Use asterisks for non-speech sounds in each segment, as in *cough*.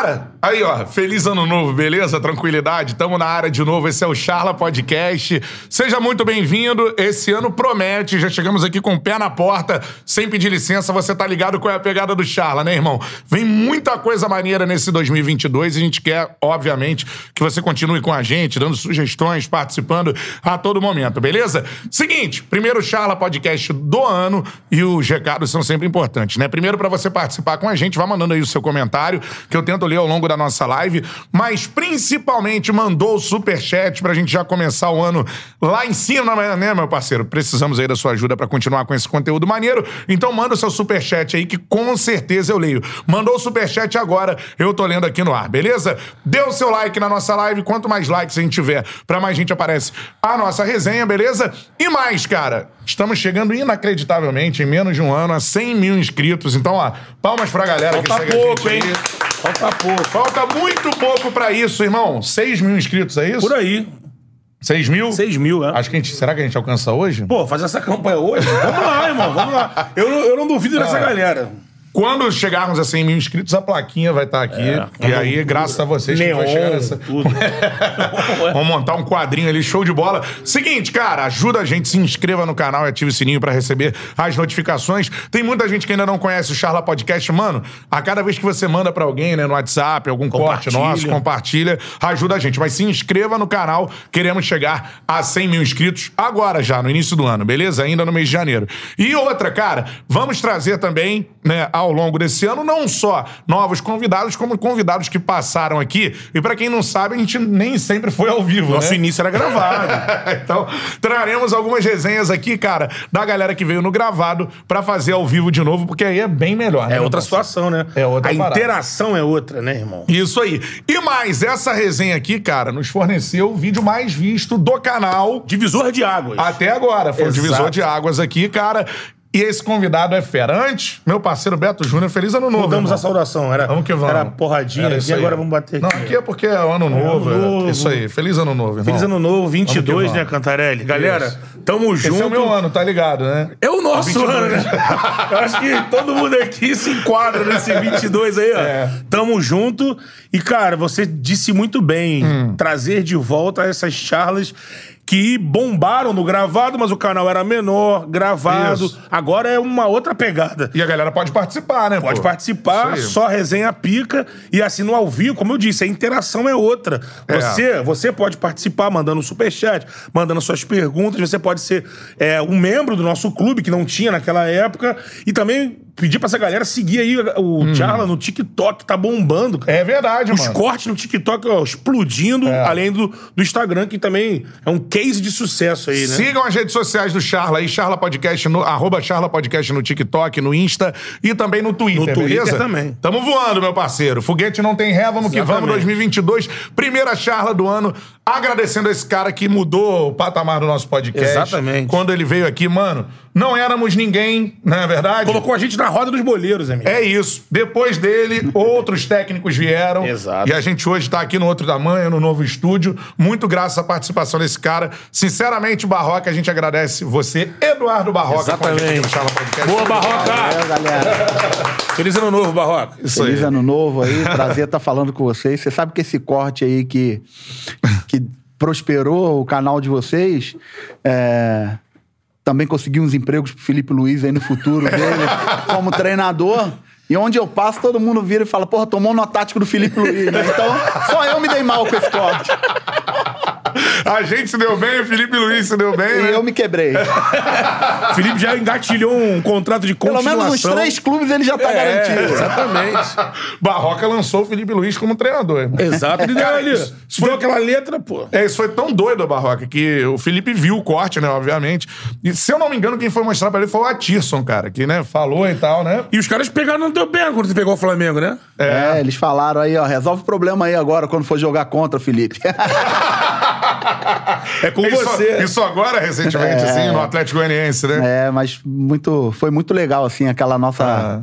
Galera, aí ó, feliz ano novo, beleza? Tranquilidade? Tamo na área de novo, esse é o Charla Podcast. Seja muito bem-vindo, esse ano promete, já chegamos aqui com o pé na porta, sem pedir licença, você tá ligado qual é a pegada do Charla, né, irmão? Vem muita coisa maneira nesse 2022 e a gente quer, obviamente, que você continue com a gente, dando sugestões, participando a todo momento, beleza? Seguinte, primeiro Charla Podcast do ano e os recados são sempre importantes, né? Primeiro, para você participar com a gente, vá mandando aí o seu comentário, que eu tento ler ao longo da nossa live, mas principalmente mandou o superchat pra gente já começar o ano lá em cima, né, meu parceiro? Precisamos aí da sua ajuda para continuar com esse conteúdo maneiro, então manda o seu superchat aí que com certeza eu leio. Mandou o superchat agora, eu tô lendo aqui no ar, beleza? Dê o seu like na nossa live, quanto mais likes a gente tiver, pra mais gente aparece a nossa resenha, beleza? E mais, cara, estamos chegando inacreditavelmente, em menos de um ano, a 100 mil inscritos, então, ó, palmas pra galera que Falta segue pouco, a gente hein? Falta pouco. Falta muito pouco pra isso, irmão. 6 mil inscritos, é isso? Por aí. 6 mil? 6 mil, é. Acho que a gente. Será que a gente alcança hoje? Pô, fazer essa campanha hoje? Vamos lá, irmão, vamos lá. Eu, não- eu não duvido dessa galera. Quando chegarmos a 100 mil inscritos, a plaquinha vai estar aqui. e aí, graças a vocês, que a vai chegar nessa. tudo. *laughs* Vamos montar um quadrinho ali, show de bola. Seguinte, cara, ajuda a gente, se inscreva no canal e ative o sininho pra receber as notificações. Tem muita gente que ainda não conhece o Charla Podcast. Mano, a cada vez que você manda pra alguém, né, no WhatsApp, algum corte nosso, compartilha, ajuda a gente. Mas se inscreva no canal, queremos chegar a 100 mil inscritos agora já, no início do ano, beleza? Ainda no mês de janeiro. E outra, cara, vamos trazer também, né, ao longo desse ano, não só novos convidados, como convidados que passaram aqui. E pra quem não sabe, a gente nem sempre foi ao vivo, Nosso né? início era gravado. *laughs* então, traremos algumas resenhas aqui, cara, da galera que veio no gravado pra fazer ao vivo de novo, porque aí é bem melhor, né? É outra situação, né? É outra A parada. interação é outra, né, irmão? Isso aí. E mais, essa resenha aqui, cara, nos forneceu o vídeo mais visto do canal Divisor de águas. até agora. Foi o Exato. divisor de águas aqui, cara. E esse convidado é fera. Antes, meu parceiro Beto Júnior, feliz ano novo. Mudamos irmão. a saudação. Era, Vamos que vamos. Era porradinha Era aqui, agora vamos bater Não, aqui. aqui é porque é ano novo. ano é. novo. Isso aí. Feliz ano novo, irmão. Feliz ano novo, 22, vamos. né, Cantarelli? Galera, Isso. tamo junto. Esse é o meu ano, tá ligado, né? É o nosso 22. ano, né? Eu acho que todo mundo aqui se enquadra nesse 22 aí, ó. É. Tamo junto. E, cara, você disse muito bem, Hum. trazer de volta essas charlas que bombaram no gravado, mas o canal era menor, gravado. Isso. Agora é uma outra pegada. E a galera pode participar, né? Pode pô? participar, só resenha pica e assim no ao vivo, como eu disse, a interação é outra. É. Você, você pode participar mandando um superchat, mandando suas perguntas, você pode ser é, um membro do nosso clube que não tinha naquela época e também pedir pra essa galera seguir aí o Charla no TikTok, tá bombando. cara. É verdade, Os mano. cortes no TikTok ó, explodindo, É. além do, do Instagram, que também é um case de sucesso aí, né? Sigam as redes sociais do Charla aí, Charla Podcast, no, arroba Charla Podcast no TikTok, no Insta e também no Twitter, No Twitter beleza? também. Tamo voando, meu parceiro. Foguete não tem ré, vamos que vamos, Exatamente. 2022. Primeira Charla do ano. Agradecendo a esse cara que mudou o patamar do nosso podcast. Exatamente. Quando ele veio aqui, mano, não éramos ninguém, não é verdade? Colocou a gente na roda dos boleiros, amigo. É isso. Depois dele, outros técnicos vieram. Exato. E a gente hoje tá aqui no outro tamanho, no novo estúdio. Muito graças à participação desse cara. Sinceramente, Barroca, a gente agradece você, Eduardo Barroca. com a gente aqui no Exatamente. Boa, Barroca! Valeu, galera. *laughs* Feliz ano novo, Barroca. Isso Feliz aí. ano novo aí. Prazer estar falando com vocês. Você sabe que esse corte aí que, que prosperou o canal de vocês, é, também consegui uns empregos pro Felipe Luiz aí no futuro *laughs* dele, como treinador. E onde eu passo, todo mundo vira e fala, porra, tomou no tático do Felipe Luiz, né? Então, só eu me dei mal com esse corte. A gente se deu bem, o Felipe Luiz se deu bem, E né? eu me quebrei. *laughs* Felipe já engatilhou um contrato de Pelo continuação. menos uns três clubes ele já tá É, garantido. exatamente. *laughs* Barroca lançou o Felipe Luiz como treinador. irmão. Exato. Ele *laughs* deu, Cara, ali, isso- foi- aquela letra, pô. É, isso foi tão doido, Barroca, que o Felipe viu o corte, né, obviamente. E se eu não me engano, quem foi mostrar pra ele foi o Atirson, cara, que, né, falou e tal, né? E os caras pegaram no teu pé quando você pegou o Flamengo, né? É, eles falaram aí, ó, resolve o problema aí agora quando for jogar contra, Felipe. É com *laughs* Isso, você. isso agora, recentemente, É. assim, no Atlético Goianiense, né? É, mas muito, foi muito legal, assim, aquela nossa.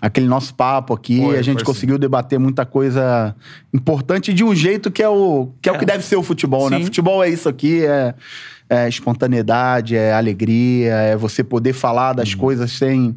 Aquele nosso papo aqui. Foi, a gente conseguiu debater muita coisa importante de um jeito que é o que, é o que deve ser o futebol, né? Sim. Futebol é isso aqui, é, é espontaneidade, é alegria, é você poder falar das Uhum. coisas sem.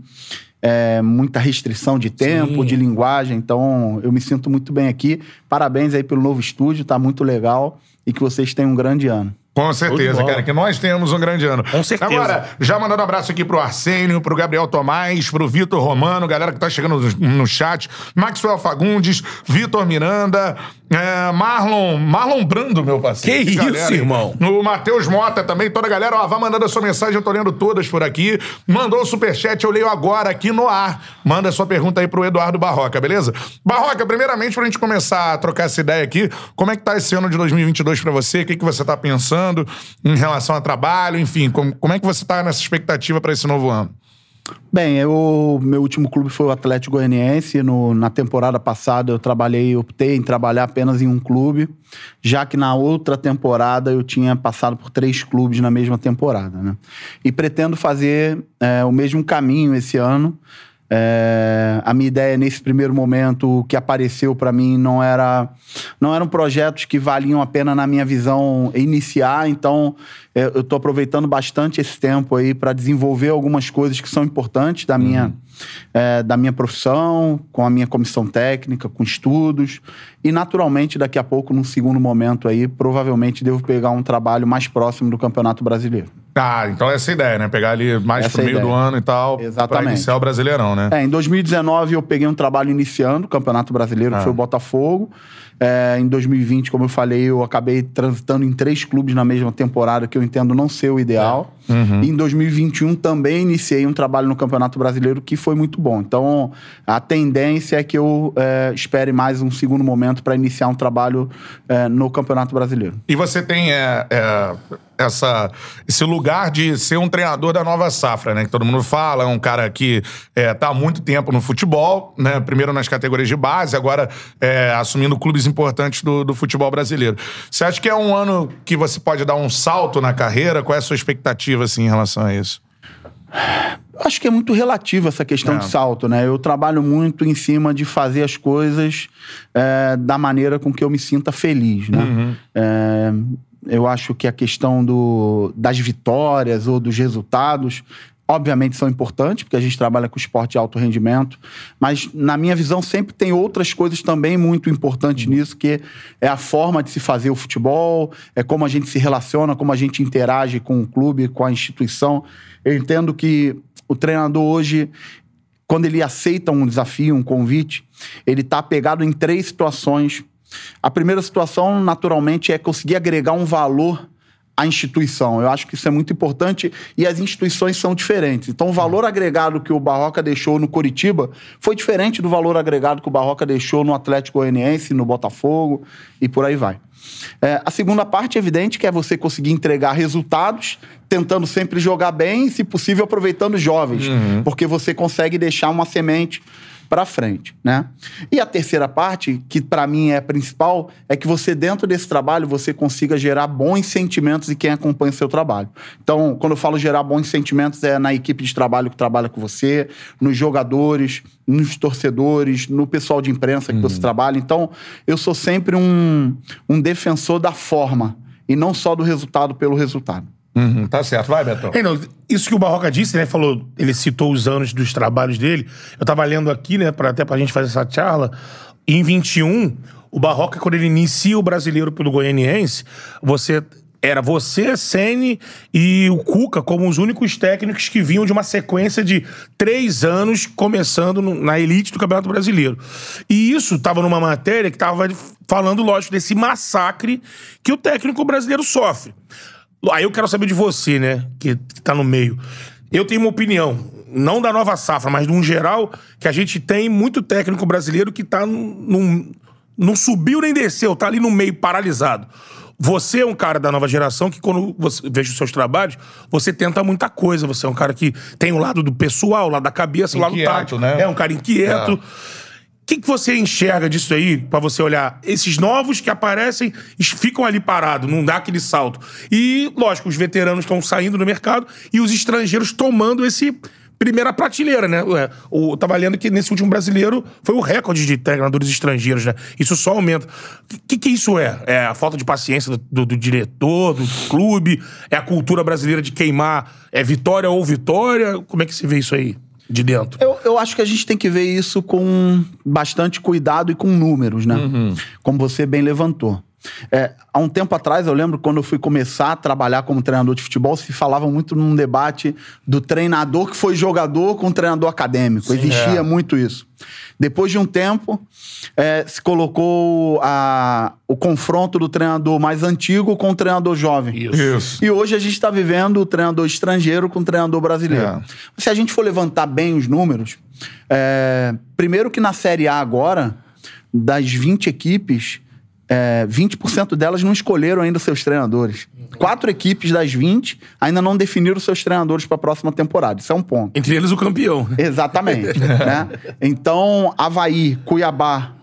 é, muita restrição de tempo, Sim. de linguagem. Então, eu me sinto muito bem aqui. Parabéns aí pelo novo estúdio, tá muito legal. E que vocês tenham um grande ano. Com certeza, cara, que nós temos um grande ano. Com certeza. Agora, já mandando um abraço aqui pro Arsênio, pro Gabriel Tomás, pro Vitor Romano, galera que tá chegando no, no chat, Maxwell Fagundes, Vitor Miranda, é, Marlon, Marlon Brando, meu parceiro. Que isso, galera, hein? irmão? O Matheus Mota também, toda a galera, ó, vai mandando a sua mensagem, eu tô lendo todas por aqui. Mandou o superchat, eu leio agora aqui no ar. Manda a sua pergunta aí pro Eduardo Barroca, beleza? Barroca, primeiramente, pra gente começar a trocar essa ideia aqui, como é que tá esse ano de 2022 pra você? O que, que você tá pensando em relação a trabalho? Enfim, como, como é que você tá nessa expectativa pra esse novo ano? Bem, eu, meu último clube foi o Atlético Goianiense. No, na temporada passada eu trabalhei, optei em trabalhar apenas em um clube, já que na outra temporada eu tinha passado por três clubes na mesma temporada, né? E pretendo fazer é, o mesmo caminho esse ano. É, a minha ideia nesse primeiro momento, que apareceu para mim não era não eram projetos que valiam a pena na minha visão iniciar, então é, eu estou aproveitando bastante esse tempo aí para desenvolver algumas coisas que são importantes da minha é, da minha profissão, com a minha comissão técnica, com estudos e naturalmente daqui a pouco num segundo momento aí provavelmente devo pegar um trabalho mais próximo do Campeonato Brasileiro. Ah, então essa é a ideia, né? Pegar ali mais Essa pro é meio do ideia. ano e tal, pra Exatamente. iniciar o Brasileirão, né? É, em 2019 eu peguei um trabalho iniciando o Campeonato Brasileiro, que foi o Botafogo. É, em 2020, como eu falei, eu acabei transitando em três clubes na mesma temporada, que eu entendo não ser o ideal. E em 2021 também iniciei um trabalho no Campeonato Brasileiro que foi muito bom. Então, a tendência é que eu é, espere mais um segundo momento para iniciar um trabalho é, no Campeonato Brasileiro. E você tem é, essa, esse lugar de ser um treinador da nova safra, né? Que todo mundo fala, é um cara que é, tá há muito tempo no futebol, né? Primeiro nas categorias de base, agora assumindo clubes importantes do, do futebol brasileiro. Você acha que é um ano que você pode dar um salto na carreira? Qual é a sua expectativa, assim, em relação a isso? Acho que é muito relativo essa questão É. de salto, né? Eu trabalho muito em cima de fazer as coisas é, da maneira com que eu me sinta feliz, né? É, eu acho que a questão do, das vitórias ou dos resultados, obviamente são importantes, porque a gente trabalha com esporte de alto rendimento, mas na minha visão sempre tem outras coisas também muito importantes nisso, que é a forma de se fazer o futebol, é como a gente se relaciona, como a gente interage com o clube, com a instituição. Eu entendo que o treinador hoje, quando ele aceita um desafio, um convite, ele está apegado em três situações. A primeira situação, naturalmente, é conseguir agregar um valor à instituição. Eu acho que isso é muito importante e as instituições são diferentes. Então, o valor agregado que o Barroca deixou no Coritiba foi diferente do valor agregado que o Barroca deixou no Atlético Goianiense, no Botafogo e por aí vai. É, a segunda parte, é evidente, que é você conseguir entregar resultados, tentando sempre jogar bem e, se possível, aproveitando os jovens, porque você consegue deixar uma semente para frente, né? E a terceira parte, que para mim é a principal, é que você dentro desse trabalho você consiga gerar bons sentimentos em quem acompanha o seu trabalho. Então, quando eu falo gerar bons sentimentos é na equipe de trabalho que trabalha com você, nos jogadores, nos torcedores, no pessoal de imprensa que você trabalha. Então, eu sou sempre um, um defensor da forma e não só do resultado pelo resultado. Uhum, tá certo. Vai, Betão. É, não, isso que o Barroca disse, né? Falou, ele citou os anos dos trabalhos dele. Eu tava lendo aqui, né, pra, até pra gente fazer essa charla. Em 21, o Barroca, quando ele inicia o brasileiro pelo Goianiense, você. Era você, Sene e o Cuca como os únicos técnicos que vinham de uma sequência de três anos começando no- na elite do Campeonato Brasileiro. E isso estava numa matéria que estava falando, lógico, desse massacre que o técnico brasileiro sofre. Aí eu quero saber de você, né? Que, que tá no meio. Eu tenho uma opinião, não da nova safra, mas de um geral, que a gente tem muito técnico brasileiro que tá num. não subiu nem desceu, tá ali no meio paralisado. Você é um cara da nova geração que, quando você vejo os seus trabalhos, você tenta muita coisa. Você é um cara que tem o lado do pessoal, o lado da cabeça, o lado Inquieto, tático. né? É um cara inquieto. É. Que, que você enxerga disso aí, pra você olhar? Esses novos que aparecem ficam ali parados, não dá aquele salto. E, lógico, os veteranos estão saindo do mercado e os estrangeiros tomando esse primeira prateleira, né? Eu tava lendo que nesse último brasileiro foi o recorde de treinadores estrangeiros, né? Isso só aumenta. O que, que isso é? É a falta de paciência do, do- do diretor, do clube? É a cultura brasileira de queimar? É vitória ou vitória? Como é que se vê isso aí? De dentro. Eu, eu acho que a gente tem que ver isso com bastante cuidado e com números, né? Como você bem levantou. É, há um tempo atrás, eu lembro quando eu fui começar a trabalhar como treinador de futebol, se falava muito num debate do treinador que foi jogador com treinador acadêmico. Existia É. muito isso. Depois de um tempo, é, se colocou a- o confronto do treinador mais antigo com o treinador jovem. Isso. Isso. E hoje a gente está vivendo o treinador estrangeiro com o treinador brasileiro. É. Se a gente for levantar bem os números, é, primeiro que na Série A agora, das 20 equipes, é, 20% delas não escolheram ainda seus treinadores. Quatro equipes das 20 ainda não definiram seus treinadores para a próxima temporada. Isso é um ponto. Entre eles o campeão. Exatamente. *laughs* né? Então, Havaí, Cuiabá,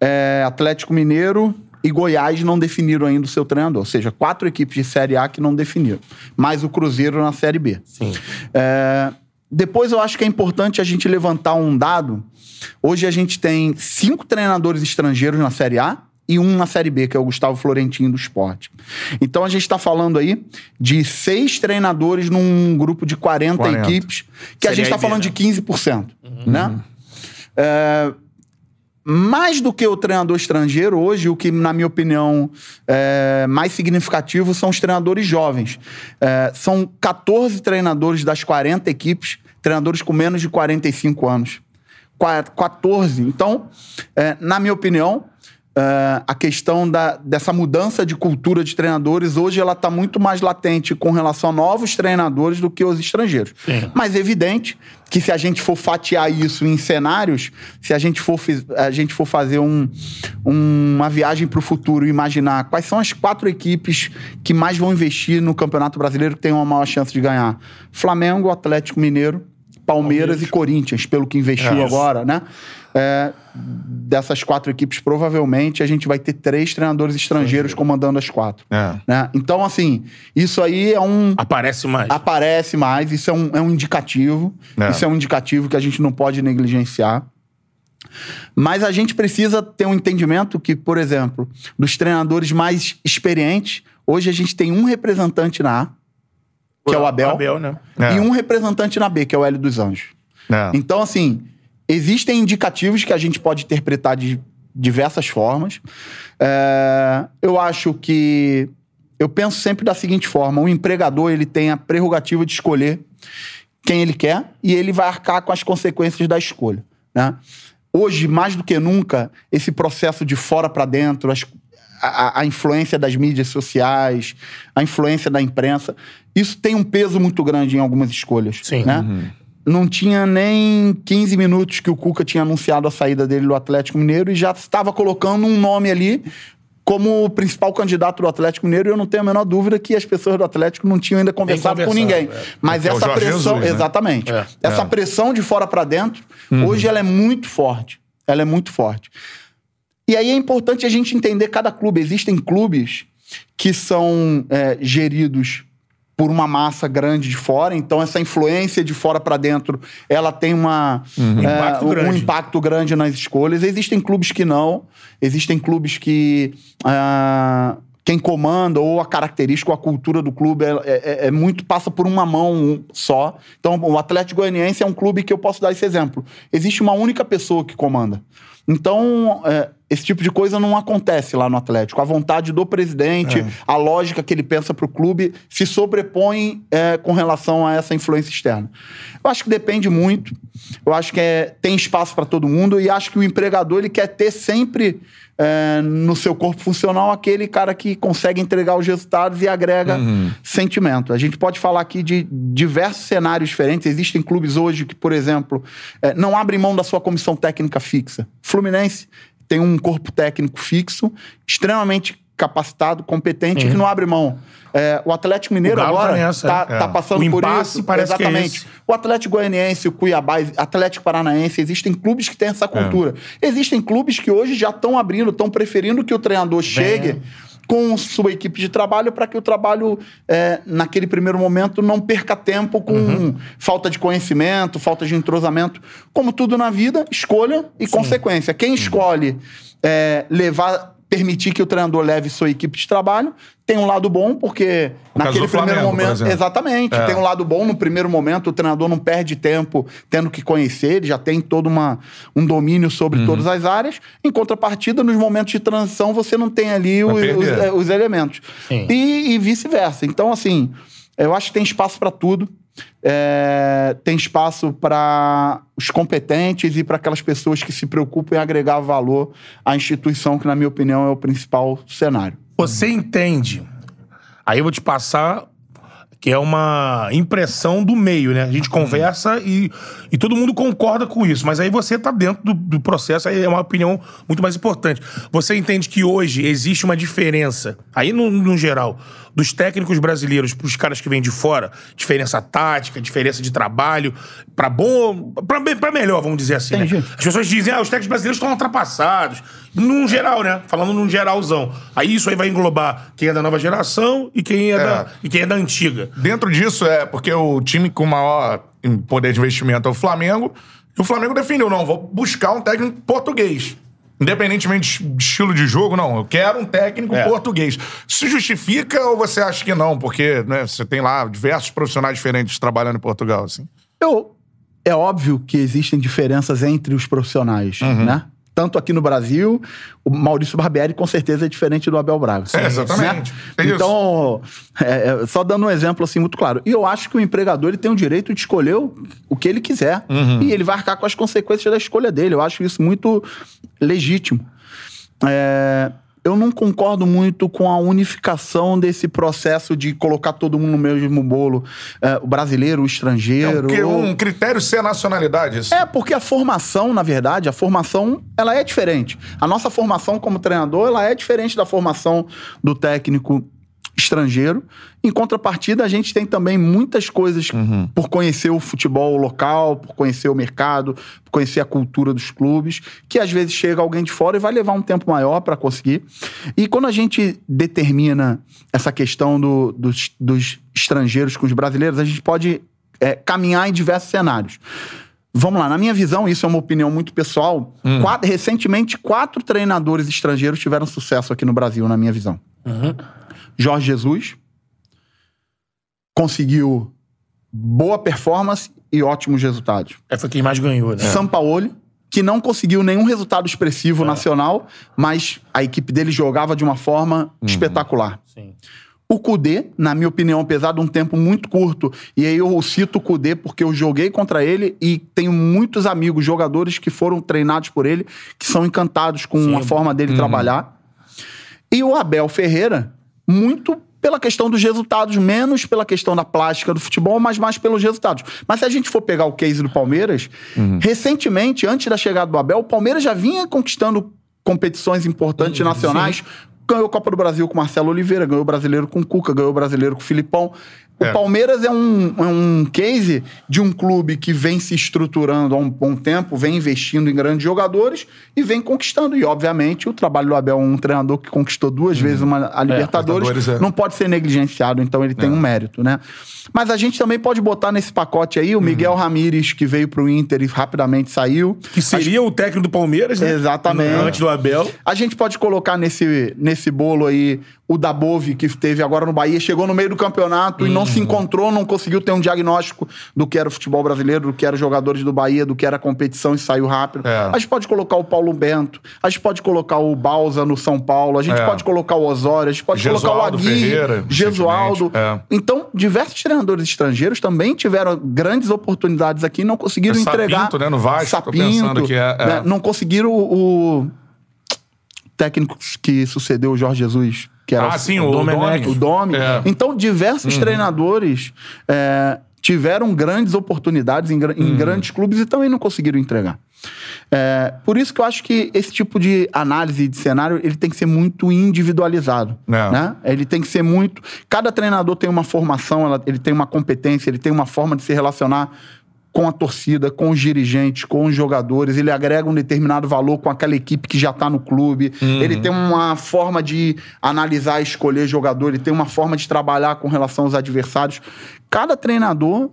é, Atlético Mineiro e Goiás não definiram ainda o seu treinador. Ou seja, quatro equipes de Série A que não definiram. Mais o Cruzeiro na Série B. Sim. É, depois eu acho que é importante a gente levantar um dado. Hoje a gente tem cinco treinadores estrangeiros na Série A e um na Série B, que é o Gustavo Florentino do esporte. Então a gente está falando aí de seis treinadores num grupo de 40, 40. equipes, que a gente está falando né? de 15%. Né? É, mais do que o treinador estrangeiro, hoje, o que, na minha opinião, é mais significativo são os treinadores jovens. É, são 14 treinadores das 40 equipes, treinadores com menos de 45 anos. Qua- 14. Então, é, na minha opinião, é, a questão da, dessa mudança de cultura de treinadores, hoje ela está muito mais latente com relação a novos treinadores do que os estrangeiros. Sim. Mas é evidente que se a gente for fatiar isso em cenários, se a gente for, a gente for fazer um- um- uma viagem para o futuro e imaginar quais são as quatro equipes que mais vão investir no Campeonato Brasileiro que tem uma maior chance de ganhar: Flamengo, Atlético Mineiro, Palmeiras, e Corinthians, pelo que investiu É. agora, né? É, dessas quatro equipes, provavelmente a gente vai ter três treinadores estrangeiros comandando as quatro. É. né? Então, assim, isso aí é um Aparece mais. aparece mais, isso é um, é um indicativo. É. Isso é um indicativo que a gente não pode negligenciar. Mas a gente precisa ter um entendimento que, por exemplo, dos treinadores mais experientes, hoje a gente tem um representante na A, que é o Abel, Abel, né? É. e um representante na B, que é o Hélio dos Anjos. É. Então, assim, existem indicativos que a gente pode interpretar de diversas formas. É, eu acho que. Eu penso sempre da seguinte forma: o empregador ele tem a prerrogativa de escolher quem ele quer e ele vai arcar com as consequências da escolha. Né? Hoje, mais do que nunca, esse processo de fora para dentro, as- a, a influência das mídias sociais, a influência da imprensa, isso tem um peso muito grande em algumas escolhas. Sim. Né? Não tinha nem 15 minutos que o Cuca tinha anunciado a saída dele do Atlético Mineiro e já estava colocando um nome ali como o principal candidato do Atlético Mineiro. E eu não tenho a menor dúvida que as pessoas do Atlético não tinham ainda conversado com ninguém. é. Mas é essa pressão, Jesus, né? exatamente. É, essa é. pressão de fora para dentro, hoje ela é muito forte. Ela é muito forte. E aí é importante a gente entender cada clube. Existem clubes que são é, geridos por uma massa grande de fora, então essa influência de fora para dentro, ela tem uma, é, Impacto um, um impacto grande nas escolhas. Existem clubes que não, existem clubes que ah, quem comanda ou a característica ou a cultura do clube é, é- é muito passa por uma mão só. Então, o Atlético Goianiense é um clube que eu posso dar esse exemplo. Existe uma única pessoa que comanda. Então, é, esse tipo de coisa não acontece lá no Atlético. A vontade do presidente, a lógica que ele pensa para o clube se sobrepõe é, com relação a essa influência externa. Eu acho que depende muito. Eu acho que é, tem espaço para todo mundo e acho que o empregador ele quer ter sempre é, no seu corpo funcional aquele cara que consegue entregar os resultados e agrega sentimento. A gente pode falar aqui de diversos cenários diferentes. Existem clubes hoje que, por exemplo, é, não abrem mão da sua comissão técnica fixa. Fluminense tem um corpo técnico fixo, extremamente capacitado, competente, que não abre mão. É, o Atlético Mineiro O agora tá nessa, tá, é. tá passando por isso. parece é Exatamente. esse. O Atlético Goianiense, o Cuiabá, Atlético Paranaense, existem clubes que têm essa cultura. Existem clubes que hoje já estão abrindo, estão preferindo que o treinador chegue com sua equipe de trabalho para que o trabalho, é, naquele primeiro momento, não perca tempo com Uhum. falta de conhecimento, falta de entrosamento. Como tudo na vida, escolha e consequência. Quem escolhe é, levar permitir que o treinador leve sua equipe de trabalho. Tem um lado bom, porque O naquele primeiro Flamengo, momento. Exatamente. É. Tem um lado bom no primeiro momento, o treinador não perde tempo tendo que conhecer, ele já tem todo uma, um domínio sobre Uhum. todas as áreas. Em contrapartida, nos momentos de transição, você não tem ali os, os- os elementos. Sim. E, e vice-versa. Então, assim, eu acho que tem espaço para tudo. É, tem espaço para os competentes e para aquelas pessoas que se preocupam em agregar valor à instituição, que, na minha opinião, é o principal cenário. Você entende? Aí eu vou te passar que é uma impressão do meio, né? A gente conversa e, e todo mundo concorda com isso, mas aí você tá dentro do, do processo, aí é uma opinião muito mais importante. Você entende que hoje existe uma diferença, aí no, no geral, dos técnicos brasileiros pros caras que vêm de fora, diferença tática, diferença de trabalho, pra bom, pra melhor, vamos dizer assim, né? As pessoas dizem, ah, os técnicos brasileiros estão ultrapassados. Num geral, né? Falando num geralzão. Aí isso aí vai englobar quem é da nova geração e quem é, Da, e quem é da antiga. Dentro disso, é porque o time com maior poder de investimento é o Flamengo. E o Flamengo definiu, não, vou buscar um técnico português. Independentemente de estilo de jogo, não. Eu quero um técnico É. português. Se justifica ou você acha que não? Porque né, você tem lá diversos profissionais diferentes trabalhando em Portugal, assim. Eu, é óbvio que existem diferenças entre os profissionais, Uhum. né? Tanto aqui no Brasil, o Maurício Barbieri com certeza é diferente do Abel Braga. É, exatamente. É isso. Então, é, é, só dando um exemplo assim muito claro. E eu acho que o empregador ele tem o direito de escolher o, o que ele quiser. Uhum. E ele vai arcar com as consequências da escolha dele. Eu acho isso muito legítimo. É, eu não concordo muito com a unificação desse processo de colocar todo mundo no mesmo bolo. É, o brasileiro, o É estrangeiro. um, ou- um critério ser a nacionalidade. Isso. é, porque a formação, na verdade, a formação, ela é diferente. A nossa formação como treinador, ela é diferente da formação do técnico estrangeiro. Em contrapartida, a gente tem também muitas coisas por conhecer o futebol local, por conhecer o mercado, por conhecer a cultura dos clubes, que às vezes chega alguém de fora e vai levar um tempo maior para conseguir. E quando a gente determina essa questão do- dos, dos estrangeiros com os brasileiros, a gente pode é, caminhar em diversos cenários. Vamos lá, na minha visão, isso é uma opinião muito pessoal. Quatro- recentemente, quatro treinadores estrangeiros tiveram sucesso aqui no Brasil, na minha visão. Jorge Jesus conseguiu boa performance e ótimos resultados. É, foi quem mais ganhou, né? Sampaoli, que não conseguiu nenhum resultado expressivo nacional, mas a equipe dele jogava de uma forma espetacular. Sim. O Kudê, na minha opinião, apesar de um tempo muito curto, e aí eu cito o Kudê porque eu joguei contra ele e tenho muitos amigos, jogadores que foram treinados por ele, que são encantados com Sim. a forma dele trabalhar. E o Abel Ferreira, muito pela questão dos resultados, menos pela questão da plástica do futebol, mas mais pelos resultados. Mas se a gente for pegar o case do Palmeiras, recentemente, antes da chegada do Abel, o Palmeiras já vinha conquistando competições importantes nacionais. Ganhou a Copa do Brasil com Marcelo Oliveira, ganhou o brasileiro com Cuca, ganhou o brasileiro com Filipão. O É. Palmeiras é um, é um case de um clube que vem se estruturando há um bom tempo, vem investindo em grandes jogadores e vem conquistando. E, obviamente, o trabalho do Abel, um treinador que conquistou duas vezes uma, a Libertadores, Libertadores, é. não pode ser negligenciado, então ele tem um mérito, né? Mas a gente também pode botar nesse pacote aí o Miguel Ramírez, que veio pro Inter e rapidamente saiu. Que seria o técnico do Palmeiras, né? Exatamente. Antes do Abel. A gente pode colocar nesse, nesse bolo aí o Dabove, que teve agora no Bahia, chegou no meio do campeonato e não se encontrou, não conseguiu ter um diagnóstico do que era o futebol brasileiro, do que eram os jogadores do Bahia, do que era a competição e saiu rápido. É. A gente pode colocar o Paulo Bento, a gente pode colocar o Balsa no São Paulo, a gente É. pode colocar o Osório, a gente pode colocar o Gesualdo Agui, Ferreira, Gesualdo. é. Então, diversos treinadores estrangeiros também tiveram grandes oportunidades aqui e não conseguiram É entregar. Sapinto, né, no Vasco, Sapinto, que é- é. né, Não conseguiram o, o técnico que sucedeu o Jorge Jesus, que era Ah, sim, o o Domenech. O Domi. É. Uhum. Então, diversos treinadores é, tiveram grandes oportunidades em, gra- Uhum. em grandes clubes e também não conseguiram entregar. É, por isso que eu acho que esse tipo de análise de cenário ele tem que ser muito individualizado. É. Né? Ele tem que ser muito. Cada treinador tem uma formação, ela- ele tem uma competência, ele tem uma forma de se relacionar com a torcida, com os dirigentes, com os jogadores. Ele agrega um determinado valor com aquela equipe que já está no clube. Ele tem uma forma de analisar e escolher jogador. Ele tem uma forma de trabalhar com relação aos adversários. Cada treinador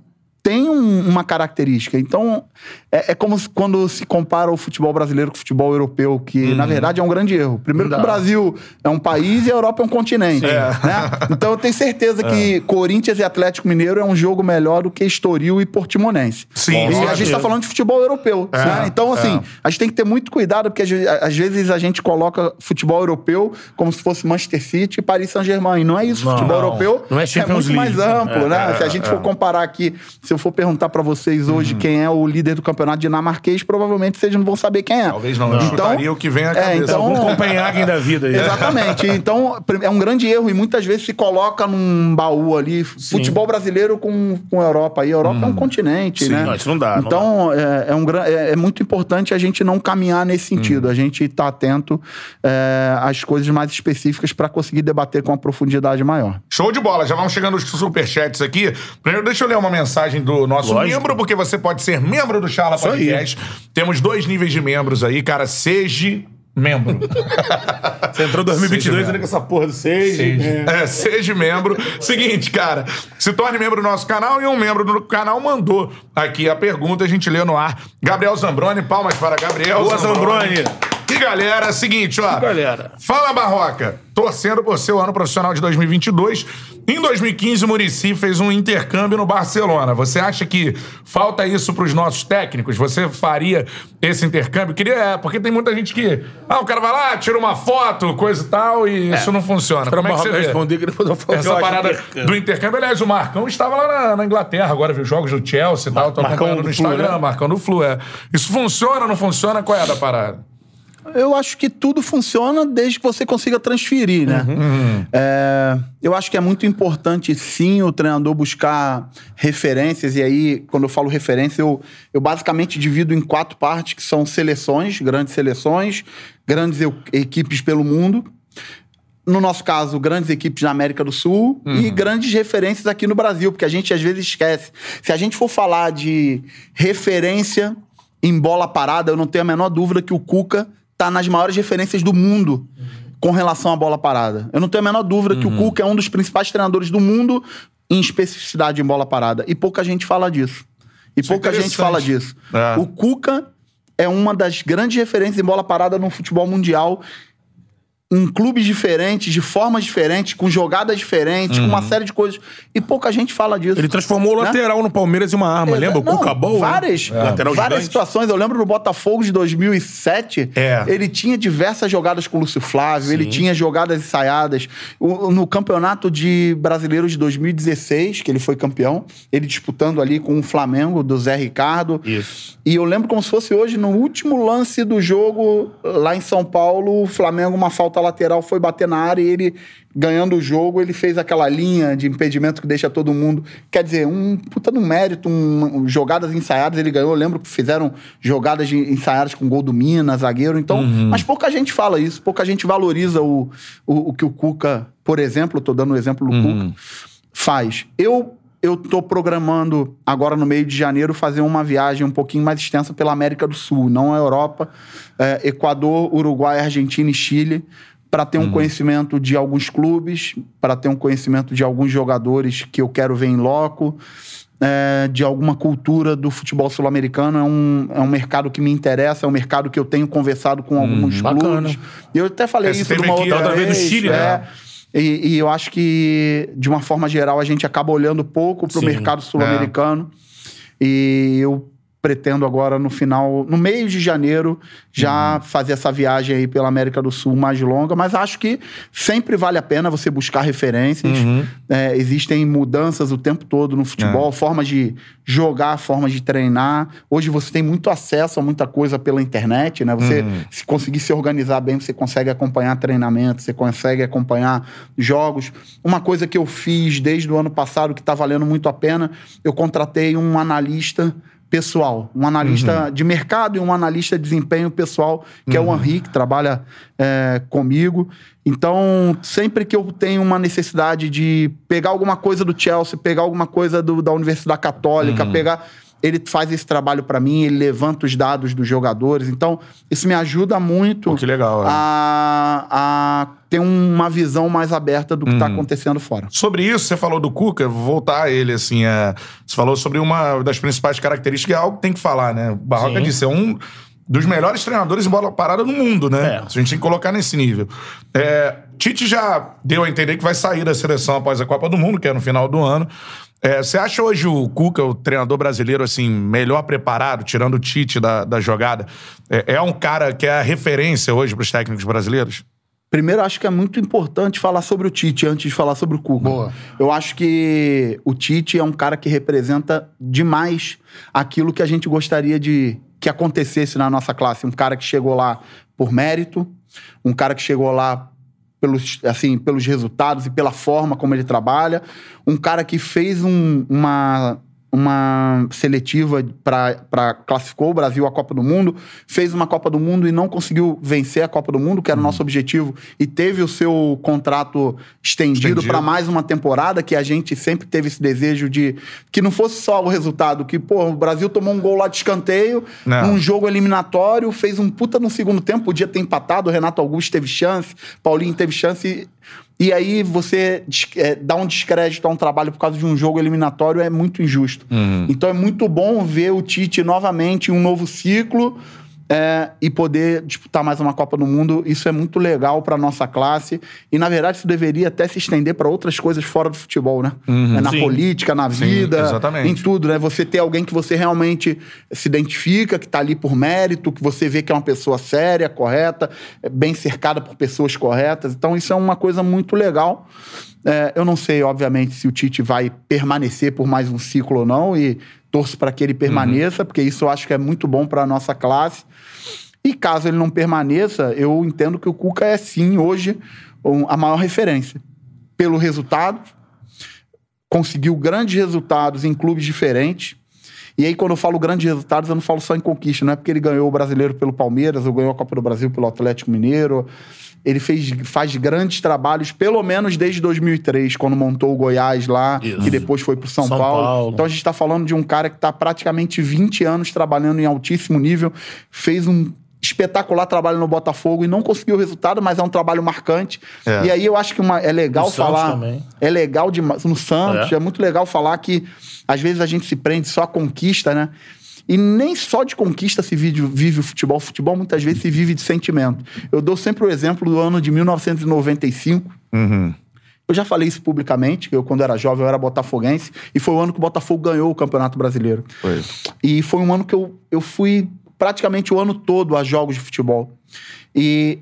tem um- uma característica. Então, é, é como quando se compara o futebol brasileiro com o futebol europeu, que na verdade é um grande erro. Primeiro que o Brasil é um país e a Europa é um continente. né? *laughs* Então eu tenho certeza que Corinthians e Atlético Mineiro é um jogo melhor do que Estoril e Portimonense. Sim, E a gente está falando de futebol europeu. né? Então, assim, a gente tem que ter muito cuidado, porque às ve- às vezes a gente coloca futebol europeu como se fosse Manchester City e Paris Saint-Germain. E não é isso. Não, futebol europeu Não é muito mais amplo, É, né? é, se a gente é. for comparar aqui, se eu for perguntar pra vocês hoje Uhum. quem é o líder do campeonato dinamarquês, provavelmente vocês não vão saber quem é. Talvez não. Eu chutaria o que vem à é, cabeça. então, Um *laughs* Copenhagen da vida aí. Exatamente. Então, é um grande erro e muitas vezes se coloca num baú ali, futebol brasileiro com, com Europa. E a Europa é um continente, Sim, né? não, isso não dá, não Então, é, é um, é, é muito importante a gente não caminhar nesse sentido. A gente estar atento é, às coisas mais específicas para conseguir debater com uma profundidade maior. Show de bola, já vamos chegando os superchats aqui. Primeiro, deixa eu ler uma mensagem do nosso Lógico. membro, porque você pode ser membro do Charla Isso aí. Podcast. Temos dois níveis de membros aí, cara. Seja membro. *laughs* Você entrou em 2022 Seja ainda com essa porra do 6. É, seja membro. Seguinte, cara, se torne membro do nosso canal e um membro do canal mandou aqui a pergunta, a gente lê no ar. Gabriel Zambroni, palmas para Gabriel. Boa, Zambroni. E galera, seguinte, ó. galera. Fala, Barroca. Torcendo por seu ano profissional de 2022. Em 2015, o Murici fez um intercâmbio no Barcelona. Você acha que falta isso pros nossos técnicos? Você faria esse intercâmbio? Queria, é, porque tem muita gente que. Ah, o cara vai lá, tira uma foto, coisa e tal, e isso não funciona. Como é que você vê? responder que depois eu falo Essa parada que- do intercâmbio. Aliás, o Marcão estava lá na, na Inglaterra agora, viu jogos do Chelsea e tal. Tô Marcão acompanhando do no Flu, Instagram, né? Marcão do Flu, é. Isso funciona, não funciona? Qual é a da parada? Eu acho que tudo funciona desde que você consiga transferir, né? É, eu acho que é muito importante, sim, o treinador buscar referências. E aí, quando eu falo referência, eu, eu basicamente divido em quatro partes, que são seleções, grandes seleções, grandes equipes pelo mundo. No nosso caso, grandes equipes na América do Sul e grandes referências aqui no Brasil, porque a gente às vezes esquece. Se a gente for falar de referência em bola parada, eu não tenho a menor dúvida que o Cuca tá nas maiores referências do mundo com relação à bola parada. Eu não tenho a menor dúvida que o Cuca é um dos principais treinadores do mundo em especificidade em bola parada. E pouca gente fala disso. E Isso é pouca gente interessante. fala disso. É. O Cuca é uma das grandes referências em bola parada no futebol mundial. Em clubes diferentes, de formas diferentes, com jogadas diferentes, com uma série de coisas. E pouca gente fala disso. Ele transformou o Né? lateral no Palmeiras em uma arma, Exa- lembra? O Não, Cuca Ball? Várias, Lateral várias situações. Eu lembro do Botafogo de 2007. É. Ele tinha diversas jogadas com o Lúcio Flávio, ele tinha jogadas ensaiadas. O- no campeonato de brasileiro de 2016, que ele foi campeão, ele disputando ali com o Flamengo, do Zé Ricardo. Isso. E eu lembro como se fosse hoje, no último lance do jogo, lá em São Paulo, o Flamengo, uma falta lateral, foi bater na área e ele, ganhando o jogo, ele fez aquela linha de impedimento que deixa todo mundo. Quer dizer, um puta um mérito, um- um- jogadas ensaiadas, ele ganhou. Eu lembro que fizeram jogadas de- ensaiadas com gol do Minas, zagueiro. Então, mas pouca gente fala isso, pouca gente valoriza o, o, o que o Cuca, por exemplo, eu tô dando o exemplo do Cuca, faz. Eu eu tô programando agora no meio de janeiro fazer uma viagem um pouquinho mais extensa pela América do Sul, não a Europa, é, Equador, Uruguai, Argentina e Chile, para ter um conhecimento de alguns clubes, para ter um conhecimento de alguns jogadores que eu quero ver em loco. é, de alguma cultura do futebol sul-americano. É um, é um mercado que me interessa, é um mercado que eu tenho conversado com alguns bacana. clubes. E eu até falei É, você isso numa aqui outra vez do Chile, é, né? E, e eu acho que, de uma forma geral, a gente acaba olhando pouco para o mercado sul-americano. E eu pretendo agora, no final, no meio de janeiro, já fazer essa viagem aí pela América do Sul mais longa. Mas acho que sempre vale a pena você buscar referências. É, existem mudanças o tempo todo no futebol, formas de jogar, formas de treinar. Hoje você tem muito acesso a muita coisa pela internet, né? Você, se conseguir se organizar bem, você consegue acompanhar treinamento, você consegue acompanhar jogos. Uma coisa que eu fiz desde o ano passado que está valendo muito a pena, eu contratei um analista pessoal, um analista de mercado e um analista de desempenho pessoal, que é o Henri, que trabalha é, comigo. Então, sempre que eu tenho uma necessidade de pegar alguma coisa do Chelsea, pegar alguma coisa do- da Universidade Católica, pegar. Ele faz esse trabalho para mim, ele levanta os dados dos jogadores. Então, isso me ajuda muito Pô, que legal, é. a, a ter uma visão mais aberta do que Uhum. está acontecendo fora. Sobre isso, você falou do Cuca, vou voltar a ele, assim, é, você falou sobre uma das principais características, é algo que tem que falar, né? O Barroca Sim. disse, é um dos melhores treinadores em bola parada no mundo, né? É. A gente tem que colocar nesse nível. É, Tite já deu a entender que vai sair da seleção após a Copa do Mundo, que é no final do ano. É, você acha hoje o Cuca, o treinador brasileiro, assim, melhor preparado, tirando o Tite da, da jogada? É, é um cara que é a referência hoje para os técnicos brasileiros? Primeiro, acho que é muito importante falar sobre o Tite antes de falar sobre o Cuca. Boa. Eu acho que o Tite é um cara que representa demais aquilo que a gente gostaria de que acontecesse na nossa classe. Um cara que chegou lá por mérito, um cara que chegou lá pelos, assim, pelos resultados e pela forma como ele trabalha, um cara que fez um- uma, uma seletiva para classificou o Brasil à Copa do Mundo, fez uma Copa do Mundo e não conseguiu vencer a Copa do Mundo, que era o nosso objetivo, e teve o seu contrato estendido Estendido. para mais uma temporada, que a gente sempre teve esse desejo de que não fosse só o resultado, que, pô, o Brasil tomou um gol lá de escanteio, Não. num jogo eliminatório, fez um puta no segundo tempo, podia ter empatado, o Renato Augusto teve chance, Paulinho teve chance. E aí você é, dá um descrédito a um trabalho por causa de um jogo eliminatório é muito injusto. Então é muito bom ver o Tite novamente em um novo ciclo é, e poder disputar mais uma Copa do Mundo. Isso é muito legal para nossa classe. E, na verdade, isso deveria até se estender para outras coisas fora do futebol, né? É na Sim. política, na vida, exatamente. em tudo, né? Você ter alguém que você realmente se identifica, que tá ali por mérito, que você vê que é uma pessoa séria, correta, bem cercada por pessoas corretas. Então, isso é uma coisa muito legal. É, eu não sei, obviamente, se o Tite vai permanecer por mais um ciclo ou não, e torço para que ele permaneça, porque isso eu acho que é muito bom para a nossa classe. E caso ele não permaneça, eu entendo que o Cuca é sim, hoje, um- a maior referência. Pelo resultado, conseguiu grandes resultados em clubes diferentes. E aí, quando eu falo grandes resultados, eu não falo só em conquista. Não é porque ele ganhou o brasileiro pelo Palmeiras, ou ganhou a Copa do Brasil pelo Atlético Mineiro. Ele fez, faz grandes trabalhos, pelo menos desde 2003, quando montou o Goiás lá, Isso. que depois foi pro São, São Paulo. Paulo. Então a gente está falando de um cara que está praticamente 20 anos trabalhando em altíssimo nível, fez um espetacular trabalho no Botafogo e não conseguiu o resultado, mas é um trabalho marcante. É. E aí eu acho que uma- é legal No falar. também. É legal demais. No Santos, É. é. muito legal falar que às vezes a gente se prende só a conquista, né? E nem só de conquista se vive, vive o futebol. O futebol muitas vezes se vive de sentimento. Eu dou sempre o exemplo do ano de 1995. Uhum. Eu já falei isso publicamente, eu, quando era jovem, eu era botafoguense, e foi o ano que o Botafogo ganhou o Campeonato Brasileiro. Foi. E foi um ano que eu, eu fui praticamente o ano todo a jogos de futebol. E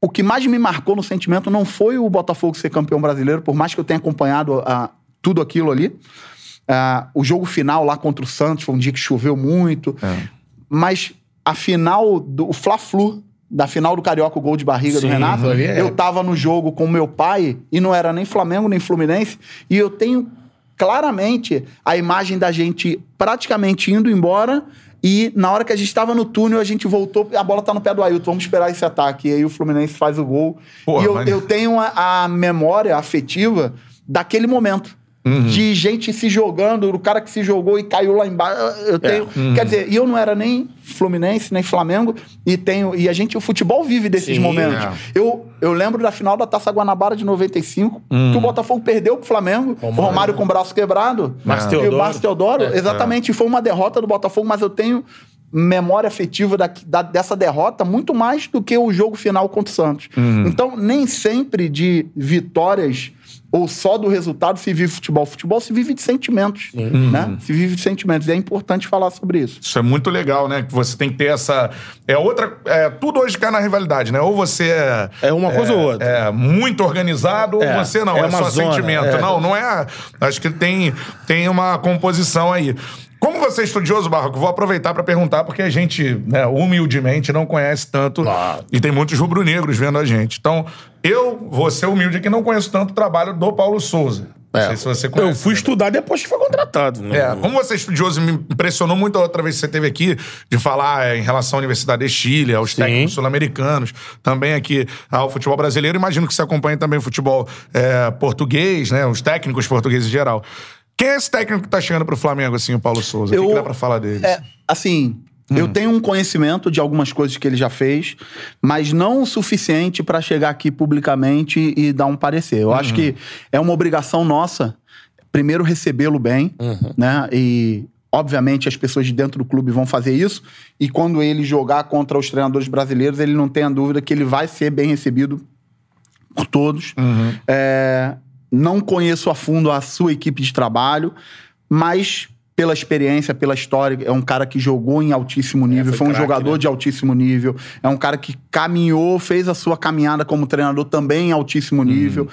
o que mais me marcou no sentimento não foi o Botafogo ser campeão brasileiro, por mais que eu tenha acompanhado ah, tudo aquilo ali. Ah, o jogo final lá contra o Santos foi um dia que choveu muito. Mas a final do Fla-Flu, da final do Carioca, o gol de barriga Sim, do Renato, é- eu tava no jogo com meu pai e não era nem Flamengo nem Fluminense. E eu tenho claramente a imagem da gente praticamente indo embora. E na hora que a gente estava no túnel, a gente voltou, a bola tá no pé do Ailton, vamos esperar esse ataque. E aí o Fluminense faz o gol. Porra, e eu, mas- eu tenho a, a memória afetiva daquele momento. De gente se jogando, o cara que se jogou e caiu lá embaixo. Eu tenho. Quer dizer, e eu não era nem Fluminense, nem Flamengo, e tenho. E a gente, o futebol vive desses Sim, momentos. é. Eu, eu lembro da final da Taça Guanabara de 95, que o Botafogo perdeu pro Flamengo, o Romário com o braço quebrado. E Teodoro. o Marcos Teodoro, É. exatamente. Foi uma derrota do Botafogo, mas eu tenho memória afetiva da, da- dessa derrota muito mais do que o jogo final contra o Santos. Então, nem sempre de vitórias ou só do resultado se vive futebol. Futebol se vive de sentimentos, né? Se vive de sentimentos. E é importante falar sobre isso. Isso é muito legal, né? Que você tem que ter essa. É outra. É, tudo hoje cai na rivalidade, né? Ou você é. É uma coisa ou outra. É muito organizado, É, ou você não. é É, uma só zona, sentimento. é. Não, não é. Acho que tem, tem uma composição aí. Como você é estudioso, Barroco, vou aproveitar para perguntar, porque a gente, né, humildemente, não conhece tanto. Claro. E tem muitos rubro-negros vendo a gente. Então, eu vou ser humilde aqui, não conheço tanto o trabalho do Paulo Souza. Não sei se você conhece. É. Eu fui estudar depois que foi contratado. né? É, como você é estudioso, me impressionou muito a outra vez que você esteve aqui, de falar é, em relação à Universidade de Chile, aos Sim. técnicos sul-americanos, também aqui ao futebol brasileiro. Imagino que você acompanha também o futebol é, português, né? Os técnicos portugueses em geral. Quem é esse técnico que tá chegando pro Flamengo, assim, o Paulo Souza? O que, Eu- que dá pra falar dele? É, assim, Eu tenho um conhecimento de algumas coisas que ele já fez, mas não o suficiente para chegar aqui publicamente e dar um parecer. Eu acho que é uma obrigação nossa, primeiro, recebê-lo bem, né? E, obviamente, as pessoas de dentro do clube vão fazer isso. E quando ele jogar contra os treinadores brasileiros, ele não tenha dúvida que ele vai ser bem recebido por todos. É, não conheço a fundo a sua equipe de trabalho, mas pela experiência, pela história, é um cara que jogou em altíssimo nível, foi foi, um craque, jogador né? de altíssimo nível, é um cara que caminhou, fez a sua caminhada como treinador também em altíssimo nível.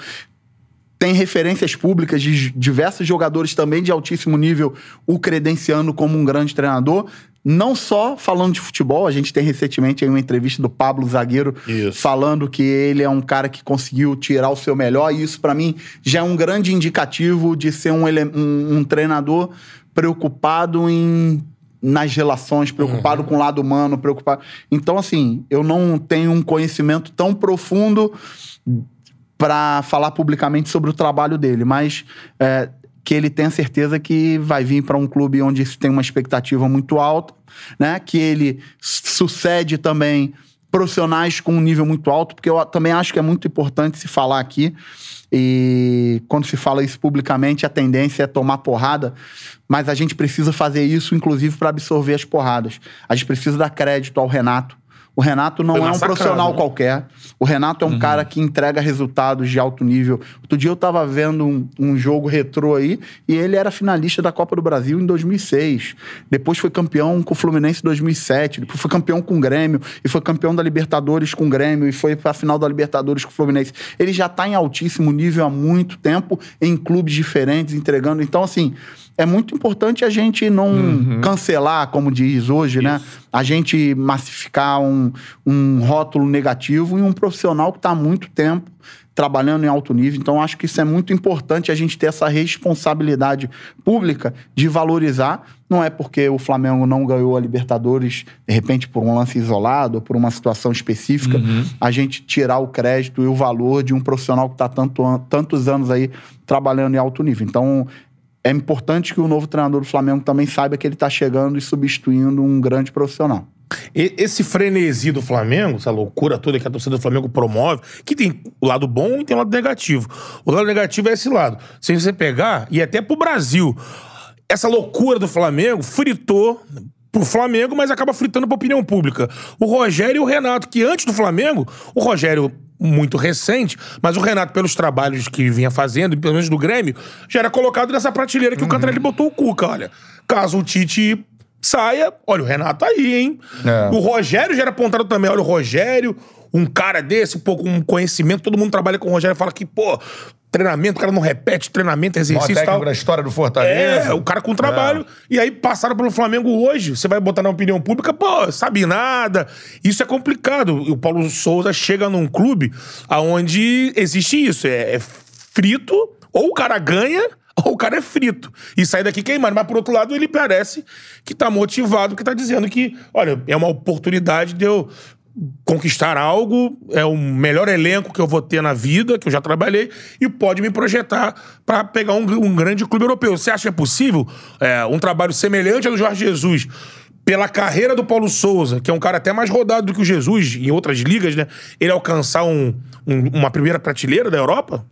Tem referências públicas de diversos jogadores também de altíssimo nível, o credenciando como um grande treinador. Não só falando de futebol, a gente tem recentemente aí uma entrevista do Pablo Zagueiro Isso. falando que ele é um cara que conseguiu tirar o seu melhor, e isso, pra mim, já é um grande indicativo de ser um, um- um treinador preocupado em nas relações, preocupado com o lado humano, preocupado. Então, assim, eu não tenho um conhecimento tão profundo para falar publicamente sobre o trabalho dele, mas é, que ele tenha certeza que vai vir para um clube onde tem uma expectativa muito alta, né? Que ele sucede também profissionais com um nível muito alto, porque eu também acho que é muito importante se falar aqui. E quando se fala isso publicamente, a tendência é tomar porrada, mas a gente precisa fazer isso, inclusive, para absorver as porradas. A gente precisa dar crédito ao Renato. O Renato não é um profissional né? qualquer. O Renato é um cara que entrega resultados de alto nível. Outro dia eu tava vendo um, um jogo retrô aí e ele era finalista da Copa do Brasil em 2006. Depois foi campeão com o Fluminense em 2007. Depois foi campeão com o Grêmio e foi campeão da Libertadores com o Grêmio e foi pra final da Libertadores com o Fluminense. Ele já tá em altíssimo nível há muito tempo em clubes diferentes, entregando. Então, assim, é muito importante a gente não cancelar, como diz hoje, né? A gente massificar um, um rótulo negativo em um profissional que está há muito tempo trabalhando em alto nível. Então, acho que isso é muito importante a gente ter essa responsabilidade pública de valorizar. Não é porque o Flamengo não ganhou a Libertadores, de repente, por um lance isolado, ou por uma situação específica, a gente tirar o crédito e o valor de um profissional que está tanto, an- tantos anos aí trabalhando em alto nível. Então, é importante que o novo treinador do Flamengo também saiba que ele está chegando e substituindo um grande profissional. Esse frenesi do Flamengo, essa loucura toda que a torcida do Flamengo promove, que tem o lado bom e tem o lado negativo. O lado negativo é esse lado. Se você pegar, e até pro Brasil, essa loucura do Flamengo fritou pro Flamengo, mas acaba fritando pra opinião pública. O Rogério e o Renato, que antes do Flamengo, o Rogério muito recente, mas o Renato, pelos trabalhos que vinha fazendo, pelo menos do Grêmio, já era colocado nessa prateleira que o Cantarelli botou o Cuca, olha. Caso o Tite saia, olha, o Renato aí, hein? É. O Rogério já era apontado também, olha, o Rogério, um cara desse, pô, com um conhecimento, todo mundo trabalha com o Rogério e fala que, pô, treinamento, o cara não repete treinamento, exercício e tal. da história do Fortaleza. É, o cara com trabalho. E aí passaram pelo Flamengo hoje. Você vai botar na opinião pública, pô, sabe nada. Isso é complicado. E o Paulo Souza chega num clube onde existe isso. É, é frito, ou o cara ganha, *laughs* ou o cara é frito. E sai daqui queimando. Mas por outro lado, ele parece que tá motivado, que tá dizendo que, olha, é uma oportunidade de eu conquistar algo, é o melhor elenco que eu vou ter na vida, que eu já trabalhei, e pode me projetar pra pegar um, um grande clube europeu. Você acha que é possível é, um trabalho semelhante ao do Jorge Jesus? Pela carreira do Paulo Souza, que é um cara até mais rodado do que o Jesus em outras ligas, né? Ele alcançar um- um- uma primeira prateleira da Europa?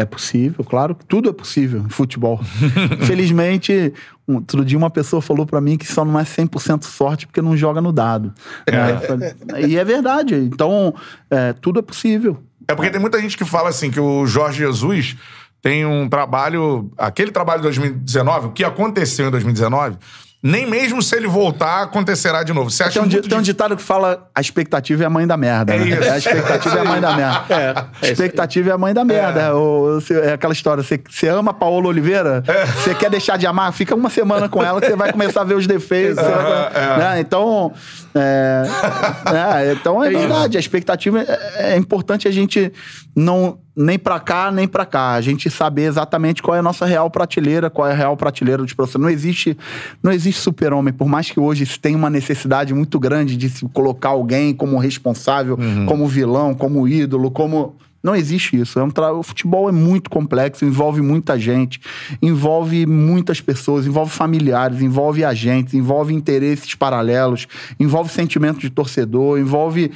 É possível, claro tudo é possível em futebol. *laughs* Infelizmente, um, outro dia uma pessoa falou pra mim que só não é 100% sorte porque não joga no dado. É, falei- e é verdade. Então, é, tudo é possível. É porque tem muita gente que fala assim que o Jorge Jesus tem um trabalho. Aquele trabalho de 2019, o que aconteceu em 2019, nem mesmo se ele voltar, acontecerá de novo. Você acha Tem um, muito tem um ditado que fala a expectativa é a mãe da merda. É né? isso. A expectativa é a mãe da merda. *laughs* A expectativa é a mãe da merda. Ou, você- é aquela história, você, você ama Paola Oliveira, É. você quer deixar de amar, fica uma semana com ela que você vai começar a ver os defeitos. vai- É. né? Então, é, *laughs* é, então é, verdade. A expectativa é, é importante a gente não nem pra cá, nem pra cá. A gente saber exatamente qual é a nossa real prateleira, qual é a real prateleira dos profissionais. Não existe, não existe super-homem. Por mais que hoje se tenha uma necessidade muito grande de se colocar alguém como responsável, como vilão, como ídolo, como Não existe isso. É um tra... O futebol é muito complexo, envolve muita gente, envolve muitas pessoas, envolve familiares, envolve agentes, envolve interesses paralelos, envolve sentimento de torcedor, envolve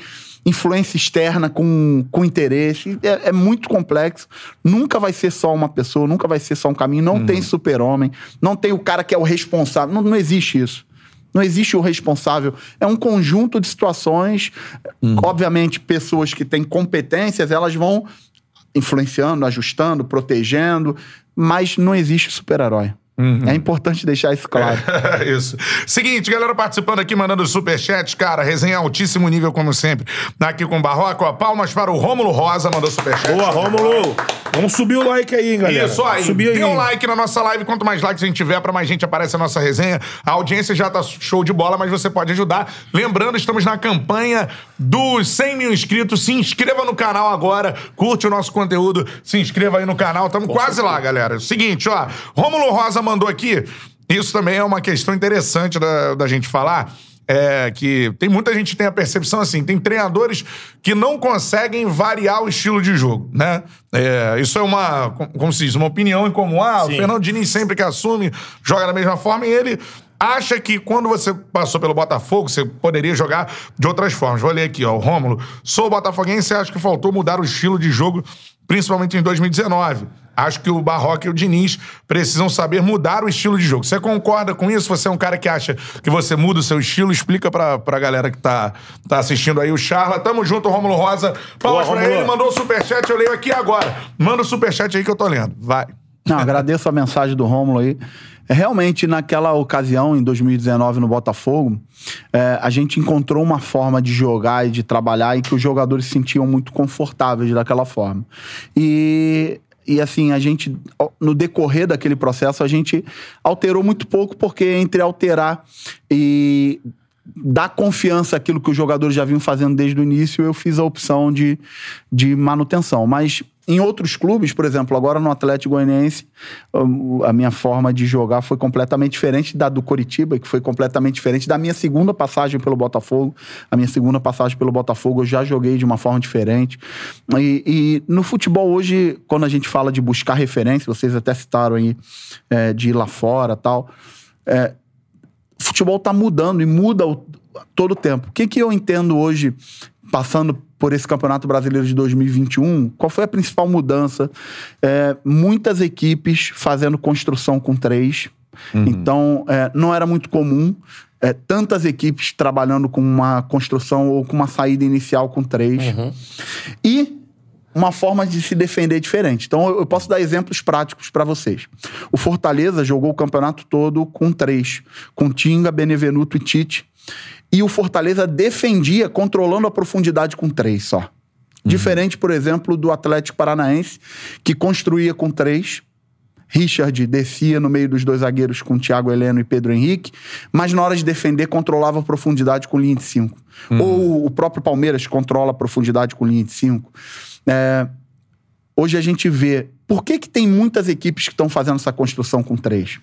influência externa com, com interesse. É, é, muito complexo. Nunca vai ser só uma pessoa, nunca vai ser só um caminho. Não uhum. tem super-homem, não tem o cara que é o responsável. Não, não existe isso. Não existe o responsável. É um conjunto de situações. Uhum. Obviamente, pessoas que têm competências, elas vão influenciando, ajustando, protegendo, mas não existe super-herói. Uhum. É importante deixar isso claro. É, *laughs* isso. Seguinte, galera participando aqui, mandando superchat, cara, resenha altíssimo nível, como sempre. Aqui com o Barroca, palmas para o Rômulo Rosa, mandou superchat. Boa, Rômulo! Vamos subir o like aí, hein, galera. Isso aí. Subir aí. Dê um like na nossa live. Quanto mais likes a gente tiver, para mais gente aparece a nossa resenha. A audiência já tá show de bola, mas você pode ajudar. Lembrando, estamos na campanha dos 100 mil inscritos. Se inscreva no canal agora, curte o nosso conteúdo, se inscreva aí no canal. Estamos quase certeza. lá, galera. Seguinte, ó. Rômulo Rosa mandou aqui. Isso também é uma questão interessante da, da gente falar. É que tem muita gente que tem a percepção assim, tem treinadores que não conseguem variar o estilo de jogo, né? É, isso é uma, como se diz, uma opinião em comum. Ah, Sim. o Fernando Diniz sempre que assume, joga da mesma forma e ele acha que quando você passou pelo Botafogo, você poderia jogar de outras formas. Vou ler aqui, ó, o Rômulo. Sou botafoguense e acho que faltou mudar o estilo de jogo, principalmente em 2019. Acho que o Barroca e o Diniz precisam saber mudar o estilo de jogo. Você concorda com isso? Você é um cara que acha que você muda o seu estilo? Explica pra, pra galera que tá, tá assistindo aí o Charla. Tamo junto, Rômulo Rosa. Palmas pra ele, mandou o superchat, eu leio aqui agora. Manda o superchat aí que eu tô lendo. Vai. Não, agradeço a mensagem do Rômulo aí. Realmente, naquela ocasião, em 2019, no Botafogo, é, a gente encontrou uma forma de jogar e de trabalhar em que os jogadores se sentiam muito confortáveis daquela forma. E e assim, a gente, no decorrer daquele processo, a gente alterou muito pouco, porque entre alterar e dar confiança àquilo que os jogadores já vinham fazendo desde o início, eu fiz a opção de, de manutenção. Mas em outros clubes, por exemplo, agora no Atlético Goianiense, a minha forma de jogar foi completamente diferente da do Coritiba, que foi completamente diferente da minha segunda passagem pelo Botafogo. A minha segunda passagem pelo Botafogo eu já joguei de uma forma diferente. E, e no futebol hoje, quando a gente fala de buscar referência, vocês até citaram aí é, de ir lá fora tal. É, futebol está mudando e muda o, todo o tempo. O que, que eu entendo hoje, passando por esse Campeonato Brasileiro de 2021, qual foi a principal mudança? É, muitas equipes fazendo construção com três. Uhum. Então, é, não era muito comum é, tantas equipes trabalhando com uma construção ou com uma saída inicial com três. Uhum. E uma forma de se defender diferente. Então, eu posso dar exemplos práticos para vocês. O Fortaleza jogou o campeonato todo com três, com Tinga, Benevenuto e Tite. E o Fortaleza defendia controlando a profundidade com três só. Uhum. Diferente, por exemplo, do Atlético Paranaense, que construía com três. Richard descia no meio dos dois zagueiros com Thiago Heleno e Pedro Henrique, mas na hora de defender controlava a profundidade com linha de cinco. Uhum. Ou o próprio Palmeiras controla a profundidade com linha de cinco. É, hoje a gente vê. Por que, que tem muitas equipes que estão fazendo essa construção com três?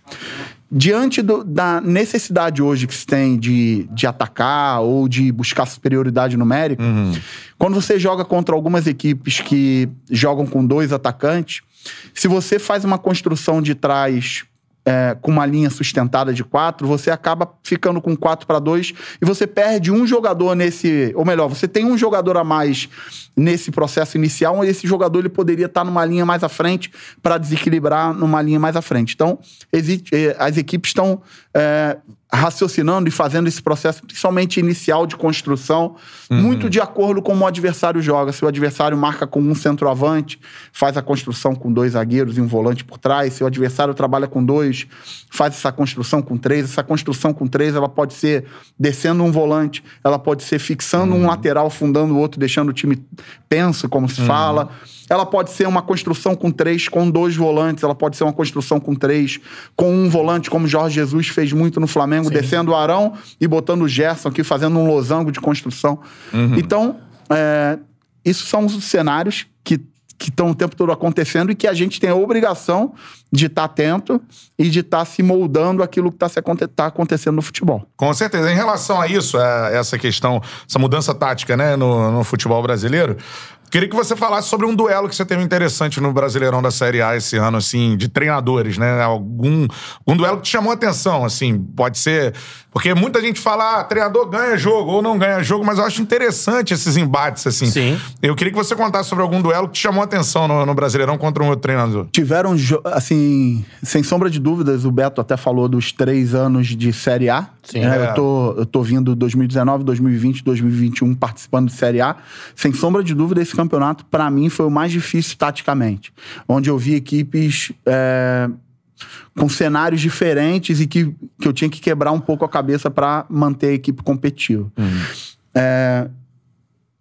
Diante do, da necessidade hoje que se tem de, de atacar ou de buscar superioridade numérica, uhum. quando você joga contra algumas equipes que jogam com dois atacantes, se você faz uma construção de trás é, com uma linha sustentada de quatro, você acaba ficando com quatro para dois e você perde um jogador nesse. Ou melhor, você tem um jogador a mais nesse processo inicial, e esse jogador ele poderia estar numa linha mais à frente para desequilibrar numa linha mais à frente. Então, existe, é, as equipes estão é, raciocinando e fazendo esse processo, principalmente inicial de construção, uhum. muito de acordo com como o adversário joga. Se o adversário marca com um centroavante, faz a construção com dois zagueiros e um volante por trás. Se o adversário trabalha com dois, faz essa construção com três. Essa construção com três, ela pode ser descendo um volante, ela pode ser fixando uhum. um lateral, fundando o outro, deixando o time penso, como se uhum. fala. Ela pode ser uma construção com três, com dois volantes. Ela pode ser uma construção com três, com um volante, como Jorge Jesus fez muito no Flamengo, Sim. descendo o Arão e botando o Gerson aqui, fazendo um losango de construção. Uhum. Então, é, isso são os cenários que que estão o tempo todo acontecendo e que a gente tem a obrigação de estar tá atento e de estar tá se moldando aquilo que está tá acontecendo no futebol. Com certeza. Em relação a isso, a essa questão, essa mudança tática né, no, no futebol brasileiro, Queria que você falasse sobre um duelo que você teve interessante no Brasileirão da Série A esse ano, assim, de treinadores, né? Algum, algum duelo que te chamou a atenção, assim, pode ser. Porque muita gente fala, ah, treinador ganha jogo ou não ganha jogo, mas eu acho interessante esses embates, assim. Sim. Eu queria que você contasse sobre algum duelo que te chamou a atenção no, no Brasileirão contra um outro treinador. Tiveram, assim, sem sombra de dúvidas, o Beto até falou dos três anos de Série A. Sim. né? É. eu, tô, eu tô vindo 2019, 2020, 2021 participando de Série A. Sem sombra de dúvida, esse campeonato, pra mim, foi o mais difícil taticamente. Onde eu vi equipes é, com cenários diferentes e que, que eu tinha que quebrar um pouco a cabeça pra manter a equipe competitiva. É,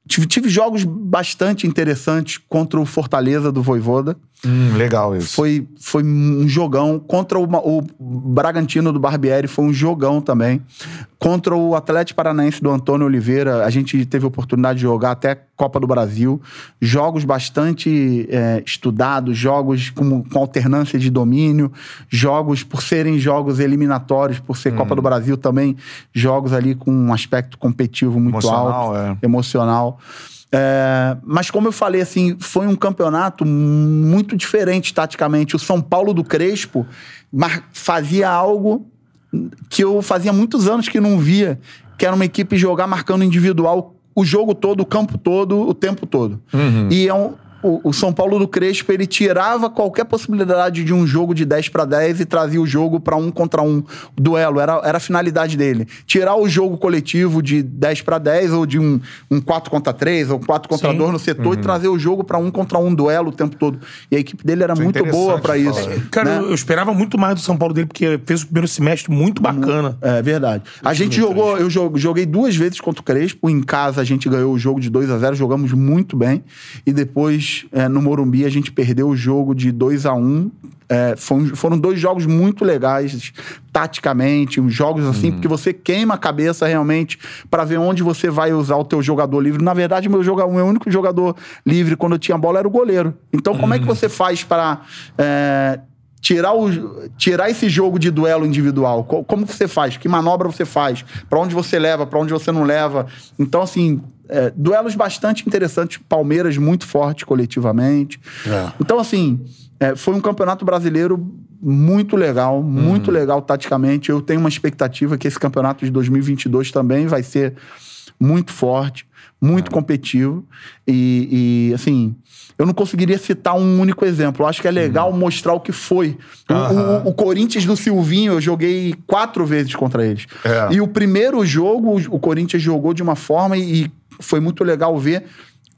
tive, tive jogos bastante interessantes contra o Fortaleza do Voivoda. Hum, legal isso. Foi, foi um jogão. Contra o, o Bragantino do Barbieri foi um jogão também. Contra o Atlético Paranaense do Antônio Oliveira, a gente teve a oportunidade de jogar até Copa do Brasil. Jogos bastante é, estudados, jogos com, com alternância de domínio, jogos por serem jogos eliminatórios, por ser Copa do Brasil também, jogos ali com um aspecto competitivo muito Emocional, alto, é. emocional. É, mas como eu falei, assim, foi um campeonato muito diferente taticamente. O São Paulo do Crespo fazia algo que eu fazia muitos anos que não via, que era uma equipe jogar marcando individual o jogo todo, o campo todo, o tempo todo. E é um- o, o São Paulo do Crespo, ele tirava qualquer possibilidade de um jogo de 10 para 10 e trazia o jogo para um contra um duelo. Era, era a finalidade dele. Tirar o jogo coletivo de 10 para 10 ou de um, um 4 contra 3 ou 4 contra Sim. 2 no setor e trazer o jogo para um contra um duelo o tempo todo. E a equipe dele era Isso é muito boa para isso. falar. Cara, né? eu, esperava muito mais do São Paulo dele, porque fez o primeiro semestre muito bacana. É verdade. A gente jogou, eu jo- joguei duas vezes contra o Crespo. Em casa a gente ganhou o jogo de 2 a 0 jogamos muito bem. E depois, é, no Morumbi, a gente perdeu o jogo de 2 a 1 É, foi- foram dois jogos muito legais, taticamente, uns jogos assim, porque você queima a cabeça realmente para ver onde você vai usar o teu jogador livre. Na verdade, meu, joga, o meu único jogador livre quando eu tinha bola era o goleiro. Então, como é que você faz para é, tirar, o, tirar esse jogo de duelo individual? Co- Como que você faz? Que manobra você faz? Para onde você leva? Para onde você não leva? Então, assim, é, duelos bastante interessantes. Palmeiras muito forte coletivamente. É. Então, assim, é, foi um campeonato brasileiro muito legal, muito legal taticamente. Eu tenho uma expectativa que esse campeonato de 2022 também vai ser muito forte, muito competitivo. E, e, assim, eu não conseguiria citar um único exemplo. Eu acho que é legal mostrar o que foi. O, o- o Corinthians do Silvinho, eu joguei quatro vezes contra eles. É. E o primeiro jogo, o Corinthians jogou de uma forma e, e foi muito legal ver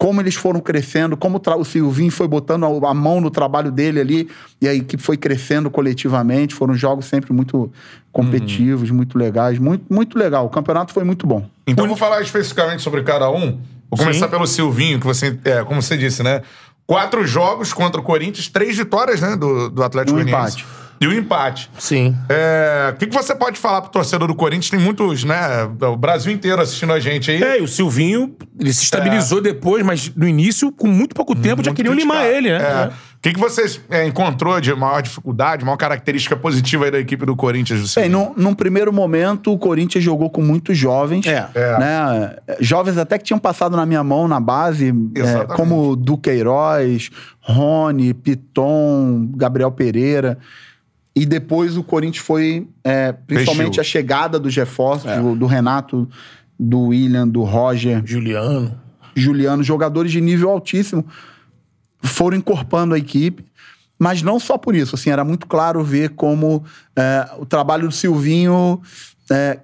como eles foram crescendo, como o, Silvinho foi botando a, a mão no trabalho dele ali, e a equipe foi crescendo coletivamente. Foram jogos sempre muito competitivos, muito legais, muito, muito legal. O campeonato foi muito bom. Então, vou falar especificamente sobre cada um. Vou começar Sim. pelo Silvinho, que você, é, como você disse, né? Quatro jogos contra o Corinthians, três vitórias, né? Do, do Atlético Um Goianiense. empate. E um empate. Sim. É, O que, que você pode falar pro torcedor do Corinthians? Tem muitos, né? O Brasil inteiro assistindo a gente aí. É, e o Silvinho, ele se estabilizou depois, mas no início, com muito pouco tempo, já Muito queriam limar ele, né? É. O que, que você é, encontrou de maior dificuldade, maior característica positiva aí da equipe do Corinthians? Do Bem, num, num primeiro momento, o Corinthians jogou com muitos jovens. É. É. Né? Jovens até que tinham passado na minha mão na base, é, como Duqueiroz, Rony, Piton, Gabriel Pereira. E depois o Corinthians foi, é, principalmente Mexeu. a chegada dos reforços, É. do, do Renato, do William, do Roger, Juliano. Juliano, jogadores de nível altíssimo, foram encorpando a equipe. Mas não só por isso, assim, era muito claro ver como é, o trabalho do Silvinho é,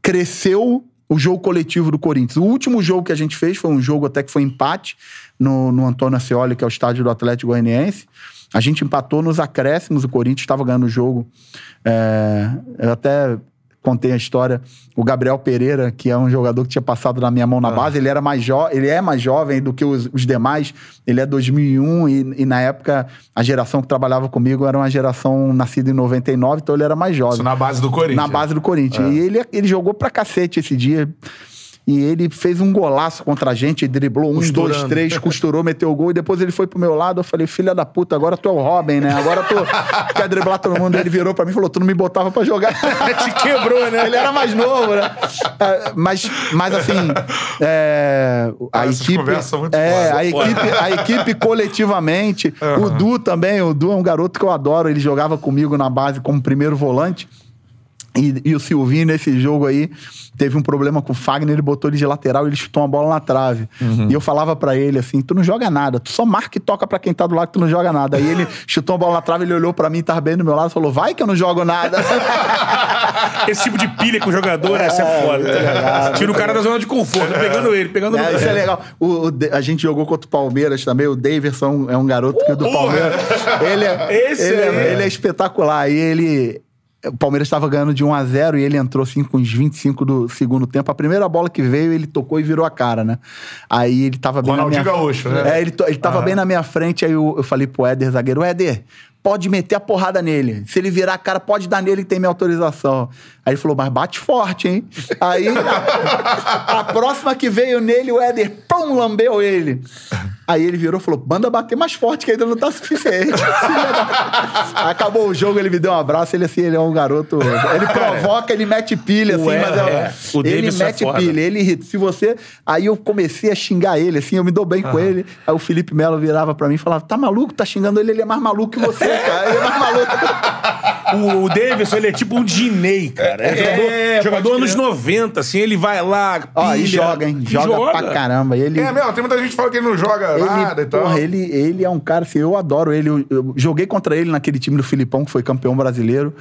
cresceu o jogo coletivo do Corinthians. O último jogo que a gente fez foi um jogo até que foi empate no, no Antônio Ascioli, que é o estádio do Atlético Goianiense. A gente empatou nos acréscimos, o Corinthians estava ganhando o jogo. É, eu até contei a história. O Gabriel Pereira, que é um jogador que tinha passado na minha mão na base, ele era mais jo ele é mais jovem do que os, os demais. Ele é 2001 e, e na época a geração que trabalhava comigo era uma geração nascida em 99, então ele era mais jovem. Isso na base do Corinthians. Na base do Corinthians. E ele, ele jogou pra cacete esse dia. E ele fez um golaço contra a gente, driblou um, Costurando. dois, três, costurou, meteu o gol. E depois ele foi pro meu lado. Eu falei, filha da puta, agora tu é o Robin, né? Agora tu *laughs* quer driblar todo mundo. Ele virou pra mim e falou: tu não me botava pra jogar. *laughs* Te quebrou, né? Ele era mais novo, né? É, mas, mas assim, é, a Essas equipe. muito é, foda. a equipe, a equipe coletivamente. O Du também, o Du é um garoto que eu adoro. Ele jogava comigo na base como primeiro volante. E, e o Silvinho, nesse jogo aí, teve um problema com o Fagner, ele botou ele de lateral e ele chutou uma bola na trave. Uhum. E eu falava pra ele assim: tu não joga nada, tu só marca e toca pra quem tá do lado que tu não joga nada. Aí ele *laughs* chutou uma bola na trave, ele olhou pra mim, tava bem do meu lado falou: vai que eu não jogo nada. *laughs* Esse tipo de pilha com o jogador, essa é foda. legal. Tira o cara da zona de conforto, pegando ele, pegando É, isso é legal. O, o a gente jogou contra o Palmeiras também. O Davidson é um garoto que é do Palmeiras. Ele é, ele, é, aí. ele é espetacular. E ele. O Palmeiras estava ganhando de 1 a 0 e ele entrou assim com os 25 do segundo tempo. A primeira bola que veio, ele tocou e virou a cara, né? Aí ele tava bem na minha Ronaldinho Gaúcho, né? É, ele, to- ele tava bem na minha frente, aí eu, eu falei pro Éder, zagueiro, Éder, pode meter a porrada nele. Se ele virar a cara, pode dar nele que tem minha autorização. Aí ele falou, mas bate forte, hein? Aí a, *laughs* a próxima que veio nele, o Éder, pum, lambeu ele. Aí ele virou e falou, manda bater mais forte que ainda não tá suficiente. *laughs* Acabou o jogo, ele me deu um abraço, ele assim, ele é um garoto... Ele provoca, ele mete pilha, assim, O mas é, é, o ele Davidson é mete foda. pilha, ele irrita. Se você... Aí eu comecei a xingar ele, assim, eu me dou bem com ele. Aí o Felipe Melo virava pra mim e falava, tá maluco? Tá xingando ele? Ele é mais maluco que você, cara. Ele é mais maluco. *laughs* O, o Davidson, ele é tipo um Diney, cara. É, É, jogador, jogador pode anos 90, assim, ele vai lá, pilha. Ó, e joga, hein? e Joga, pra caramba. Ele, É mesmo, tem muita gente que fala que ele não joga e tal. porra, ele, ele é um cara, assim, eu adoro ele. Eu, eu joguei contra ele naquele time do Filipão, que foi campeão brasileiro.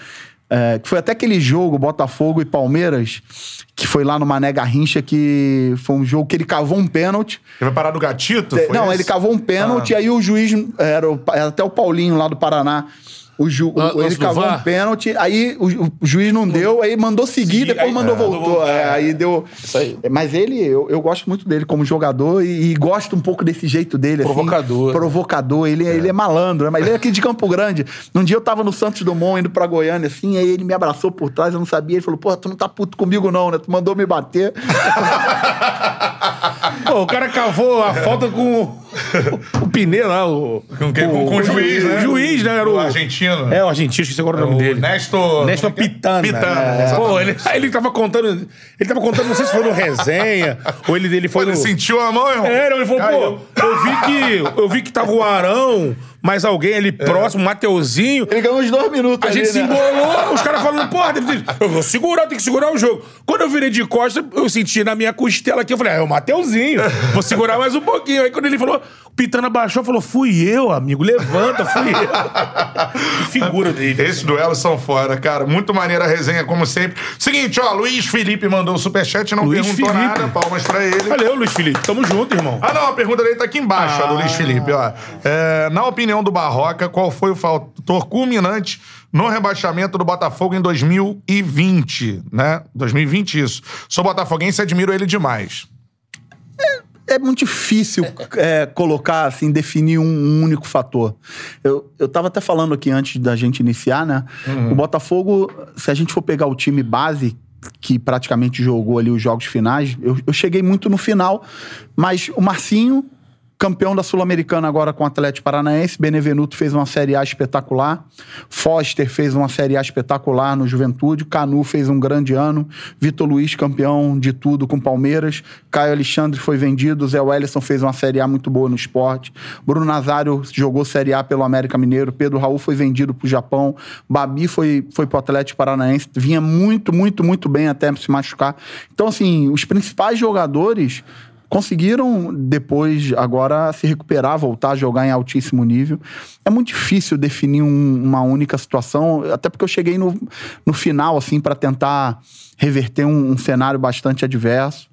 É, que foi até aquele jogo, Botafogo e Palmeiras, que foi lá no Mané Garrincha, que foi um jogo que ele cavou um pênalti. Ele vai parar do gatito? Não, esse? ele cavou um pênalti, Ah. aí o juiz, era, era até o Paulinho lá do Paraná. O ju, o- Lance ele cavou um pênalti, aí o, o juiz não deu, aí mandou seguir, depois aí- mandou é, voltou. É, é. aí deu. aí. Mas ele, eu, eu gosto muito dele como jogador e, e gosto um pouco desse jeito dele. assim, Provocador. provocador. Ele, ele é malandro, né? mas ele é aqui de Campo Grande. Um dia eu tava no Santos Dumont indo pra Goiânia, assim, aí ele me abraçou por trás, eu não sabia. Ele falou: Pô, tu não tá puto comigo, não, né? Tu mandou me bater. *laughs* Pô, o cara cavou a falta com o, o Pinê lá, o... Com, quem? com, com o juiz, né? O juiz, né? Era o, O argentino. É, o argentino, esqueci agora o nome O dele. Nestor como é é? Pitana. Pitana, É. Pô, ele, aí ele tava contando. Ele tava contando, não sei se foi no resenha, *laughs* ou ele, ele foi Pô, ele no. sentiu a mão, irmão? É, ele falou, Caiu. pô, eu vi que. Eu vi que tava o Arão, mais alguém ali próximo, Mateuzinho. Ele ganhou uns dois minutos. A ali, gente se né? embolou, *laughs* os caras falando, porra, eu vou segurar, tem que segurar o jogo. Quando eu virei de costas, eu senti na minha costela aqui, eu falei, ah, é o Mateuzinho, vou segurar mais um pouquinho. Aí quando ele falou, Pitana baixou, falou, fui eu, amigo, levanta, fui eu. *laughs* Que figura dele. Esses duelos são fora, cara. Muito maneira a resenha, como sempre. Seguinte, ó, Luiz Felipe mandou o superchat, não Luiz perguntou Felipe. nada. Palmas pra ele. Valeu, Luiz Felipe, tamo junto, irmão. Ah, não, a pergunta dele tá aqui embaixo, ó, do Ah. Luiz Felipe, ó. É, na opinião do Barroca, qual foi o fator culminante no rebaixamento do Botafogo em 2020, né? 2020, isso. Sou botafoguense e admiro ele demais. É muito difícil é, colocar, assim, definir um, um único fator. Eu, eu tava até falando aqui antes da gente iniciar, né? O Botafogo, se a gente for pegar o time base, que praticamente jogou ali os jogos finais, eu, eu cheguei muito no final, mas o Marcinho. Campeão da Sul-Americana agora com o Atlético Paranaense. Benevenuto fez uma Série A espetacular. Foster fez uma Série A espetacular no Juventude. Canu fez um grande ano. Vitor Luiz, campeão de tudo com Palmeiras. Caio Alexandre foi vendido. Zé Wellison fez uma Série A muito boa no esporte. Bruno Nazário jogou Série A pelo América Mineiro. Pedro Raul foi vendido pro Japão. Babi foi, foi pro Atlético Paranaense. Vinha muito, muito, muito bem até se machucar. Então, assim, os principais jogadores conseguiram depois agora se recuperar, voltar a jogar em altíssimo nível. É muito difícil definir um- uma única situação, até porque eu cheguei no, no final assim para tentar reverter um, um cenário bastante adverso.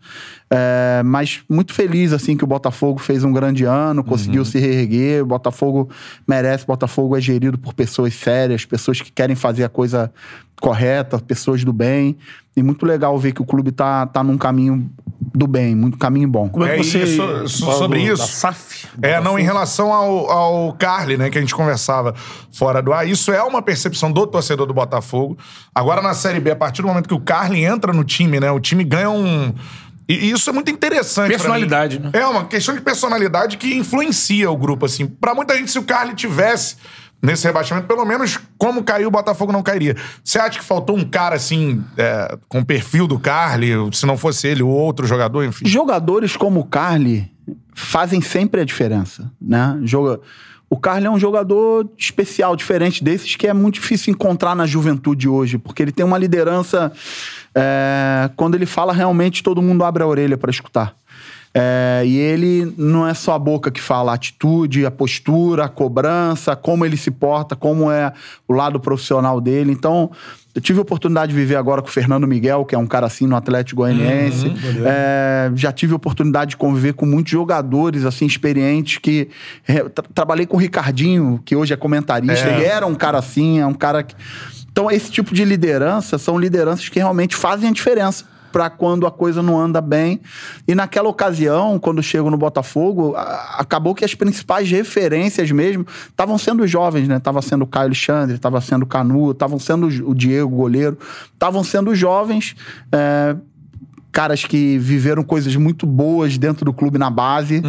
É, mas muito feliz assim que o Botafogo fez um grande ano, conseguiu se reerguer. O Botafogo merece, o Botafogo é gerido por pessoas sérias, pessoas que querem fazer a coisa correta, pessoas do bem. E muito legal ver que o clube tá, tá num caminho do bem, muito caminho bom. Como é É que você. isso, so- falou sobre da isso. SAF? É, não, em relação ao, ao Carly, né, que a gente conversava fora do ar, isso é uma percepção do torcedor do Botafogo. Agora na Série B, a partir do momento que o Carly entra no time, né, o time ganha um. E, isso é muito interessante. pra Personalidade, mim. né? É uma questão de personalidade que influencia o grupo, assim. Pra muita gente, se o Carly tivesse nesse rebaixamento, pelo menos como caiu, o Botafogo não cairia. Você acha que faltou um cara, assim, é, com o perfil do Carly, se não fosse ele, ou outro jogador, enfim? Jogadores como o Carly fazem sempre a diferença, né? Joga... O Carly é um jogador especial, diferente desses, que é muito difícil encontrar na juventude hoje, porque ele tem uma liderança. é, quando ele fala, realmente todo mundo abre a orelha para escutar. É, e ele não é só a boca que fala, a atitude, a postura, a cobrança, como ele se porta, como é o lado profissional dele. Então, eu tive a oportunidade de viver agora com o Fernando Miguel, que é um cara assim no Atlético Goianiense. É, já tive a oportunidade de conviver com muitos jogadores assim experientes que tra- trabalhei com o Ricardinho, que hoje é comentarista. É. Ele era um cara assim, é um cara que então esse tipo de liderança são lideranças que realmente fazem a diferença para quando a coisa não anda bem. E naquela ocasião, quando chego no Botafogo, a- acabou que as principais referências mesmo estavam sendo jovens, né? Tava sendo o Caio Alexandre, tava sendo o Canu, estavam sendo o Diego, goleiro, estavam sendo jovens. é, caras que viveram coisas muito boas dentro do clube na base,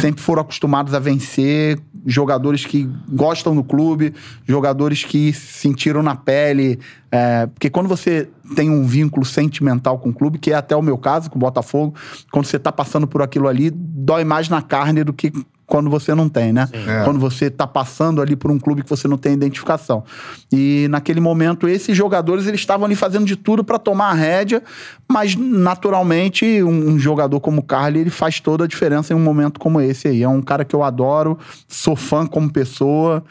sempre foram acostumados a vencer, jogadores que gostam do clube, jogadores que sentiram na pele. é, porque quando você tem um vínculo sentimental com o clube, que é até o meu caso com o Botafogo, quando você tá passando por aquilo ali, dói mais na carne do que quando você não tem, né? É. Quando você tá passando ali por um clube que você não tem identificação. E naquele momento, esses jogadores, eles estavam ali fazendo de tudo para tomar a rédea, mas naturalmente, um, um jogador como o Carly, ele faz toda a diferença em um momento como esse aí. É um cara que eu adoro, sou fã como pessoa,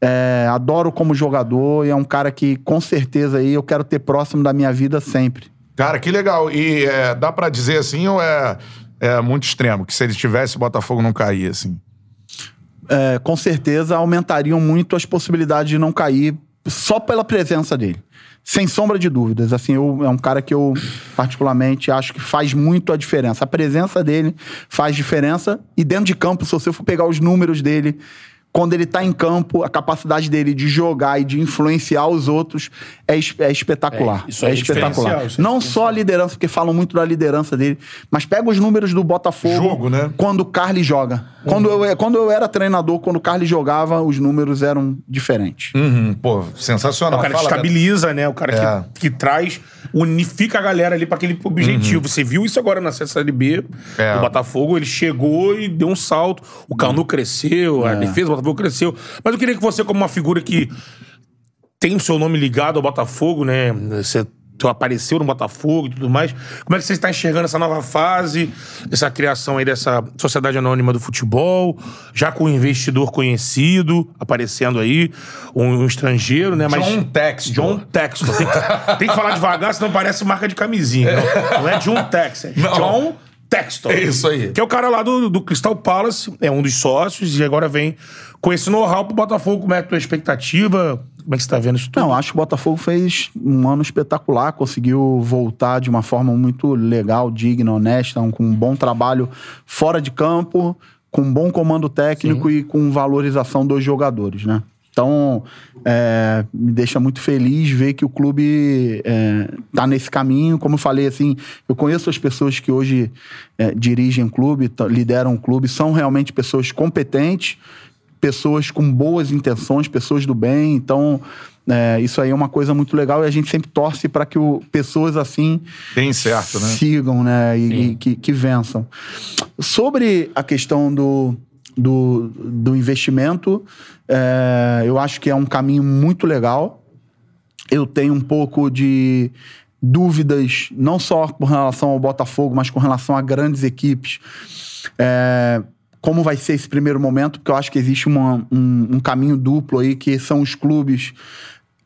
é, adoro como jogador, e é um cara que, com certeza, aí eu quero ter próximo da minha vida sempre. Cara, que legal. E é, dá pra dizer assim, ou é, é muito extremo? Que se ele tivesse, o Botafogo não caía, assim. é, com certeza aumentariam muito as possibilidades de não cair só pela presença dele. Sem sombra de dúvidas. Assim, eu, é um cara que eu, particularmente, acho que faz muito a diferença. A presença dele faz diferença. E dentro de campo, se você for pegar os números dele, quando ele tá em campo, a capacidade dele de jogar e de influenciar os outros é, es- é espetacular. É, isso aí é espetacular. isso é Não só a liderança, porque falam muito da liderança dele, mas pega os números do Botafogo Jogo, né? quando o Carly joga. Quando, eu, quando eu era treinador, quando o Carly jogava, os números eram diferentes. Uhum, pô, sensacional. O cara que Fala, estabiliza, né? O cara É. que, que traz, unifica a galera ali pra aquele objetivo. Você viu isso agora na Série B É. do Botafogo. Ele chegou e deu um salto. O Canu cresceu, a defesa do Botafogo cresceu. Mas eu queria que você, como uma figura que tem o seu nome ligado ao Botafogo, né? Você apareceu no Botafogo e tudo mais. Como é que você está enxergando essa nova fase, essa criação aí dessa sociedade anônima do futebol, já com um investidor conhecido aparecendo aí, um, um estrangeiro, né? Mas John Textor. John Textor. Tem que, tem que falar devagar, senão parece marca de camisinha. Não, não é John Textor, é. John Textor. É isso aí. Que é o cara lá do, do Crystal Palace, é um dos sócios, e agora vem com esse know-how pro Botafogo. Como é a tua expectativa? Como é que você tá vendo isso tudo? Não, acho que o Botafogo fez um ano espetacular, conseguiu voltar de uma forma muito legal, digna, honesta, com um bom trabalho fora de campo, com um bom comando técnico e com valorização dos jogadores, né? Então, é, me deixa muito feliz ver que o clube é, tá nesse caminho. Como eu falei, assim, eu conheço as pessoas que hoje é, dirigem o clube, lideram o clube, são realmente pessoas competentes, pessoas com boas intenções, pessoas do bem. Então, é, isso aí é uma coisa muito legal e a gente sempre torce para que o- pessoas assim Bem certo, né? sigam, né? E, e que, que vençam. Sobre a questão do, do, do investimento, é, eu acho que é um caminho muito legal. Eu tenho um pouco de dúvidas, não só com relação ao Botafogo, mas com relação a grandes equipes. É, como vai ser esse primeiro momento, porque eu acho que existe uma- um, um caminho duplo aí, que são os clubes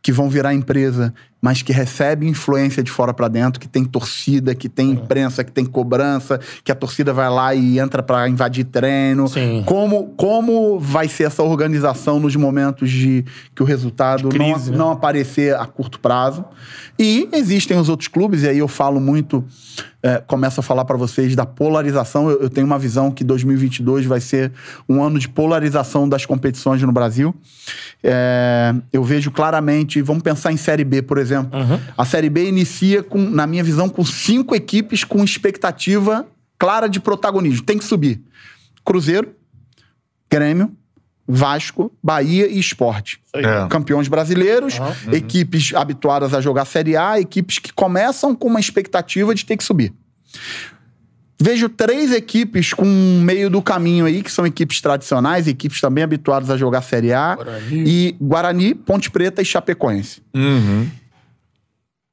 que vão virar empresa, mas que recebem influência de fora para dentro, que tem torcida, que tem imprensa, que tem cobrança, que a torcida vai lá e entra para invadir treino. Sim. Como, como vai ser essa organização nos momentos de que o resultado crise, não, né? não aparecer a curto prazo? E existem os outros clubes, e aí eu falo muito, é, começo a falar para vocês da polarização. Eu, eu tenho uma visão que 2022 vai ser um ano de polarização das competições no Brasil. É, eu vejo claramente, vamos pensar em Série B, por exemplo. exemplo. Uhum. A Série B inicia, com, na minha visão, com cinco equipes com expectativa clara de protagonismo. Tem que subir. Cruzeiro, Grêmio, Vasco, Bahia e Esporte. É. Campeões brasileiros, Uhum. equipes habituadas a jogar Série A, equipes que começam com uma expectativa de ter que subir. Vejo três equipes com meio do caminho aí, que são equipes tradicionais, equipes também habituadas a jogar Série A. Guarani. E Guarani, Ponte Preta e Chapecoense. Uhum.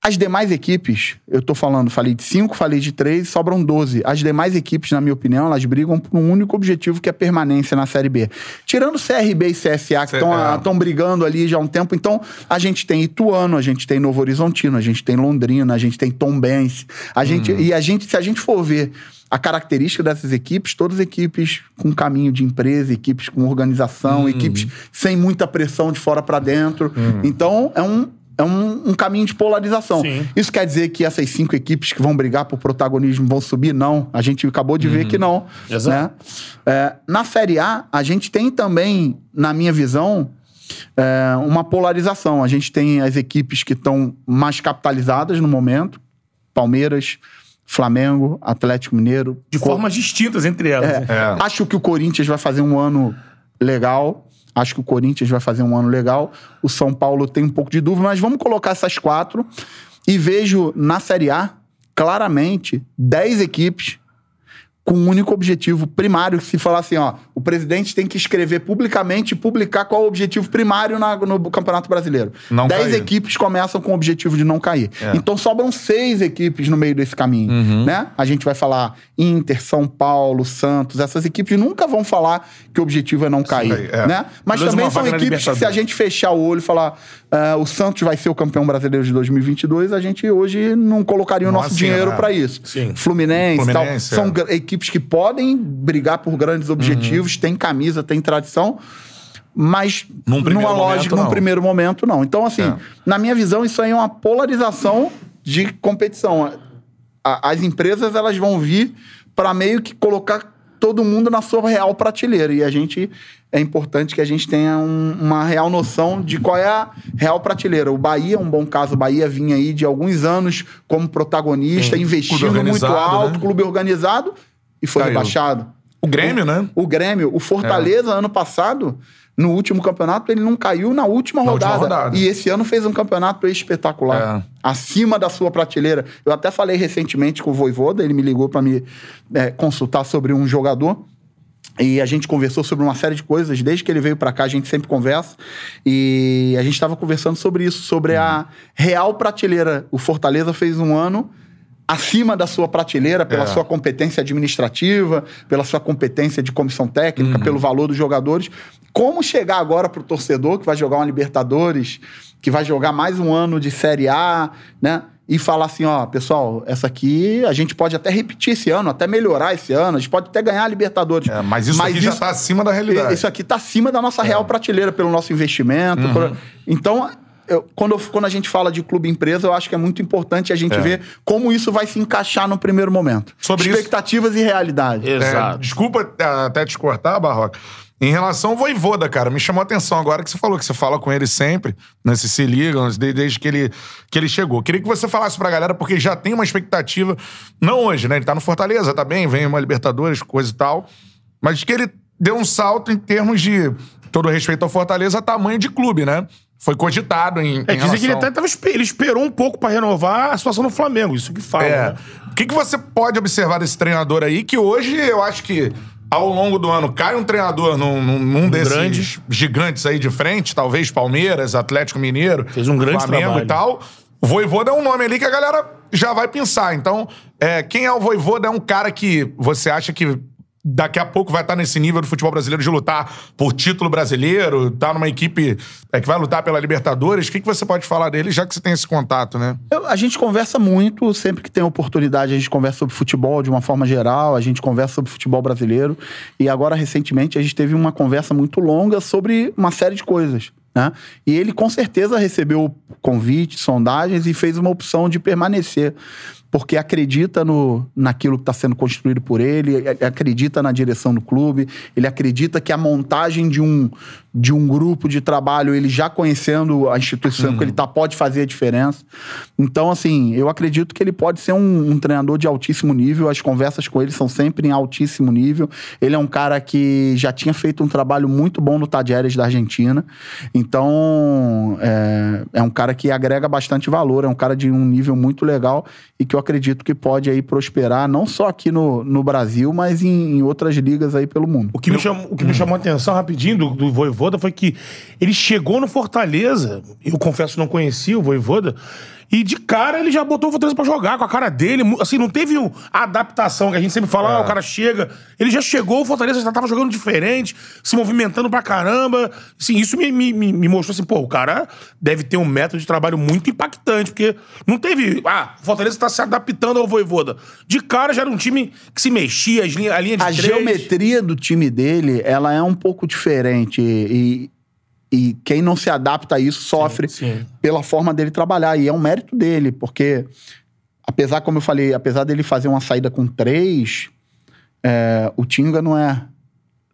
As demais equipes, eu tô falando, falei de cinco, falei de três, sobram 12. As demais equipes, na minha opinião, elas brigam por um único objetivo, que é permanência na Série B. Tirando CRB e CSA, que estão é. brigando ali já há um tempo. Então, a gente tem Ituano, a gente tem Novo Horizontino, a gente tem Londrina, a gente tem Tombense. A gente, E a gente, se a gente for ver a característica dessas equipes, todas equipes com caminho de empresa, equipes com organização, equipes sem muita pressão de fora para dentro. Então, é um, é um, um caminho de polarização. Sim. Isso quer dizer que essas cinco equipes que vão brigar por protagonismo vão subir? Não. A gente acabou de ver que não. Exato. né? É, na Série A, a gente tem também, na minha visão, é, uma polarização. A gente tem as equipes que estão mais capitalizadas no momento. Palmeiras, Flamengo, Atlético Mineiro. De Co- formas distintas entre elas. é. É. Acho que o Corinthians vai fazer um ano legal. Acho que o Corinthians vai fazer um ano legal. O São Paulo tem um pouco de dúvida, mas vamos colocar essas quatro. E vejo na Série A, claramente, 10 equipes com um único objetivo primário. Se falar assim, ó, o presidente tem que escrever publicamente e publicar qual é o objetivo primário na- no Campeonato Brasileiro. Não 10 cair. equipes começam com o objetivo de não cair. É. Então sobram seis equipes no meio desse caminho, Uhum. né? A gente vai falar Inter, São Paulo, Santos, essas equipes nunca vão falar que o objetivo é não cair, é. né? Mas menos também são equipes que se a gente fechar o olho e falar ah, o Santos vai ser o campeão brasileiro de 2022, a gente hoje não colocaria o nosso dinheiro né? para isso. Sim. Fluminense, e tal, Fluminense, são é. Equipes que podem brigar por grandes objetivos, Uhum. tem camisa, tem tradição, mas Num primeiro numa momento, lógica, num não. primeiro momento, não. Então, assim, É. na minha visão, isso aí é uma polarização de competição. As empresas, elas vão vir para meio que colocar todo mundo na sua real prateleira. E a gente, é importante que a gente tenha um- uma real noção de qual é a real prateleira. O Bahia é um bom caso. O Bahia vinha aí de alguns anos como protagonista, investindo muito alto, né? clube organizado, e foi Caiu. rebaixado. O Grêmio, né? O Grêmio, o Fortaleza, ano passado, no último campeonato, ele não caiu na última, Na última rodada. rodada. E esse ano fez um campeonato espetacular. É. Acima da sua prateleira. Eu até falei recentemente com o Voivoda, ele me ligou para me é, consultar sobre um jogador. E a gente conversou sobre uma série de coisas. Desde que ele veio para cá, a gente sempre conversa. E a gente estava conversando sobre isso, sobre a real prateleira. O Fortaleza fez um ano acima da sua prateleira, pela É. sua competência administrativa, pela sua competência de comissão técnica, Uhum. pelo valor dos jogadores. Como chegar agora pro torcedor que vai jogar uma Libertadores, que vai jogar mais um ano de Série A, né? E falar assim, ó, pessoal, essa aqui a gente pode até repetir esse ano, até melhorar esse ano, a gente pode até ganhar a Libertadores. É, mas isso aqui já tá acima da realidade. Isso aqui tá acima da nossa real prateleira, pelo nosso investimento. Uhum. por- Então, eu- quando, eu- quando a gente fala de clube empresa, eu acho que é muito importante a gente É. ver como isso vai se encaixar no primeiro momento. Sobre isso- Expectativas e realidade. É, Exato. desculpa é, até te cortar, Barroca. Em relação ao Voivoda, cara, me chamou a atenção agora que você falou que você fala com ele sempre, né? Se liga, desde, desde que, ele, que ele chegou. Queria que você falasse pra galera, porque já tem uma expectativa, não hoje, né? Ele tá no Fortaleza, tá bem, vem uma Libertadores, coisa e tal, mas que ele deu um salto em termos de, todo respeito ao Fortaleza, tamanho de clube, né? Foi cogitado em, É, em dizem que ele relação- até tava, ele esperou um pouco pra renovar a situação no Flamengo, isso que fala. É. né? O que, que você pode observar desse treinador aí, que hoje eu acho que ao longo do ano cai um treinador num, num- num desses grande. gigantes aí de frente, talvez Palmeiras, Atlético Mineiro, Fez um grande Flamengo trabalho. e tal. O Voivoda é um nome ali que a galera já vai pensar. Então, é, quem é o Voivoda é um cara que você acha que daqui a pouco vai estar nesse nível do futebol brasileiro de lutar por título brasileiro, tá numa equipe é, que vai lutar pela Libertadores. O que, que você pode falar dele, já que você tem esse contato, né? Eu- a gente conversa muito, sempre que tem oportunidade, a gente conversa sobre futebol de uma forma geral, a gente conversa sobre futebol brasileiro. E agora, recentemente, a gente teve uma conversa muito longa sobre uma série de coisas. Né? E ele com certeza recebeu convites, sondagens e fez uma opção de permanecer. Porque acredita no, naquilo que está sendo construído por ele, acredita na direção do clube, ele acredita que a montagem de um, de um grupo de trabalho, ele já conhecendo a instituição que ele tá, pode fazer a diferença. Então, assim, eu acredito que ele pode ser um, um treinador de altíssimo nível, as conversas com ele são sempre em altíssimo nível. Ele é um cara que já tinha feito um trabalho muito bom no Tadieres da Argentina, então é, é um cara que agrega bastante valor, é um cara de um nível muito legal e que eu acredito que pode aí prosperar, não só aqui no, no Brasil, mas em, em outras ligas aí pelo mundo. O que, me chamou, o que me chamou a atenção rapidinho do, do Voivoda foi que ele chegou no Fortaleza, eu confesso não conhecia o Voivoda, e de cara ele já botou o Fortaleza pra jogar com a cara dele. Assim, não teve um- a adaptação que a gente sempre fala, ah, o cara chega. Ele já chegou, o Fortaleza já tava jogando diferente, se movimentando pra caramba. Assim, isso me, me, me- me mostrou assim, pô, o cara deve ter um método de trabalho muito impactante, porque não teve. Ah, o Fortaleza tá se adaptando ao Voivoda. De cara já era um time que se mexia, as linha- a linha de a três. geometria do time dele, ela é um pouco diferente e, e quem não se adapta a isso sofre sim. pela forma dele trabalhar e é um mérito dele, porque apesar, como eu falei, apesar dele fazer uma saída com três, é, o Tinga não é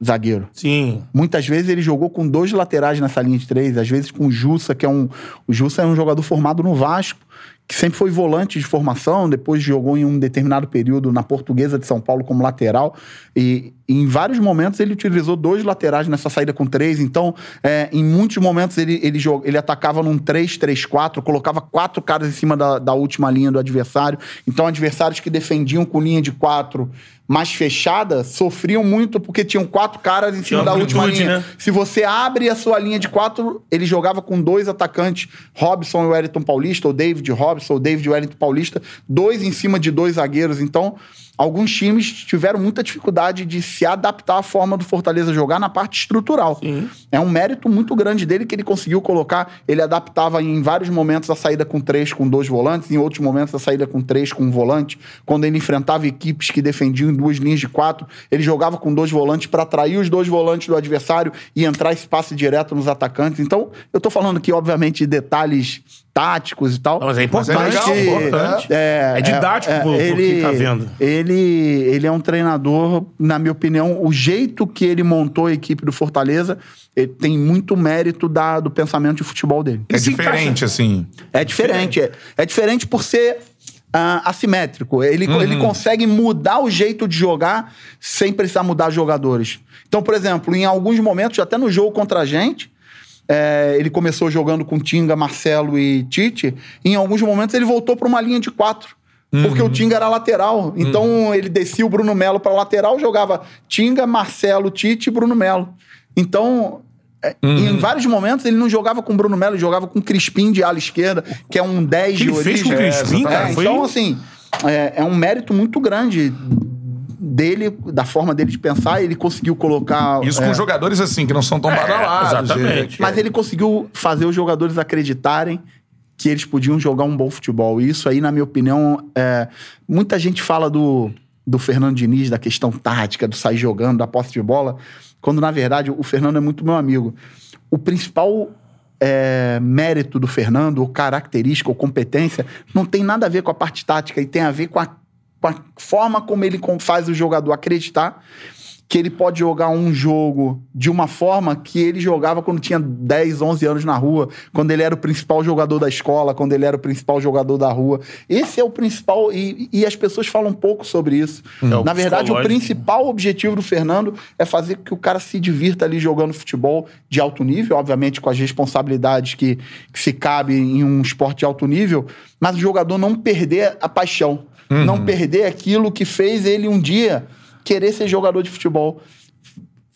zagueiro. Sim. Muitas vezes ele jogou com dois laterais nessa linha de três, às vezes com o Jussa, que é um. O Jussa é um jogador formado no Vasco, que sempre foi volante de formação, depois jogou em um determinado período na Portuguesa de São Paulo como lateral. E, em vários momentos ele utilizou dois laterais nessa saída com três. Então, é, em muitos momentos ele, ele, jog- ele atacava num 3-3-4, colocava quatro caras em cima da, da última linha do adversário. Então, adversários que defendiam com linha de quatro mais fechada sofriam muito porque tinham quatro caras em cima da última linha. né? Se você abre a sua linha de quatro, ele jogava com dois atacantes, Robson e Wellington Paulista, ou David Robson, ou David Wellington Paulista, dois em cima de dois zagueiros. Então, alguns times tiveram muita dificuldade de se adaptar à forma do Fortaleza jogar na parte estrutural. É um mérito muito grande dele que ele conseguiu colocar. Ele adaptava em vários momentos a saída com três, com dois volantes, em outros momentos a saída com três, com um volante. Quando ele enfrentava equipes que defendiam em duas linhas de quatro, ele jogava com dois volantes para atrair os dois volantes do adversário e entrar esse passe direto nos atacantes. Então, eu tô falando aqui, obviamente, de detalhes táticos e tal. Não, mas é importante. Mas é legal, que- importante. É, É didático pro- pro quem tá vendo. Ele, ele é um treinador, na minha opinião, o jeito que ele montou a equipe do Fortaleza ele tem muito mérito da, do pensamento de futebol dele. É diferente, assim. É diferente. É, é diferente por ser ah, assimétrico. Ele, ele consegue mudar o jeito de jogar sem precisar mudar jogadores. Então, por exemplo, em alguns momentos, até no jogo contra a gente, é, ele começou jogando com Tinga, Marcelo e Tite. E em alguns momentos ele voltou para uma linha de quatro. Porque o Tinga era lateral. Então ele descia o Bruno Melo para lateral, jogava Tinga, Marcelo, Tite e Bruno Melo. Então, é, em vários momentos ele não jogava com Bruno Melo, ele jogava com Crispim de ala esquerda, que é um 10 que de ele fez com o origem. Crispim, É, cara, foi- Então, assim, é, é um mérito muito grande dele, da forma dele de pensar. Ele conseguiu colocar. Isso é, com jogadores assim, que não são tão badalados. exatamente. é, mas ele conseguiu fazer os jogadores acreditarem que eles podiam jogar um bom futebol. E isso aí, na minha opinião, é... muita gente fala do, do Fernando Diniz, da questão tática, do sair jogando, da posse de bola, quando na verdade o Fernando é muito meu amigo. O principal é, mérito do Fernando, ou característica, ou competência, não tem nada a ver com a parte tática e tem a ver com a, com a forma como ele faz o jogador acreditar que ele pode jogar um jogo de uma forma que ele jogava quando tinha 10, 11 anos na rua, quando ele era o principal jogador da escola, quando ele era o principal jogador da rua. Esse é o principal, e, e as pessoas falam um pouco sobre isso. É, o Na verdade, o principal objetivo do Fernando é fazer com que o cara se divirta ali jogando futebol de alto nível, obviamente com as responsabilidades que, que se cabe em um esporte de alto nível, mas o jogador não perder a paixão, não perder aquilo que fez ele um dia querer ser jogador de futebol.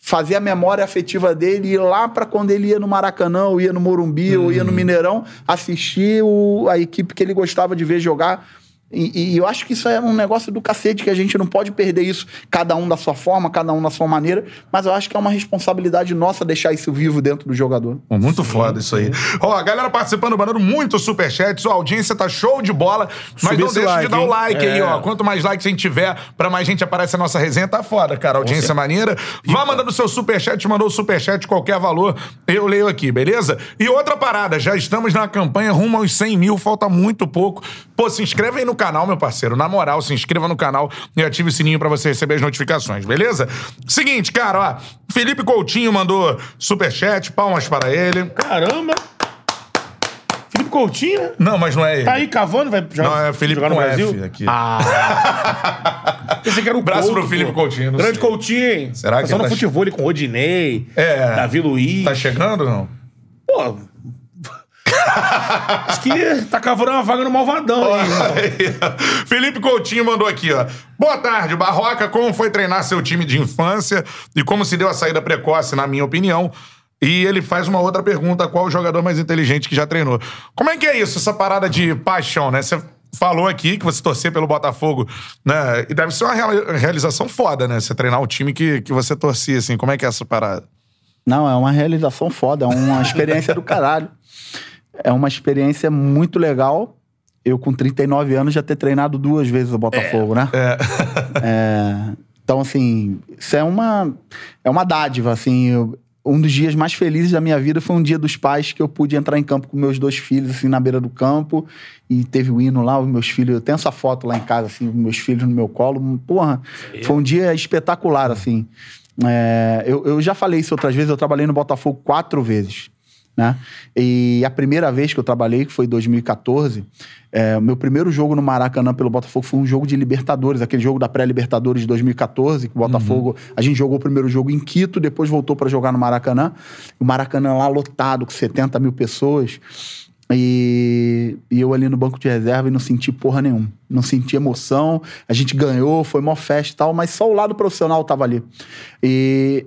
Fazer a memória afetiva dele ir lá para quando ele ia no Maracanã, ou ia no Morumbi, ou ia no Mineirão, assistir o- a equipe que ele gostava de ver jogar. E, e eu acho que isso é um negócio do cacete, que a gente não pode perder isso, cada um da sua forma, cada um da sua maneira, mas eu acho que é uma responsabilidade nossa deixar isso vivo dentro do jogador. Muito foda isso aí. Ó, a galera participando, mandando muito superchat. Sua audiência tá show de bola. Mas Subir não deixa de like, dar o hein? like aí, É. ó. Quanto mais likes a gente tiver, pra mais gente aparece a nossa resenha, tá foda, cara. Audiência maneira. Vá mandando seu superchat, mandou o superchat, qualquer valor, eu leio aqui, beleza? E outra parada, já estamos na campanha rumo aos 100 mil, falta muito pouco. Pô, se inscreve aí no canal, meu parceiro. Na moral, se inscreva no canal e ative o sininho pra você receber as notificações, beleza? Seguinte, cara, ó. Felipe Coutinho mandou superchat, palmas para ele. Caramba! Felipe Coutinho, né? Não, mas não é ele. Tá aí cavando, vai jogar, Não, é Felipe jogar no Brasil? F aqui. Ah! *laughs* Pensei que era o Braço Couto, pro Felipe pô. Coutinho, Grande sei. Coutinho, hein? Será que Passou ele no tá- futebol ali com Rodinei, É. Davi Luiz. Tá chegando ou não? Pô... Acho que tá cavando uma vaga no Malvadão aí. Felipe Coutinho mandou aqui, ó. Boa tarde, Barroca. Como foi treinar seu time de infância e como se deu a saída precoce, na minha opinião? E ele faz uma outra pergunta: qual o jogador mais inteligente que já treinou? Como é que é isso, essa parada de paixão, né? Você falou aqui que você torcer pelo Botafogo, né? E deve ser uma reali- realização foda, né? Você treinar o time que, que você torcia, assim. Como é que é essa parada? Não, é uma realização foda, é uma experiência do caralho. É uma experiência muito legal. Eu, com 39 anos, já ter treinado duas vezes o Botafogo, né? *laughs* É, então, assim, isso é uma, é uma dádiva, assim. eu- um dos dias mais felizes da minha vida foi um dia dos pais que eu pude entrar em campo com meus dois filhos, assim, na beira do campo. E teve o hino lá, os meus filhos... Eu tenho essa foto lá em casa, assim, os meus filhos no meu colo. Porra, foi um dia espetacular, assim. É, eu, eu já falei isso outras vezes, eu trabalhei no Botafogo quatro vezes. Né? E a primeira vez que eu trabalhei, que foi em 2014, é, meu primeiro jogo no Maracanã pelo Botafogo foi um jogo de Libertadores, aquele jogo da pré-Libertadores de 2014, que o Botafogo. A gente jogou o primeiro jogo em Quito, depois voltou para jogar no Maracanã. O Maracanã lá lotado, com 70 mil pessoas. E, e eu ali no banco de reserva e não senti porra nenhuma. Não senti emoção. A gente ganhou, foi mó festa e tal, mas só o lado profissional tava ali. E,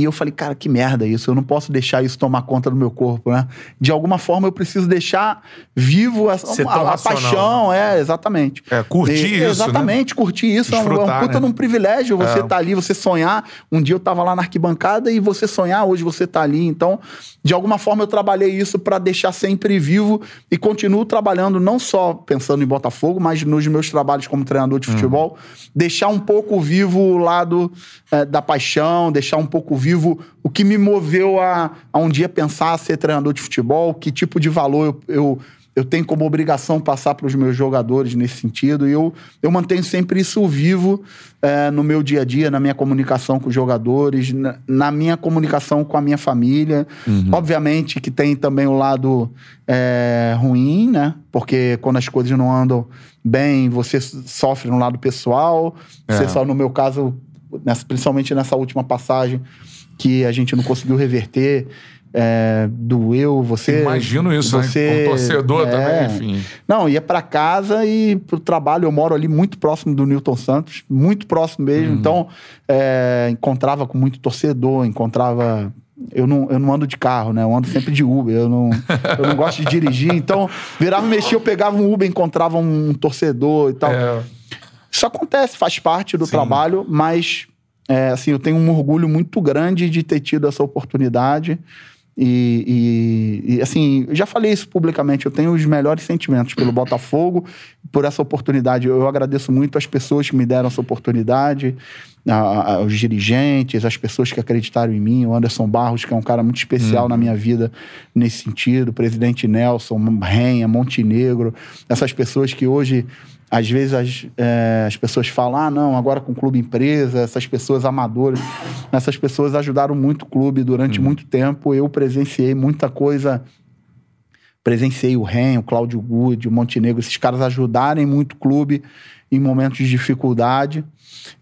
e eu falei, cara, que merda isso. Eu não posso deixar isso tomar conta do meu corpo, né? De alguma forma eu preciso deixar vivo a, a racional, paixão. É, exatamente. É, curtir E- isso, né? Exatamente, curtir isso. É um, é um puta né? de um privilégio você É. tá ali, você sonhar. Um dia eu tava lá na arquibancada e você sonhar, hoje você tá ali. Então, de alguma forma eu trabalhei isso pra deixar sempre vivo e continuo trabalhando não só pensando em Botafogo, mas nos meus trabalhos como treinador de futebol, deixar um pouco vivo o lado eh, da paixão, deixar um pouco vivo o que me moveu a, a um dia pensar ser treinador de futebol, que tipo de valor eu, eu, eu tenho como obrigação passar para os meus jogadores nesse sentido. E eu, eu mantenho sempre isso vivo eh, no meu dia a dia, na minha comunicação com os jogadores, na, na minha comunicação com a minha família. Obviamente que tem também o lado eh, ruim, né? Porque quando as coisas não andam bem, você sofre no lado pessoal. Você É. só, no meu caso, nessa- principalmente nessa última passagem, que a gente não conseguiu reverter. É, doeu, você. Imagino isso, né? você, Como torcedor é. também, enfim. Não, ia pra casa e pro trabalho. Eu moro ali muito próximo do Newton Santos, muito próximo mesmo. Uhum. Então, é, encontrava com muito torcedor, encontrava. Eu não, eu não ando de carro, né? Eu ando sempre de Uber. Eu não, eu não gosto de dirigir. Então, virava, mexia, eu pegava um Uber, encontrava um torcedor e tal. É. Isso acontece, faz parte do Sim. trabalho, mas é, assim, eu tenho um orgulho muito grande de ter tido essa oportunidade. E, e- e, assim, eu já falei isso publicamente, eu tenho os melhores sentimentos pelo Botafogo, por essa oportunidade. Eu agradeço muito as pessoas que me deram essa oportunidade, a- a- os dirigentes, as pessoas que acreditaram em mim, o Anderson Barros, que é um cara muito especial na minha vida nesse sentido, o presidente Nelson, Renha, Montenegro, essas pessoas que hoje às vezes as, é, as pessoas falam, ah, não, agora com o clube empresa, essas pessoas amadoras, essas pessoas ajudaram muito o clube durante muito tempo. Eu presenciei muita coisa. Presenciei o Ren, o Cláudio Good, o Montenegro, esses caras ajudarem muito o clube em momentos de dificuldade.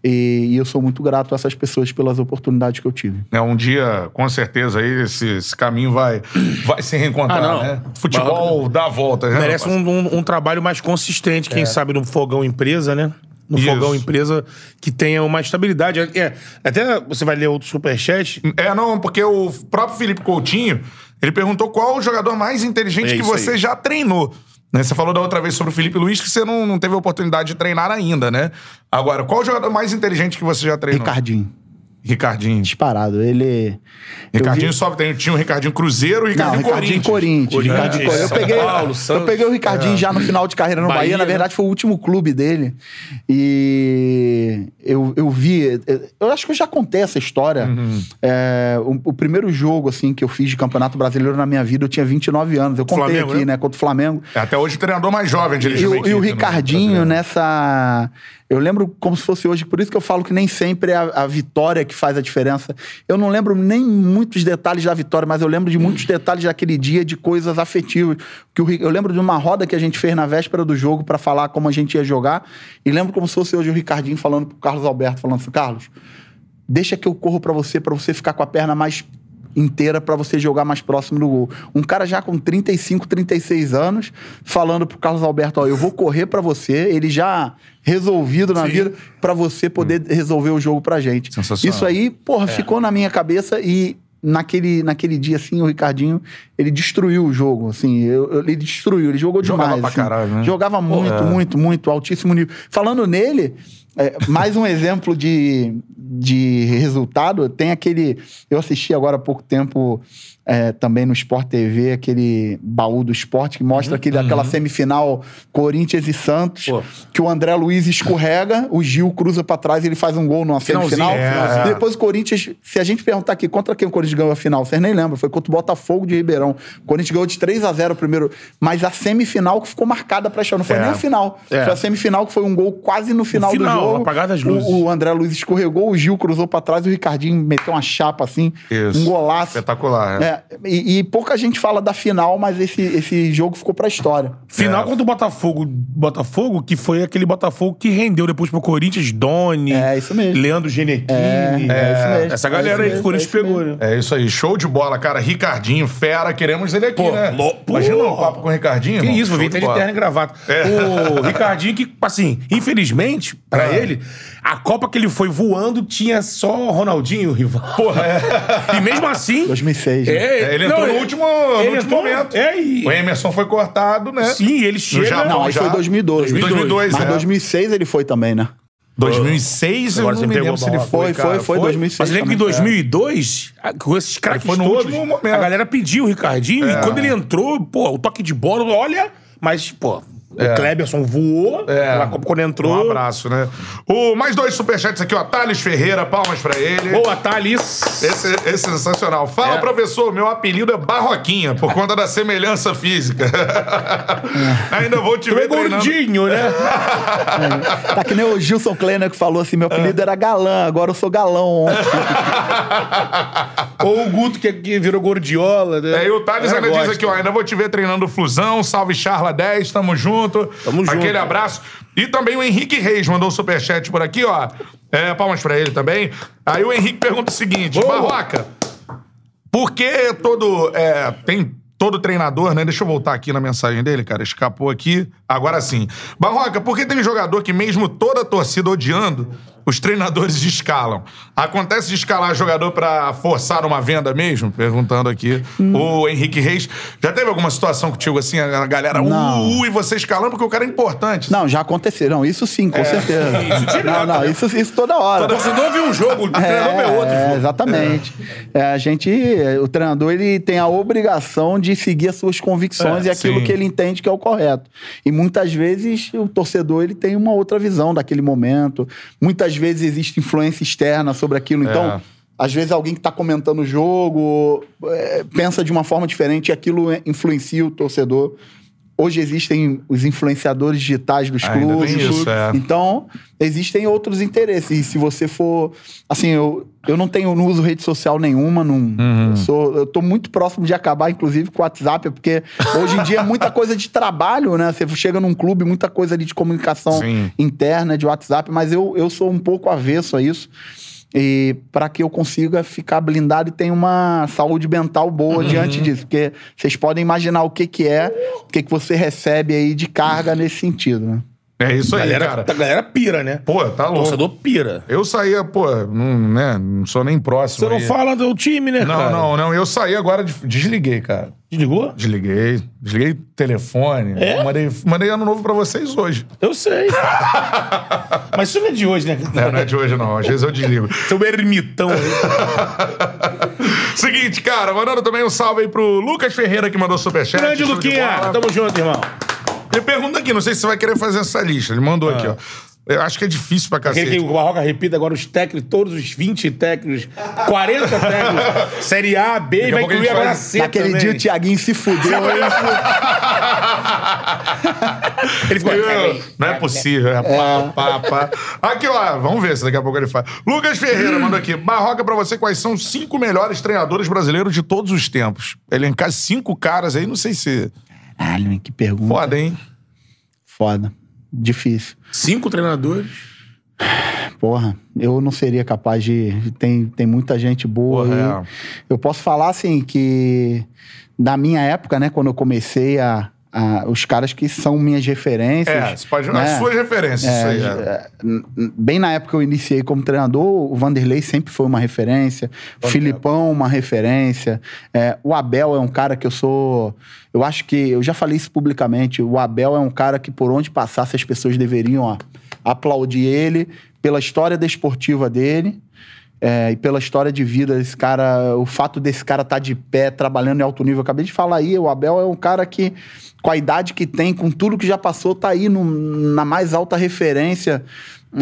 E, e eu sou muito grato a essas pessoas pelas oportunidades que eu tive. É, um dia, com certeza, aí esse, esse caminho vai, vai se reencontrar, Ah, não. né? Futebol dá a volta, né? Merece um, um- um trabalho mais consistente, É. quem sabe no fogão empresa, né? No Isso. fogão empresa que tenha uma estabilidade. É, até você vai ler outro superchat. É, não, porque o próprio Felipe Coutinho, ele perguntou qual o jogador mais inteligente É que você aí. já treinou. Né? Você falou da outra vez sobre o Felipe Luiz que você não, não teve a oportunidade de treinar ainda, né? Agora, qual o jogador mais inteligente que você já treinou? Ricardinho. Ricardinho. Disparado. Ele. Ricardinho vi- só tem, tinha o Ricardinho Cruzeiro e o Não, Ricardinho, Ricardinho Corinthians. Corinthians. Ricardinho Corinthians, Corinthians. Eu peguei, Paulo, eu peguei o Ricardinho já no final de carreira no Bahia. Bahia, Na né? verdade, foi o último clube dele. E eu, eu vi. Eu acho que eu já contei essa história. Uhum. É, o, o primeiro jogo assim que eu fiz de Campeonato Brasileiro na minha vida, eu tinha 29 anos. Eu contei Flamengo, aqui, né? né? Contra o Flamengo. É Até hoje o treinador mais jovem de E o, e o no Ricardinho Brasileiro. nessa. Eu lembro como se fosse hoje, por isso que eu falo que nem sempre é a, a vitória que faz a diferença. Eu não lembro nem muitos detalhes da vitória, mas eu lembro de muitos detalhes daquele dia de coisas afetivas. Que eu lembro de uma roda que a gente fez na véspera do jogo pra falar como a gente ia jogar. E lembro como se fosse hoje o Ricardinho falando pro Carlos Alberto, falando assim, Carlos, deixa que eu corro pra você, pra você ficar com a perna mais inteira pra você jogar mais próximo do gol. Um cara já com 35, 36 anos, falando pro Carlos Alberto, ó, eu vou correr pra você, ele já resolvido na vida pra você poder resolver o jogo pra gente. Isso aí, porra, ficou na minha cabeça e naquele, naquele dia, assim, o Ricardinho, ele destruiu o jogo, assim, eu- eu- ele destruiu, ele jogou Jogava demais. pra assim. caralho, né? Jogava muito, É. muito, muito, altíssimo nível. Falando nele, é, mais um exemplo de, de resultado, tem aquele. Eu assisti agora há pouco tempo é, também no Sport TV, aquele baú do esporte, que mostra Uhum. aquele, aquela semifinal Corinthians e Santos, Pô. que o André Luiz escorrega, o Gil cruza pra trás e ele faz um gol numa semifinal. é, finalzinho. E depois o Corinthians, se a gente perguntar aqui contra quem o Corinthians ganhou a final, vocês nem lembram, foi contra o Botafogo de Ribeirão. O Corinthians ganhou de 3 a 0 o primeiro, mas a semifinal que ficou marcada pra história, não foi É. nem a final. É. Foi a semifinal que foi um gol quase no final, final, do jogo. Apagado as O- luzes. O, André Luiz escorregou, o Gil cruzou pra trás, o Ricardinho meteu uma chapa assim, Isso. um golaço. Espetacular. É. É, e, e pouca gente fala da final, mas esse, esse jogo ficou pra história. Final É. contra o Botafogo. Botafogo, que foi aquele Botafogo que rendeu depois pro Corinthians, Doni. É, isso mesmo. Leandro Genequini. É, é isso mesmo. Essa É galera isso aí que o Corinthians é pegou, né? É isso aí, show de bola, cara. Ricardinho, fera, queremos ele aqui, Pô, né? lo-. Imagina um papo com o Ricardinho. Que irmão. isso, vou vir de terno e gravata. O Ricardinho, que, assim, infelizmente, pra Ah. Ele, a Copa que ele foi voando tinha só Ronaldinho, o rival. Porra, é. *laughs* E mesmo assim. 2006. né? É, ele entrou não, no último, no ele último entrou- momento. É, e. O Emerson foi cortado, né? Sim, ele chega. Japão. Não, aí já. foi 2002. 2002, Mas é. 2006 ele foi também, né? 2006, Agora eu você não me lembro se ele foi, Foi, cara. foi, foi, 2006. Mas lembra que em também. 2002, a- com esses craques foi no todos, último momento. a galera pediu o Ricardinho e quando ele entrou, pô, o toque de bola, olha, mas, pô, o Kleberson voou, É. a Copa quando entrou. Um abraço, né? O, mais dois superchats aqui, ó. Thales Ferreira, palmas pra ele. Boa, Thales. Esse, esse é sensacional. Fala, É. professor, meu apelido é Barroquinha, por conta da semelhança física. *laughs* Ainda vou te Tu é ver treinando. gordinho, né? *laughs* Tá que nem o Gilson Kleiner que falou assim: meu apelido era galã, agora eu sou galão. *laughs* Ou o Guto, que, que virou gordiola, né? É, e o Thales ainda diz aqui, ó, ainda vou te ver treinando Flusão, salve Charla 10, tamo junto. Tamo junto. Aquele abraço. E também o Henrique Reis mandou um superchat por aqui, ó. É, palmas pra ele também. Aí o Henrique pergunta o seguinte, Ô. Barroca, por que todo... é, tem todo treinador, né? Deixa eu voltar aqui na mensagem dele, cara, escapou aqui. Agora sim. Barroca, por que tem jogador que mesmo toda a torcida odiando, os treinadores escalam? Acontece de escalar jogador pra forçar uma venda mesmo? Perguntando aqui. O Henrique Reis. Já teve alguma situação contigo assim, a galera, Não. uh, uh, e você escalando porque o cara é importante? Não, já aconteceram. Isso sim, com certeza. isso direto, não, não, né? isso, isso toda hora. O torcedor viu um jogo, o treinador vê outro É, jogo. exatamente. É, a gente, o treinador, ele tem a obrigação de seguir as suas convicções É, e aquilo sim. que ele entende que é o correto. E muitas vezes o torcedor ele tem uma outra visão daquele momento. Muitas vezes existe influência externa sobre aquilo. Então, É. às vezes alguém que está comentando o jogo é, pensa de uma forma diferente e aquilo influencia o torcedor. Hoje existem os influenciadores digitais dos Ainda clubes. isso, é. Então, existem outros interesses. E se você for. Assim, eu, eu não tenho, não uso rede social nenhuma. Não, Uhum. eu, sou, eu tô muito próximo de acabar, inclusive, com o WhatsApp, porque hoje em dia é muita coisa de trabalho, né? Você chega num clube, muita coisa ali de comunicação Sim. interna, de WhatsApp, mas eu, eu sou um pouco avesso a isso. E para que eu consiga ficar blindado e tenha uma saúde mental boa Uhum. diante disso. Porque vocês podem imaginar o que, que é, o que, que você recebe aí de carga nesse sentido, né? É isso aí, galera, cara. a galera pira, né? Pô, tá louco. Torcedor pira. Eu saía, pô, não, né, não sou nem próximo. Você não aí. fala do time, né, Não, cara? não, não. Eu saí agora, de- desliguei, cara. Desligou? Desliguei. Desliguei o telefone. É? Mandei, mandei ano novo pra vocês hoje. Eu sei. *laughs* Mas isso não é de hoje, né? É, não é de hoje, não. Às vezes eu desligo. *laughs* Seu ermitão aí. *laughs* Seguinte, cara, mandando também um salve aí pro Lucas Ferreira que mandou superchat. Grande Luquinha. Tamo junto, irmão. Ele pergunta aqui, não sei se você vai querer fazer essa lista. Ele mandou aqui, ó. Eu acho que é difícil pra Aquele cacete. que o Barroca repita agora os técnicos, todos os 20 técnicos, 40 técnicos, *laughs* Série A, B, e a vai pouco a incluir gente agora faz- C Naquele também. dia o Thiaguinho se fudeu. aí *laughs* Ele ficou... Eu- Não é possível, é pá, pá, pá. Aqui, ó, vamos ver se daqui a pouco ele faz. Lucas Ferreira mandou aqui. Barroca, pra você, quais são os cinco melhores treinadores brasileiros de todos os tempos? Elencar cinco caras aí, não sei se. Caralho, que pergunta. Foda, hein? Foda. Difícil. Cinco treinadores. Porra, eu não seria capaz de. Tem, tem muita gente boa Porra, aí. Eu posso falar assim que na minha época, né, quando eu comecei a. a- os caras que são minhas referências. É, você pode. né, As suas referências, é, isso aí. É. é, n- bem na época que eu iniciei como treinador, o Vanderlei sempre foi uma referência, o Filipão uma referência, é, o Abel é um cara que eu sou, eu acho que eu já falei isso publicamente, o Abel é um cara que por onde passasse as pessoas deveriam ó, aplaudir ele pela história desportiva dele. É, e pela história de vida desse cara, o fato desse cara estar de pé, trabalhando em alto nível. Eu acabei de falar aí, o Abel é um cara que, com a idade que tem, com tudo que já passou, tá aí no- na mais alta referência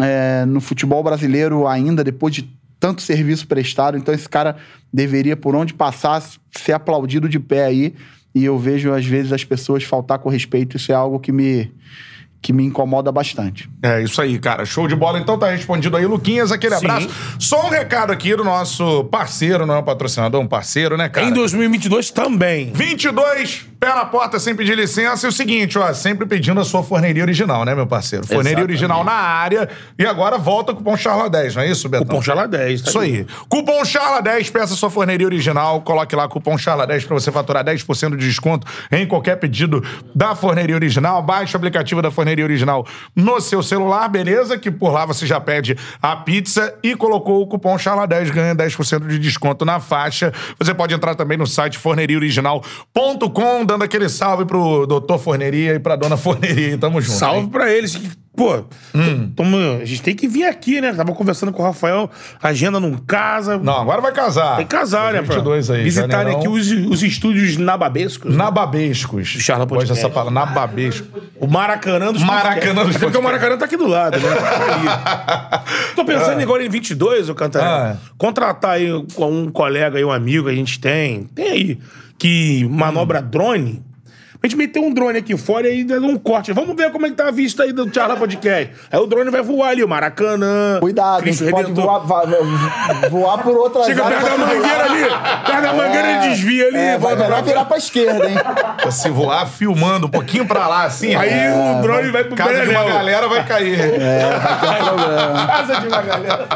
é, no futebol brasileiro ainda, depois de tanto serviço prestado. Então, esse cara deveria, por onde passar, ser aplaudido de pé aí. E eu vejo, às vezes, as pessoas faltar com respeito. Isso é algo que me, que me incomoda bastante. É isso aí, cara. Show de bola. Então tá respondido aí, Luquinhas. Aquele Sim. abraço. Só um recado aqui do nosso parceiro, não é um patrocinador, um parceiro, né, cara? Em 2022 também. 22, pé na porta sem pedir licença. E o seguinte, ó, sempre pedindo a sua forneria original, né, meu parceiro? Forneria Exatamente. original na área. E agora volta com o cupom Charla 10, não é isso, Betão? Cupom Chala 10. Tá Isso aí. Cupom Charla10, peça sua forneria original, coloque lá cupom Charla10 pra você faturar 10% de desconto em qualquer pedido da forneria original. Baixe o aplicativo da forneria original no seu celular, beleza? Que por lá você já pede a pizza e colocou o cupom Charla10, ganha 10% de desconto na faixa. Você pode entrar também no site forneriaoriginal.com, dando aquele salve pro doutor Forneria e pra dona *laughs* Forneria. Tamo junto. Salve hein? pra eles. Pô, Hum. tamo- a gente tem que vir aqui, né? Tava conversando com o Rafael, a agenda não casa. Não, agora vai casar. Tem que casar, né? 22 aí. Visitarem janeirão. aqui os, os estúdios nababescos. né? Nababescos. Charla Gosto Podcast. dessa palavra, nababesco. O Maracanã dos Maracanã dos. Até porque o Maracanã tá aqui do lado, né? *laughs* Tô pensando agora em 22, o Cantaré. Ah. Contratar aí com um colega aí, um amigo que a gente tem. Tem aí. Que manobra drone. A gente meter um drone aqui fora e aí dar um corte. Vamos ver como é que tá a vista aí do Charla Podcast. Aí o drone vai voar ali, o Maracanã. Cuidado, Cristo pode Redentor. voar, va- voar por outras Chega áreas. perto da mangueira ali. Perto da mangueira ele desvia ali. É, vai melhor virar pra esquerda, hein? Se voar filmando um pouquinho pra lá, assim, Aí ó. o drone vai pro casa de uma galera vai cair. *laughs* Casa de uma galera.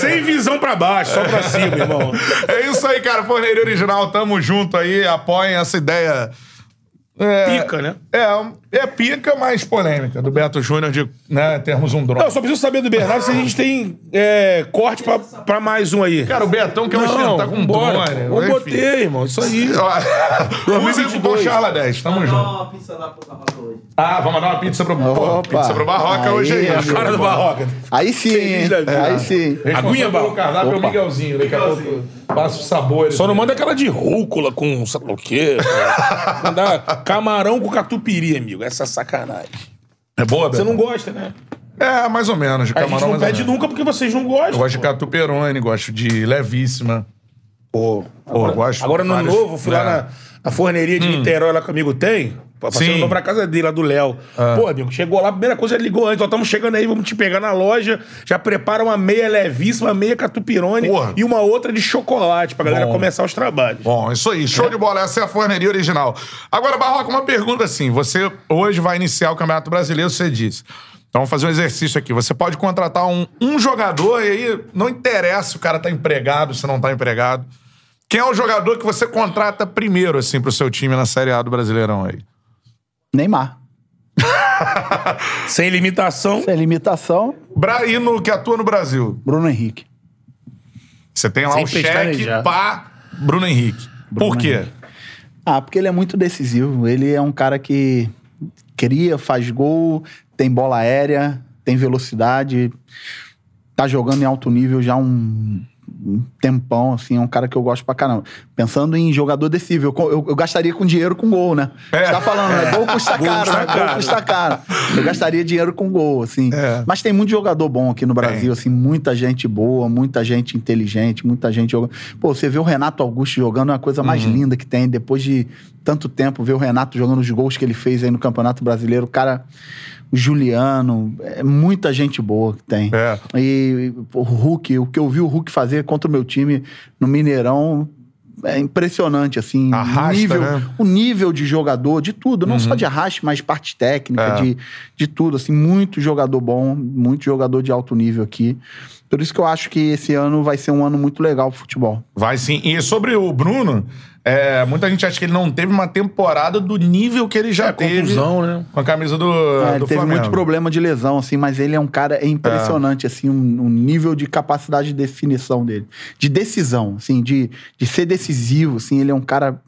Sem visão pra baixo, só pra cima, irmão. É isso aí, cara. Forneria Original, tamo junto aí. Apoiem essa ideia. É, Pica, né? É, é pica, mas polêmica. Do Beto Júnior de né, termos um drone. Não, eu só preciso saber do Bernardo se a gente tem é, corte pra, pra mais um aí. Cara, o Betão quer ostentar com um vambora. drone. Eu enfim. botei, irmão. Isso aí. O cupom 2022. Charla 10, tamo junto. uma pizza lá pro Barroca hoje. Ah, vamos mandar uma pizza pro, Opa. pizza pro Barroca Aí, hoje aí. amigo. Cara do Barroca. Aí sim, Feliz hein? da vida. Aí sim. Aguinha, pelo Barro. cardápio é o. Miguelzinho. Daqui a pouco passa o sabor. Só não manda aquela de rúcula com lá o quê. Mandar camarão com catupiry, amigo. Essa é sacanagem. É boa, Você Beto? não gosta, né? É, mais ou menos. De A gente camarão, não pede nunca porque vocês não gostam. Eu gosto de catuperone, gosto de levíssima. Pô, Pô, eu gosto Agora no vários- novo, fui lá É. na, na forneria de Niterói, lá que o amigo tem. Passei. Sim. pra casa dele, lá do Léo. Pô, amigo, chegou lá, a primeira coisa, ele ligou antes. Ó, estamos chegando aí, vamos te pegar na loja. Já prepara uma meia levíssima, meia catupirone Porra. e uma outra de chocolate pra galera Bom. começar os trabalhos. Bom, isso aí, show de bola. Essa é a forneria original. Agora, Barroca, uma pergunta assim. Você hoje vai iniciar o Campeonato Brasileiro, você disse. Então vamos fazer um exercício aqui. Você pode contratar um, um jogador e aí não interessa se o cara tá empregado, se não tá empregado. Quem é o jogador que você contrata primeiro, assim, pro seu time na Série A do Brasileirão aí? Neymar. *laughs* Sem limitação. Sem limitação, Bra- E no que atua no Brasil? Bruno Henrique. Você tem lá Sem o cheque pá, Bruno Henrique. Por quê? Ah, porque ele é muito decisivo. Ele é um cara que cria, faz gol, tem bola aérea, tem velocidade, tá jogando em alto nível já um, um tempão, assim, é um cara que eu gosto pra caramba. Pensando em jogador decisivo, eu, eu- eu gastaria com dinheiro com gol, né? É. Você tá falando, né? Gol custa Gol caro, né? Gol custa caro. Eu gastaria dinheiro com gol, assim. É. Mas tem muito jogador bom aqui no Brasil, assim, muita gente boa, muita gente inteligente, muita gente jogando. Pô, você vê o Renato Augusto jogando é uma coisa mais linda que tem. Depois de tanto tempo, ver o Renato jogando os gols que ele fez aí no Campeonato Brasileiro, o cara. Juliano, é muita gente boa que tem. É. E o Hulk, o que eu vi o Hulk fazer contra o meu time no Mineirão é impressionante, assim. Arrasta, o nível, né? o nível de jogador, de tudo, não só de arraste, mas parte técnica, É. de, de tudo, assim, muito jogador bom, muito jogador de alto nível aqui. Por isso que eu acho que esse ano vai ser um ano muito legal pro futebol. Vai sim. E sobre o Bruno, é, muita gente acha que ele não teve uma temporada do nível que ele já teve contusão, né? com a camisa do, É, do ele teve Flamengo. muito problema de lesão, assim, mas ele é um cara é impressionante, assim, um, um nível de capacidade de definição dele. De decisão, assim, de, de ser decisivo, assim, ele é um cara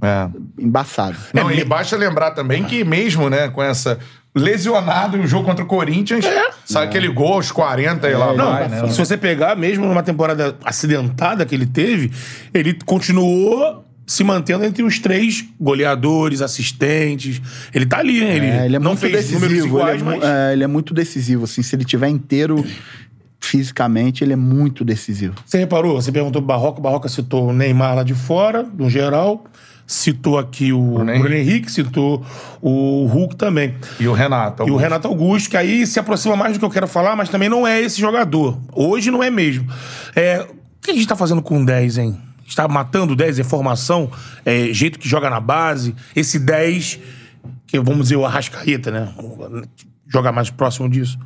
É. embaçado. Não, e basta lembrar também que mesmo, né, com essa lesionado em um jogo contra o Corinthians, sabe aquele gol aos 40 e lá Não, vai, né? se você pegar, mesmo numa temporada acidentada que ele teve, ele continuou se mantendo entre os três goleadores, assistentes. Ele tá ali, né? Ele, É, ele é não muito fez números decisivo, iguais, ele, é, mas... é, ele é muito decisivo, assim, se ele tiver inteiro fisicamente, ele é muito decisivo. Você reparou? Você perguntou pro Barroca, o Barroca citou o Neymar lá de fora, no geral. Citou aqui o Bruno Henrique. Henrique, citou o Hulk também. E o Renato. E o Renato Augusto, que aí se aproxima mais do que eu quero falar, mas também não é esse jogador. Hoje não é mesmo. É, o que a gente tá fazendo com o 10, hein? Está matando o 10, é formação, é jeito que joga na base. Esse 10, que vamos dizer o Arrascaeta, né? Joga mais próximo disso.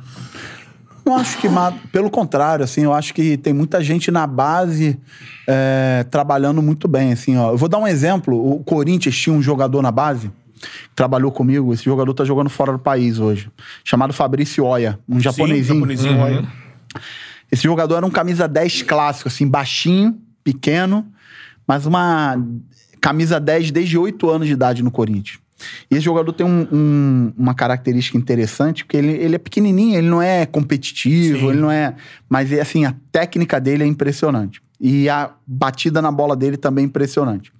Não acho que, pelo contrário, assim, eu acho que tem muita gente na base é, trabalhando muito bem, assim, ó. Eu vou dar um exemplo. O Corinthians tinha um jogador na base, que trabalhou comigo. Esse jogador tá jogando fora do país hoje, chamado Fabrício Oya, um japonesinho. Sim, japonesinho, olha. Esse jogador era um camisa 10 clássico, assim, baixinho, pequeno, mas uma camisa 10 desde 8 anos de idade no Corinthians. E esse jogador tem um- um- uma característica interessante, porque ele, ele é pequenininho, ele não é competitivo, Sim. ele não é... Mas, é, assim, a técnica dele é impressionante. E a batida na bola dele também é impressionante.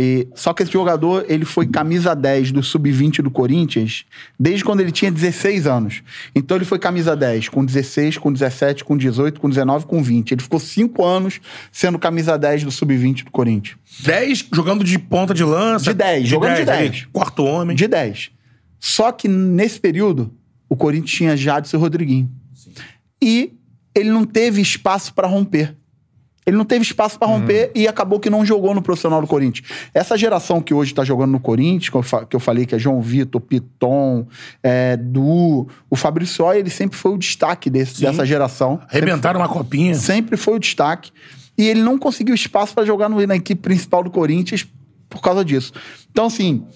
E- só que esse jogador, ele foi camisa 10 do Sub-20 do Corinthians desde quando ele tinha 16 anos. Então ele foi camisa 10 com 16, com 17, com 18, com 19, com 20. Ele ficou 5 anos sendo camisa 10 do Sub-20 do Corinthians. 10 jogando de ponta de lança. De 10, jogando de 10. ali, Quarto homem. De 10. Só que nesse período, o Corinthians tinha Jadson e Rodriguinho. E ele não teve espaço para romper. Ele não teve espaço para romper e acabou que não jogou no profissional do Corinthians. Essa geração que hoje tá jogando no Corinthians, que eu, fa- que eu falei que é João Vitor, Piton, é, Du, o Fabrício ele sempre foi o destaque desse- dessa geração. Arrebentaram uma copinha. sempre foi o destaque. E ele não conseguiu espaço para jogar no- na equipe principal do Corinthians por causa disso. Então, assim,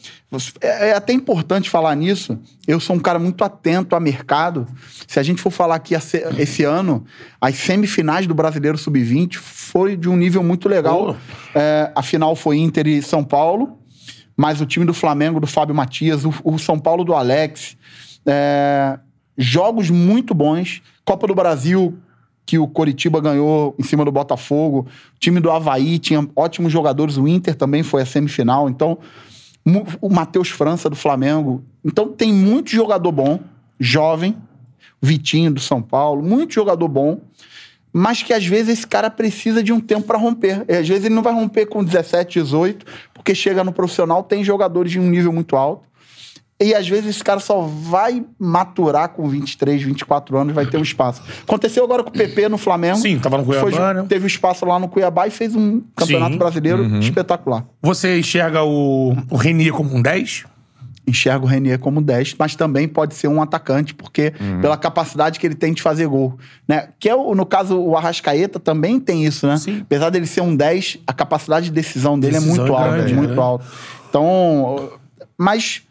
é, é até importante falar nisso. Eu sou um cara muito atento a mercado. Se a gente for falar aqui esse- ano, as semifinais do Brasileiro Sub-20 foi de um nível muito legal. É, a final foi Inter e São Paulo, mas o time do Flamengo, do Fábio Matias, o, o São Paulo do Alex. É, jogos muito bons. Copa do Brasil, que o Coritiba ganhou em cima do Botafogo. O time do Havaí tinha ótimos jogadores. O Inter também foi a semifinal. Então, o Matheus França do Flamengo. Então, tem muito jogador bom, jovem. Vitinho do São Paulo. Muito jogador bom. Mas que às vezes esse cara precisa de um tempo para romper. E, às vezes ele não vai romper com 17, 18, porque chega no profissional, tem jogadores de um nível muito alto. E às vezes esse cara só vai maturar com 23, 24 anos, vai ter um espaço. Aconteceu agora com o PP no Flamengo. Sim, tava no Cuiabá, Foi- né? Teve um espaço lá no Cuiabá e fez um campeonato Sim. brasileiro espetacular. Você enxerga o, o Renier como um 10? Enxergo o Renier como 10, mas também pode ser um atacante, porque pela capacidade que ele tem de fazer gol. Né? Que é, o- no caso, o Arrascaeta também tem isso, né? Sim. Apesar dele ser um 10, a capacidade de decisão dele Decisão é muito é alta, grande, muito né? alta. Então, mas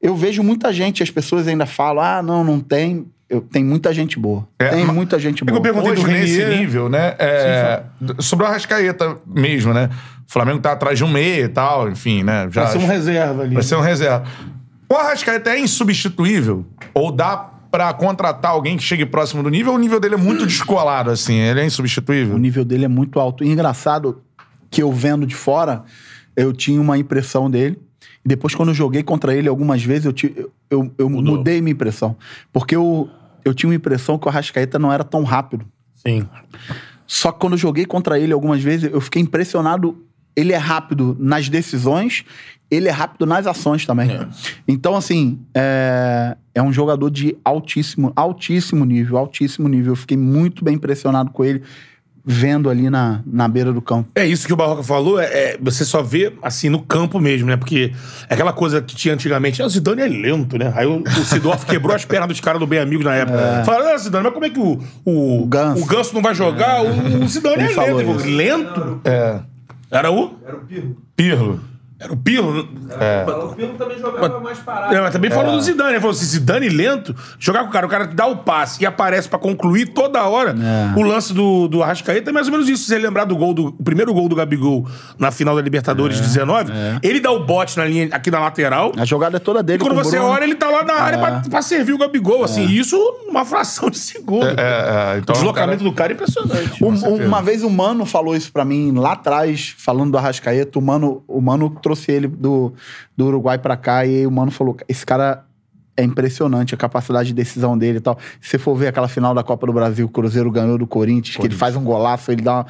eu vejo muita gente, as pessoas ainda falam, ah, não, não tem. Eu, tem muita gente boa. É, tem muita gente É que eu boa. perguntei Hoje, do nesse nível, né? é, sobre o Arrascaeta mesmo, né? O Flamengo tá atrás de um meia e tal, enfim, né? Já Vai ser um reserva ali. vai ser um reserva. O Arrascaeta é insubstituível? Ou dá pra contratar alguém que chegue próximo do nível? Ou o nível dele é muito descolado, assim? Ele é insubstituível? O nível dele é muito alto. E engraçado que eu vendo de fora, eu tinha uma impressão dele. E depois, quando eu joguei contra ele algumas vezes, eu, eu, eu mudei minha impressão. Porque eu, eu tinha uma impressão que o Arrascaeta não era tão rápido. Sim. Só que quando eu joguei contra ele algumas vezes, eu fiquei impressionado. Ele é rápido nas decisões, ele é rápido nas ações também. Então, assim, é, é um jogador de altíssimo, altíssimo nível, altíssimo nível. Eu fiquei muito bem impressionado com ele, vendo ali na, na beira do campo. É isso que o Barroca falou, é, é- você só vê assim no campo mesmo, né? Porque é aquela coisa que tinha antigamente, ah, o Zidane é lento, né? Aí o, o Sidorf quebrou as pernas dos caras do Bem Amigos na época. Falaram, ah, Zidane, mas como é que o, o, O Ganso. o Ganso não vai jogar? O, o Zidane Ele é falou lento. Ele isso. falou, Lento? É. Era o? Pirlo. Era o Pirlo. O Pirlo também jogava mais parado. É, mas também falou do Zidane. Ele falou assim: Zidane lento, jogar com o cara, o cara dá o passe e aparece pra concluir toda hora. É. O lance do, do Arrascaeta é mais ou menos isso. Se você lembrar do gol do. O primeiro gol do Gabigol na final da Libertadores É, 19, ele dá o bote na linha, aqui na lateral. A jogada é toda E dele. quando com o você Bruno. olha, ele tá lá na área pra, pra servir o Gabigol. Assim, isso uma fração de segundo. É, é, então, o deslocamento do cara é impressionante. Um- um- uma vez o Mano falou isso pra mim lá atrás, falando do Arrascaeta. O Mano, o Mano trouxe ele do, do Uruguai pra cá e o Mano falou: esse cara é impressionante a capacidade de decisão dele e tal. Se você for ver aquela final da Copa do Brasil, o Cruzeiro ganhou do Corinthians, que ele faz um golaço, ele dá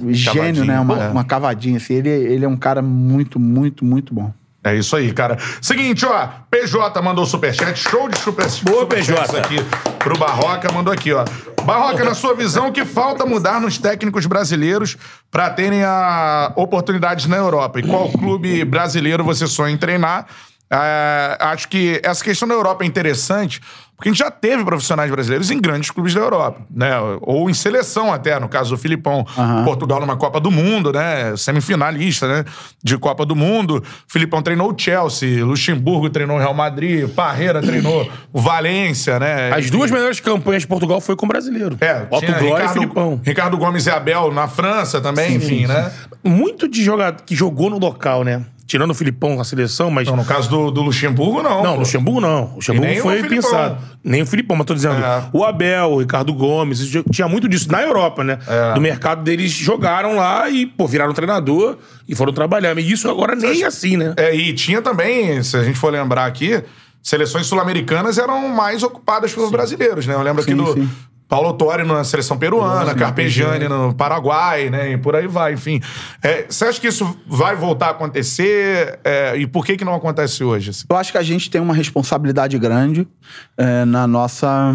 uma. Gênio, né? Uma, é. uma cavadinha. Assim. Ele, ele é um cara muito, muito, muito bom. É isso aí, cara. Seguinte, ó. PJ mandou superchat. Show de super, Boa, superchats PJ. aqui pro Barroca. Mandou aqui, ó. Barroca, na sua visão, o que falta mudar nos técnicos brasileiros pra terem a oportunidades na Europa? E qual clube brasileiro você sonha em treinar? É, acho que essa questão da Europa é interessante, porque a gente já teve profissionais brasileiros em grandes clubes da Europa, né? Ou em seleção até, no caso do Filipão. Portugal numa Copa do Mundo, né? Semifinalista, né? De Copa do Mundo. O Filipão treinou o Chelsea, Luxemburgo treinou o Real Madrid, Parreira treinou o Valência, né? As duas melhores campanhas de Portugal foi com o brasileiro. É, Otto Glória e Ricardo, Filipão. Ricardo Gomes e Abel na França também, enfim, né? Muito de jogador que jogou no local, né? Tirando o Filipão com a seleção, mas. Então, no caso do, do Luxemburgo, não. Não, pô. o Luxemburgo não. O Luxemburgo nem o foi Filipão. pensado. Nem o Filipão, mas tô dizendo. É. O Abel, o Ricardo Gomes, tinha muito disso na Europa, né? É. Do mercado deles jogaram lá e, pô, viraram treinador e foram trabalhar. Mas isso agora nem assim, né? É, e tinha também, se a gente for lembrar aqui, seleções sul-americanas eram mais ocupadas pelos brasileiros, né? Eu lembro aqui Sim, do sim. Paulo Torre na seleção peruana, Carpegiani no Paraguai, né? E por aí vai, enfim. É, você acha que isso vai voltar a acontecer? É, e por que que não acontece hoje? assim? Eu acho que a gente tem uma responsabilidade grande é, na nossa.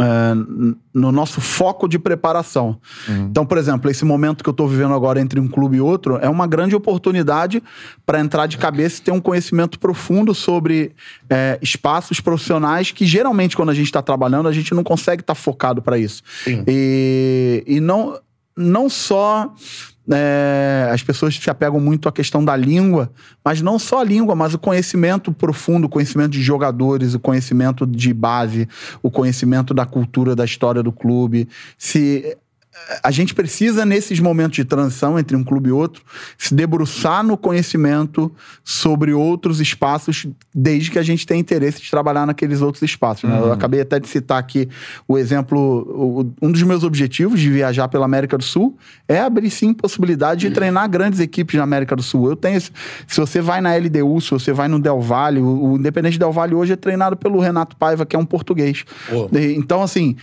N- no nosso foco de preparação. Então, por exemplo, esse momento que eu estou vivendo agora entre um clube e outro é uma grande oportunidade para entrar de cabeça e ter um conhecimento profundo sobre é, espaços profissionais que geralmente, quando a gente está trabalhando, a gente não consegue estar focado para isso. E, e não, não só é, as pessoas se apegam muito à questão da língua, mas não só a língua, mas o conhecimento profundo, o conhecimento de jogadores, o conhecimento de base, o conhecimento da cultura, da história do clube. Se a gente precisa, nesses momentos de transição entre um clube e outro, se debruçar no conhecimento sobre outros espaços, desde que a gente tenha interesse de trabalhar naqueles outros espaços. né? Eu acabei até de citar aqui o exemplo. o- um dos meus objetivos de viajar pela América do Sul é abrir sim possibilidade de treinar grandes equipes na América do Sul. Eu tenho. esse- Se você vai na LDU, se você vai no Del Valle, o, o Independente Del Valle hoje é treinado pelo Renato Paiva, que é um português. E- Então, assim.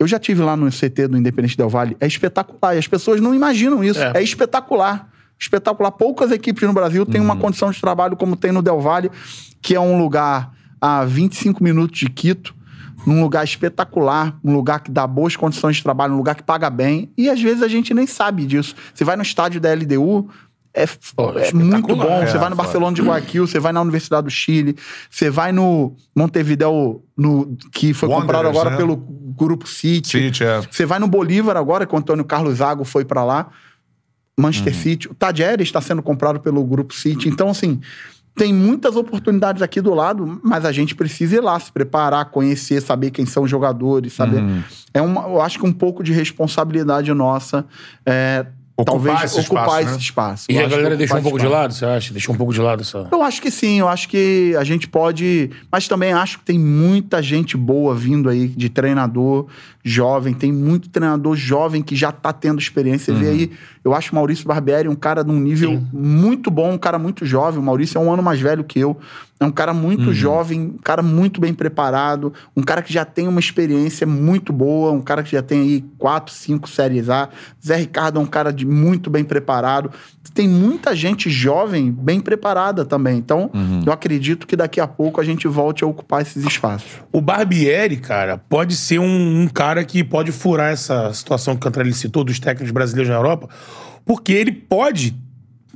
Eu já tive lá no CT do Independente Del Valle. É espetacular. E as pessoas não imaginam isso. É. É, espetacular. Espetacular. Poucas equipes no Brasil têm Uhum. uma condição de trabalho como tem no Del Valle, que é um lugar a 25 minutos de Quito, num lugar espetacular, um lugar que dá boas condições de trabalho, um lugar que paga bem. E às vezes a gente nem sabe disso. Você vai no estádio da LDU, é, Pô, é muito bom. você vai no. Barcelona de Guayaquil, você vai na Universidade do Chile, você vai no Montevideo, no, que foi comprado Wanderers, agora né? pelo Grupo City. City, é. Você vai no Bolívar agora, que o Antônio Carlos Zago foi pra lá. Manchester City. O Tadjeres está sendo comprado pelo Grupo City. Então, assim, tem muitas oportunidades aqui do lado, mas a gente precisa ir lá, se preparar, conhecer, saber quem são os jogadores, saber. Uhum. É uma, eu acho que um pouco de responsabilidade nossa. É, Ocupar talvez esse ocupar espaço, esse né? espaço. E Eu a acho que galera deixou um pouco de lado, você acha? Deixou um pouco de lado essa. Eu acho que sim, eu acho que a gente pode. Mas também acho que tem muita gente boa vindo aí de treinador jovem, tem muito treinador jovem que já tá tendo experiência. Você vê aí, eu acho o Maurício Barbieri um cara de um nível muito bom, um cara muito jovem. O Maurício é um ano mais velho que eu. É um cara muito jovem, um cara muito bem preparado, um cara que já tem uma experiência muito boa, um cara que já tem aí quatro, cinco séries A. Zé Ricardo é um cara de muito bem preparado. Tem muita gente jovem bem preparada também. Então, eu acredito que daqui a pouco a gente volte a ocupar esses espaços. O Barbieri, cara, pode ser um, um cara que pode furar essa situação que o Cantrelli citou dos técnicos brasileiros na Europa, porque ele pode.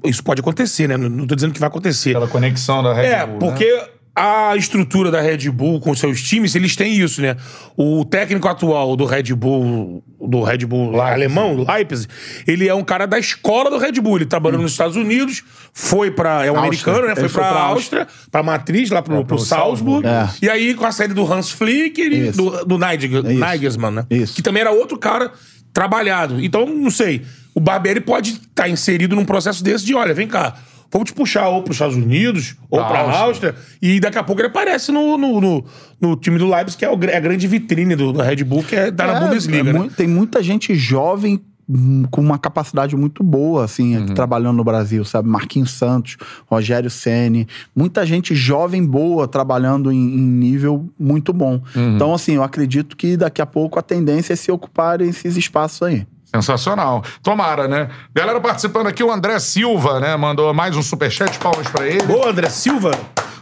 Isso pode acontecer, né? Não, tô dizendo que vai acontecer. Pela conexão da Red É, Bull, né? porque a estrutura da Red Bull com seus times, eles têm isso, né? O técnico atual do Red Bull, do Red Bull alemão, Leipzig, ele é um cara da escola do Red Bull. Ele trabalhou nos Estados Unidos, foi pra. É um Áustria. americano, né? Foi foi pra pra Áustria, pra matriz, lá pro, pro pro Salzburg. É. E aí, com a série do Hans Flick, ele, do, do Nigel-. Nagelsmann, né? Isso. Que também era outro cara trabalhado. Então, não sei. O Barbieri pode estar inserido num processo desse de, olha, vem cá, vamos te puxar ou pros Estados Unidos, ou Pra pra Áustria. E daqui a pouco ele aparece no, no, no, no time do Leipzig, que é o é a grande vitrine do, do Red Bull, que é, tá na É, Bundesliga, é né? Tem muita gente jovem com uma capacidade muito boa, assim, aqui trabalhando no Brasil, sabe? Marquinhos Santos, Rogério Ceni, muita gente jovem boa trabalhando em, em nível muito bom. Então, assim, eu acredito que daqui a pouco a tendência é se ocupar esses espaços aí. Sensacional. Tomara, né? Galera participando aqui, o André Silva, né? Mandou mais um superchat, palmas pra ele. Boa, André Silva.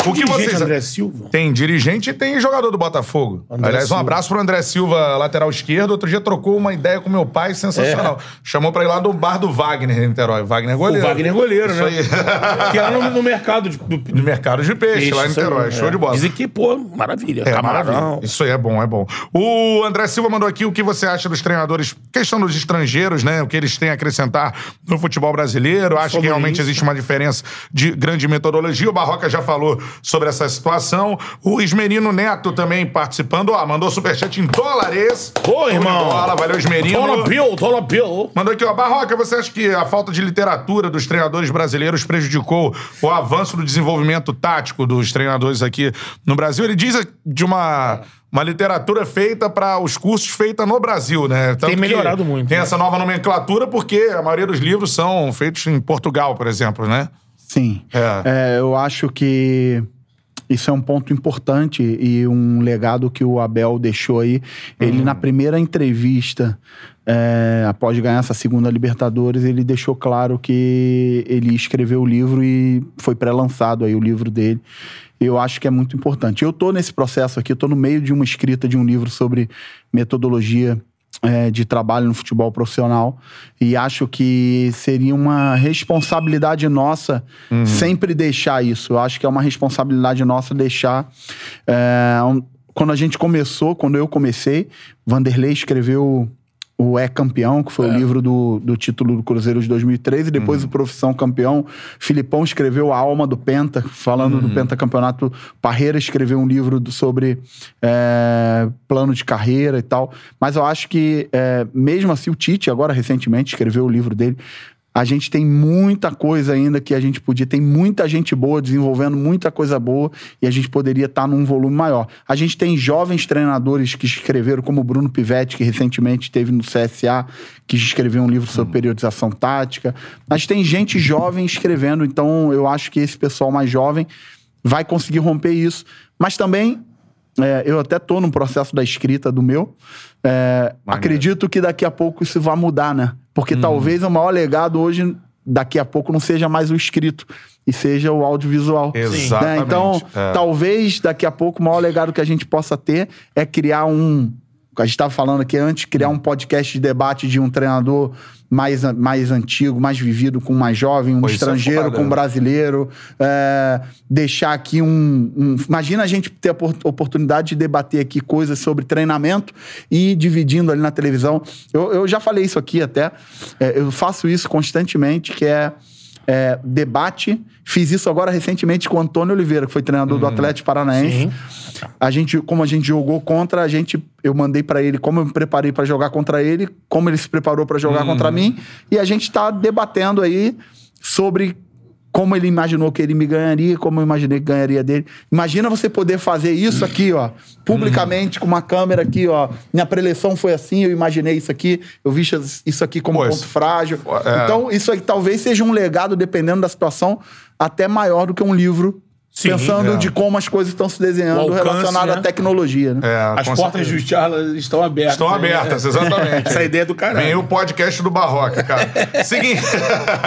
O que vocês- André Silva? Tem dirigente e tem jogador do Botafogo. André Aliás, um Silva. abraço pro André Silva, lateral esquerdo. Outro dia trocou uma ideia com meu pai, sensacional. Chamou pra ir lá do bar do Wagner, em Niterói. Wagner O goleiro. Wagner goleiro, Isso né? aí. *laughs* Que era no, no mercado de, do, Do mercado de peixe, lá em Niterói. é. Show de bola. Dizem que, pô, maravilha. É, camarão. maravilha. Isso aí é bom, é bom. O André Silva mandou aqui o que você acha dos treinadores, questão dos estrangeiros, né? O que eles têm a acrescentar no futebol brasileiro. Acho que realmente isso. existe uma diferença de grande metodologia. O Barroca já falou sobre essa situação. O Ismerino Neto também participando. Ó, mandou superchat em dólares. Ô, irmão. bola, valeu, Ismerino. Tola Bill, Tola Bill. Mandou aqui, ó. Barroca, você acha que a falta de literatura dos treinadores brasileiros prejudicou o avanço do desenvolvimento tático dos treinadores aqui no Brasil? Ele diz de uma, uma literatura feita para os cursos feita no Brasil, né? Tanto Tem melhorado muito, Tem né? essa nova nomenclatura porque a maioria dos livros são feitos em Portugal, por exemplo, né? Sim. É. É, eu acho que isso é um ponto importante e um legado que o Abel deixou aí. Ele, na primeira entrevista, é, após ganhar essa segunda Libertadores, ele deixou claro que ele escreveu o livro e foi pré-lançado aí o livro dele. Eu acho que é muito importante. Eu tô nesse processo aqui, tô no meio de uma escrita de um livro sobre metodologia é, de trabalho no futebol profissional e acho que seria uma responsabilidade nossa sempre deixar isso. Eu acho que é uma responsabilidade nossa deixar. é, um- quando a gente começou, quando eu comecei, Vanderlei escreveu o É Campeão, que foi o livro do, do título do Cruzeiro de 2003, e depois o Profissão Campeão. Filipão escreveu A Alma do Penta, falando do pentacampeonato. Parreira escreveu um livro do- sobre é, plano de carreira e tal. Mas eu acho que, é, mesmo assim, o Tite, agora recentemente, escreveu o livro dele. A gente tem muita coisa ainda que a gente podia. Tem muita gente boa desenvolvendo muita coisa boa e a gente poderia estar num volume maior. A gente tem jovens treinadores que escreveram, como o Bruno Pivetti, que recentemente esteve no CSA, que escreveu um livro sobre periodização tática. A gente tem gente jovem escrevendo, então eu acho que esse pessoal mais jovem vai conseguir romper isso. Mas também é, eu até tô no processo da escrita do meu. É, acredito que daqui a pouco isso vai mudar, né? Porque talvez o maior legado hoje, daqui a pouco, não seja mais o escrito, e seja o audiovisual. Exatamente. Né? Então, É. talvez daqui a pouco o maior legado que a gente possa ter é criar um. A gente estava falando aqui antes, criar um podcast de debate de um treinador mais, mais antigo, mais vivido com um mais jovem, um Pô, isso é estrangeiro foda, com um né? brasileiro. é, deixar aqui um, um- Imagina a gente ter a por- oportunidade de debater aqui coisas sobre treinamento e dividindo ali na televisão. Eu, eu já falei isso aqui até. é, eu faço isso constantemente, que é é, debate. Fiz isso agora recentemente com o Antônio Oliveira, que foi treinador do Atlético Paranaense. A gente, como a gente jogou contra, a gente, eu mandei pra ele como eu me preparei pra jogar contra ele, como ele se preparou pra jogar contra mim, e a gente tá debatendo aí sobre como ele imaginou que ele me ganharia, como eu imaginei que ganharia dele. Imagina você poder fazer isso aqui, ó, publicamente, com uma câmera aqui, ó. Minha preleção foi assim, eu imaginei isso aqui, eu vi isso aqui como Pô, ponto isso- frágil. é. Então, isso aí talvez seja um legado, dependendo da situação, até maior do que um livro. Sim, pensando é. de como as coisas estão se desenhando alcance, relacionado né? à tecnologia, né? É, As portas certeza. do Charles estão abertas. Estão né? abertas, exatamente. *laughs* Essa ideia é do caralho. Vem o podcast do Barroca, cara. *laughs* Seguinte,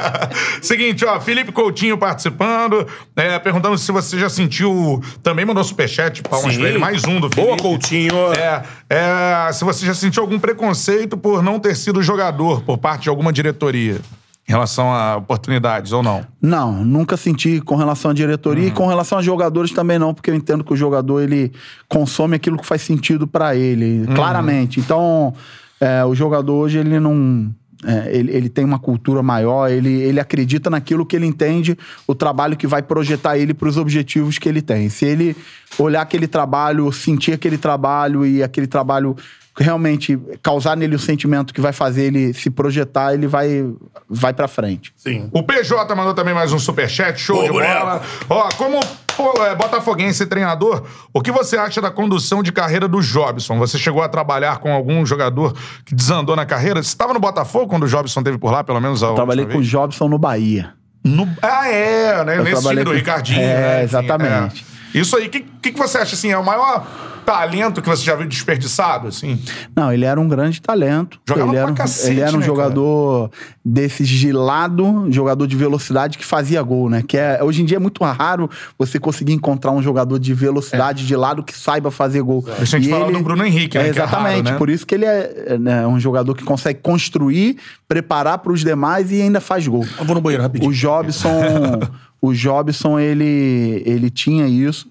*laughs* Seguinte, ó, Felipe Coutinho participando, é, perguntando se você já sentiu. Também mandou superchat, palmas Sim. pra ele, mais um do Boa, Felipe. Coutinho. É, é, se você já sentiu algum preconceito por não ter sido jogador por parte de alguma diretoria em relação a oportunidades ou não? Não, nunca senti com relação à diretoria e com relação a jogadores também não, porque eu entendo que o jogador ele consome aquilo que faz sentido pra ele, claramente. Então, é, o jogador hoje ele não é, ele, ele tem uma cultura maior, ele, ele acredita naquilo que ele entende, o trabalho que vai projetar ele para os objetivos que ele tem. Se ele olhar aquele trabalho, sentir aquele trabalho e aquele trabalho realmente causar nele o sentimento que vai fazer ele se projetar, ele vai, vai para frente. Sim. O PJ mandou também mais um superchat, show Ô, de boneco. bola. Ó, como pô, é, botafoguense e treinador, o que você acha da condução de carreira do Jobson? Você chegou a trabalhar com algum jogador que desandou na carreira? Você estava no Botafogo quando o Jobson esteve por lá, pelo menos a Trabalhei com o Jobson no Bahia. No... Ah, é, né? Eu Nesse time do com- Ricardinho. É, né? Enfim, exatamente. é. Isso aí, o que, que, que você acha, assim, é o maior talento que você já viu desperdiçado, assim? Não, ele era um grande talento. Jogava ele era, pra um- cacete, ele era um né, jogador desses de lado, jogador de velocidade que fazia gol, né? Que é, hoje em dia é muito raro você conseguir encontrar um jogador de velocidade de lado que saiba fazer gol. A gente E fala do Bruno Henrique, né, É, que é raro, exatamente. né? Por isso que ele é, é, né, um jogador que consegue construir, preparar para os demais e ainda faz gol. Eu vou no banheiro rapidinho. O Jobson, *laughs* o Jobson ele, ele tinha isso,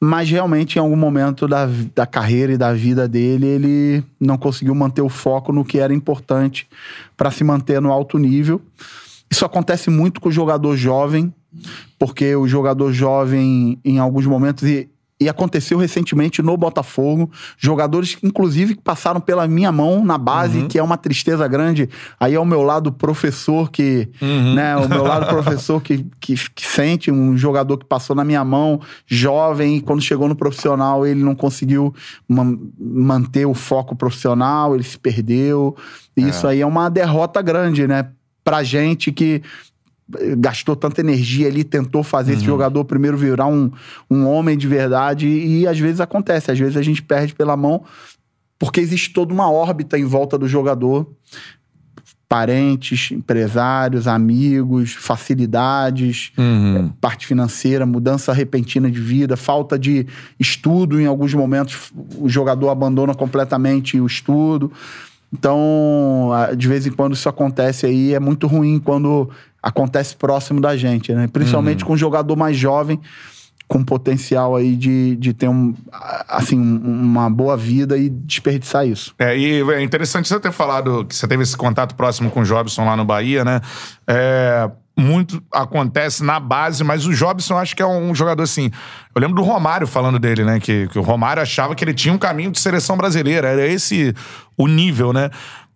mas realmente em algum momento da, da carreira e da vida dele, ele não conseguiu manter o foco no que era importante para se manter no alto nível. Isso acontece muito com o jogador jovem, porque o jogador jovem, em alguns momentos, e, e aconteceu recentemente no Botafogo, jogadores, inclusive, que passaram pela minha mão na base, que é uma tristeza grande. Aí é o meu lado professor que, né, o meu lado *laughs* professor que, que, que sente um jogador que passou na minha mão, jovem, e quando chegou no profissional, ele não conseguiu man- manter o foco profissional, ele se perdeu. E Isso aí é uma derrota grande, né? Pra gente que gastou tanta energia ali, tentou fazer esse jogador primeiro virar um, um homem de verdade e, às vezes acontece, às vezes a gente perde pela mão porque existe toda uma órbita em volta do jogador, parentes, empresários, amigos, facilidades, parte financeira, mudança repentina de vida, falta de estudo. Em alguns momentos, o jogador abandona completamente o estudo. Então, de vez em quando isso acontece aí, é muito ruim quando acontece próximo da gente, né? Principalmente com um jogador mais jovem, com potencial aí de, de ter um, assim, um- uma boa vida e desperdiçar isso. É, e é interessante você ter falado que você teve esse contato próximo com o Jobson lá no Bahia, né? É, muito acontece na base, mas o Jobson acho que é um jogador assim. Eu lembro do Romário falando dele, né? Que, que o Romário achava que ele tinha um caminho de seleção brasileira. Era esse o nível, né?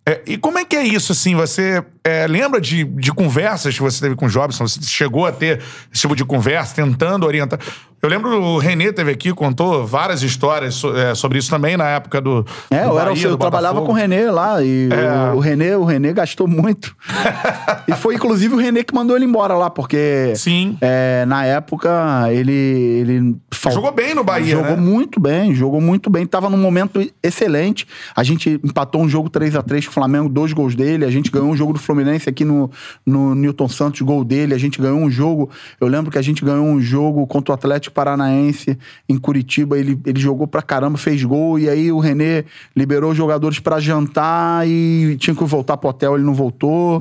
É, e como é que é isso, assim? Você é, lembra de, de conversas que você teve com o Jobson? Você chegou a ter esse tipo de conversa, tentando orientar? Eu lembro o Renê teve aqui, contou várias histórias so- é, sobre isso também na época do. É, do eu, era, Bahia, eu trabalhava com o Renê lá e É. o, o Renê, o Renê gastou muito. *laughs* e foi inclusive o Renê que mandou ele embora lá, porque Sim. é, na época ele, ele Jogou bem no Bahia, Jogou né? muito bem, jogou muito bem. Tava num momento excelente. A gente empatou um jogo 3 a 3 com o Flamengo, dois gols dele. A gente ganhou um jogo do Fluminense aqui no, no Newton Santos, gol dele. A gente ganhou um jogo. Eu lembro que a gente ganhou um jogo contra o Atlético Paranaense em Curitiba. Ele, ele jogou pra caramba, fez gol. E aí o Renê liberou os jogadores pra jantar e tinha que voltar pro hotel, ele não voltou.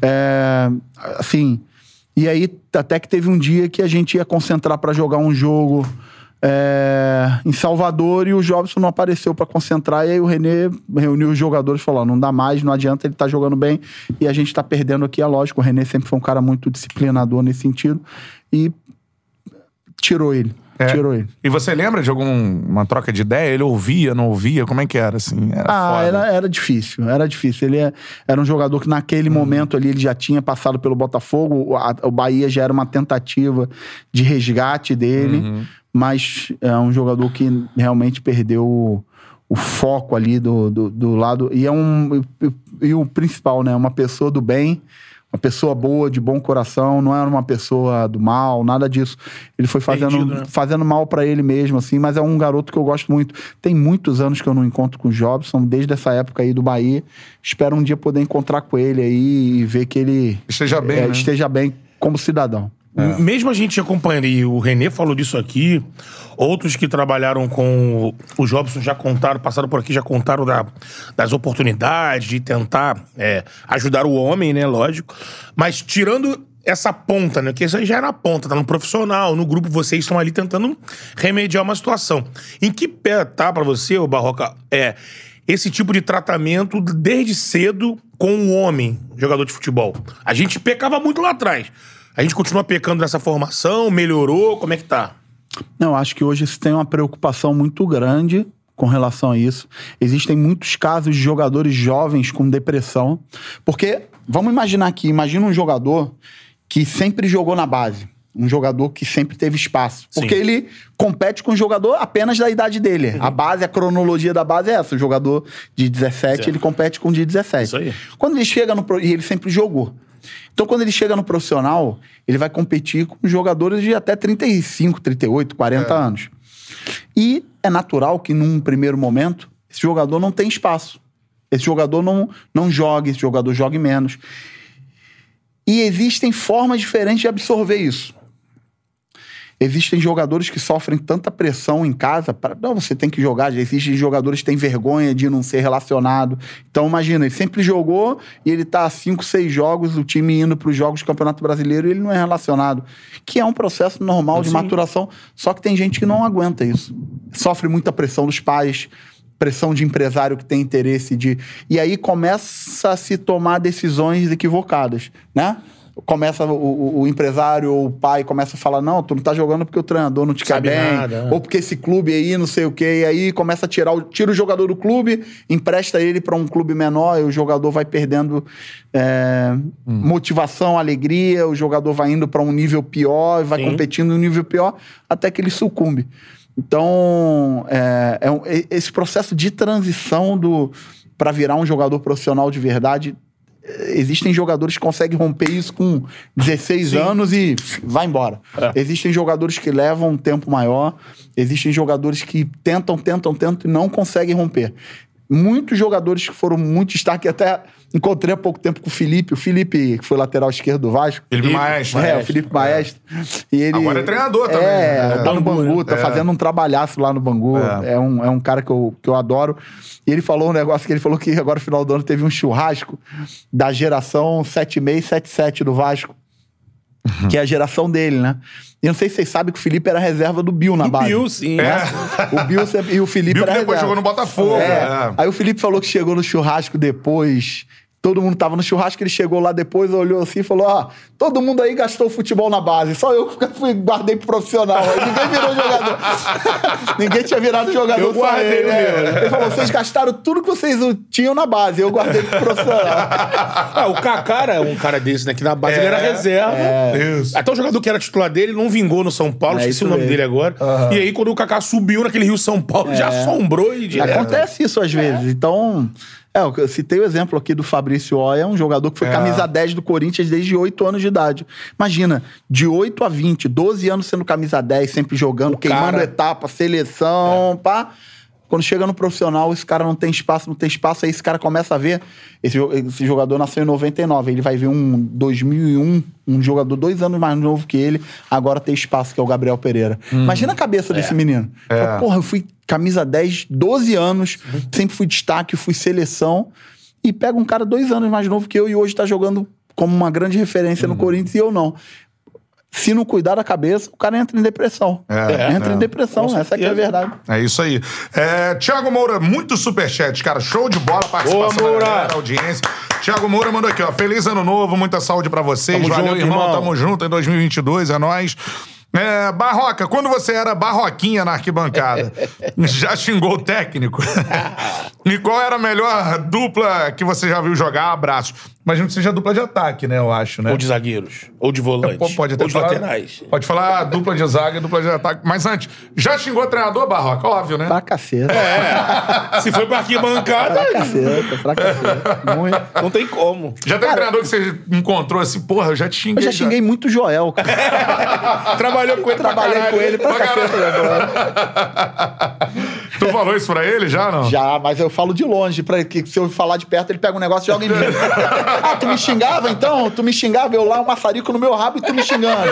É, assim. E aí, até que teve um dia que a gente ia concentrar pra jogar um jogo é, em Salvador e o Jobson não apareceu para concentrar. E aí o René reuniu os jogadores e falou: não dá mais, não adianta, ele tá jogando bem e a gente tá perdendo aqui. É lógico, o René sempre foi um cara muito disciplinador nesse sentido e tirou ele. É. Tirou ele. E você lembra de alguma troca de ideia? Ele ouvia, não ouvia? Como é que era, assim? Era Ah, era, era difícil, era difícil. Ele é- era um jogador que naquele momento ali ele já tinha passado pelo Botafogo, o, a- o Bahia já era uma tentativa de resgate dele, mas é um jogador que realmente perdeu o, o foco ali do, do, do lado. E é um. E, e o principal, né? Uma pessoa do bem. Uma pessoa boa, de bom coração, não era uma pessoa do mal, nada disso. Ele foi fazendo, Perdido, né? fazendo mal pra ele mesmo, assim, mas é um garoto que eu gosto muito. Tem muitos anos que eu não encontro com o Jobson, desde essa época aí do Bahia. Espero um dia poder encontrar com ele aí e ver que ele Esteja bem, é, né? esteja bem como cidadão. Mesmo a gente acompanhando, e o Renê falou disso aqui, outros que trabalharam com o Jobson já contaram, passaram por aqui, já contaram da- das oportunidades de tentar é, ajudar o homem, né? Lógico. Mas tirando essa ponta, né? Que isso aí já era a ponta, tá no profissional, no grupo, vocês estão ali tentando remediar uma situação. Em que pé tá pra você, ô Barroca, é esse tipo de tratamento desde cedo com o homem, jogador de futebol? A gente pecava muito lá atrás. A gente continua pecando nessa formação, melhorou, como é que tá? Não, acho que hoje se tem uma preocupação muito grande com relação a isso. Existem muitos casos de jogadores jovens com depressão. Porque, vamos imaginar aqui, imagina um jogador que sempre jogou na base. Um jogador que sempre teve espaço. Porque Sim. ele compete com um jogador apenas da idade dele. A base, a cronologia da base é essa. O jogador de 17, Certo. ele compete com o de 17. Isso aí. Quando ele chega no. E ele sempre jogou. Então, quando ele chega no profissional, ele vai competir com jogadores de até 35, 38, 40 anos. E é natural que, num primeiro momento, esse jogador não tem espaço. Esse jogador não, não joga, esse jogador jogue menos. E existem formas diferentes de absorver isso. Existem jogadores que sofrem tanta pressão em casa. Pra, não, você tem que jogar. Já existem jogadores que têm vergonha de não ser relacionado. Então, imagina, ele sempre jogou e ele tá a 5, 6 jogos, o time indo para os jogos do Campeonato Brasileiro e ele não é relacionado. Que é um processo normal de Sim. maturação. Só que tem gente que não aguenta isso. Sofre muita pressão dos pais, pressão de empresário que tem interesse de. E aí começa a se tomar decisões equivocadas, né? Começa o, o- o empresário ou o pai começa a falar: não, tu não tá jogando porque o treinador não te quer Sabe bem, nada, né? ou porque esse clube aí, não sei o quê, e aí começa a tirar o, tira o jogador do clube, empresta ele para um clube menor, e o jogador vai perdendo é, Hum. motivação, alegria, o jogador vai indo para um nível pior, vai Sim. competindo em um nível pior, até que ele sucumbe. Então, é, é um- esse processo de transição do para virar um jogador profissional de verdade, existem jogadores que conseguem romper isso com 16 Sim. anos e vai embora. É. Existem jogadores que levam um tempo maior, existem jogadores que tentam, tentam, tentam e não conseguem romper. Muitos jogadores que foram muito destaque, até encontrei há pouco tempo com o Felipe, o Felipe, que foi lateral esquerdo do Vasco. Felipe Maestro. É, o Felipe Maestro. E ele, Agora é treinador também, É, né? tá no Bangu, Bangu, né? tá É. fazendo um trabalhaço lá no Bangu. É. É, um, é um cara que eu, que eu adoro. E ele falou um negócio que ele falou que agora, no final do ano, teve um churrasco da geração 76 e 77 do Vasco. Uhum. Que é a geração dele, né? E eu não sei se vocês sabem que o Felipe era reserva do Bill na Do base. Bill, sim. É. O Bill sempre- e o Felipe Bill que era depois reserva. jogou no Botafogo. É. é. Aí o Felipe falou que chegou no churrasco depois. Todo mundo tava no churrasco, ele chegou lá depois, olhou assim e falou: Ó, todo mundo aí gastou futebol na base, só eu que fui, guardei pro profissional. Ninguém virou jogador. *laughs* ninguém tinha virado jogador. Eu guardei ele, é. meu, né? Ele falou: vocês gastaram tudo que vocês tinham na base, eu guardei pro profissional. *laughs* Ah, o Kaká era um cara desse, né? Que na base É, ele era reserva. Isso. Até o jogador que era titular dele não vingou no São Paulo, É esqueci o nome mesmo. dele agora. E aí, quando o Kaká subiu naquele Rio São Paulo, já assombrou e direto. Acontece isso às vezes. Então, é, eu citei o exemplo aqui do Fabrício Oia, um jogador que foi É. camisa 10 do Corinthians desde 8 anos de idade. Imagina, de 8 a 20, 12 anos sendo camisa 10, sempre jogando, queimando cara- etapa, seleção, pá. Quando chega no profissional, esse cara não tem espaço, não tem espaço, aí esse cara começa a ver. Esse, esse jogador nasceu em 99, ele vai ver um 2001, um jogador dois anos mais novo que ele, agora tem espaço, que é o Gabriel Pereira. Imagina a cabeça desse menino. Fala, Porra, eu fui camisa 10, 12 anos, sempre fui destaque, fui seleção, e pega um cara dois anos mais novo que eu e hoje tá jogando como uma grande referência no Corinthians e eu não se não cuidar da cabeça, o cara entra em depressão. É, entra é. em depressão, essa que é a verdade. É isso aí. É, Tiago Moura, muito superchat, cara. Show de bola, participação Boa, da galera, audiência. Tiago Moura mandou aqui, ó. Feliz ano novo, muita saúde pra vocês. Tamo Valeu, junto, irmão. irmão. Tamo junto em 2022, é nóis. É, Barroca, quando você era barroquinha na arquibancada, *laughs* já xingou o técnico? *laughs* e qual era a melhor dupla que você já viu jogar? Abraço. Imagino que seja dupla de ataque, né? Eu acho, né? Ou de zagueiros. Ou de volantes. Pô, Pode até ou de falar, laterais. Pode falar dupla de zaga dupla de ataque. Mas antes, já xingou o treinador, Barroca? Óbvio, né? Pra caceta. Se foi pra arquibancada, Pra caceta, pra caceta. Muito. não tem como. Já tem treinador que você encontrou assim, porra, eu já te Eu xinguei. já xinguei muito o Joel, cara. *laughs* Trabalhou com ele pra Trabalhei com ele pra Pra caceta. *laughs* Tu falou isso pra ele já, não? Já, mas eu falo de longe, pra que se eu falar de perto, ele pega um negócio e joga em mim. ah, tu me xingava então? Tu me xingava, eu lá, um maçarico no meu rabo e tu me xingando.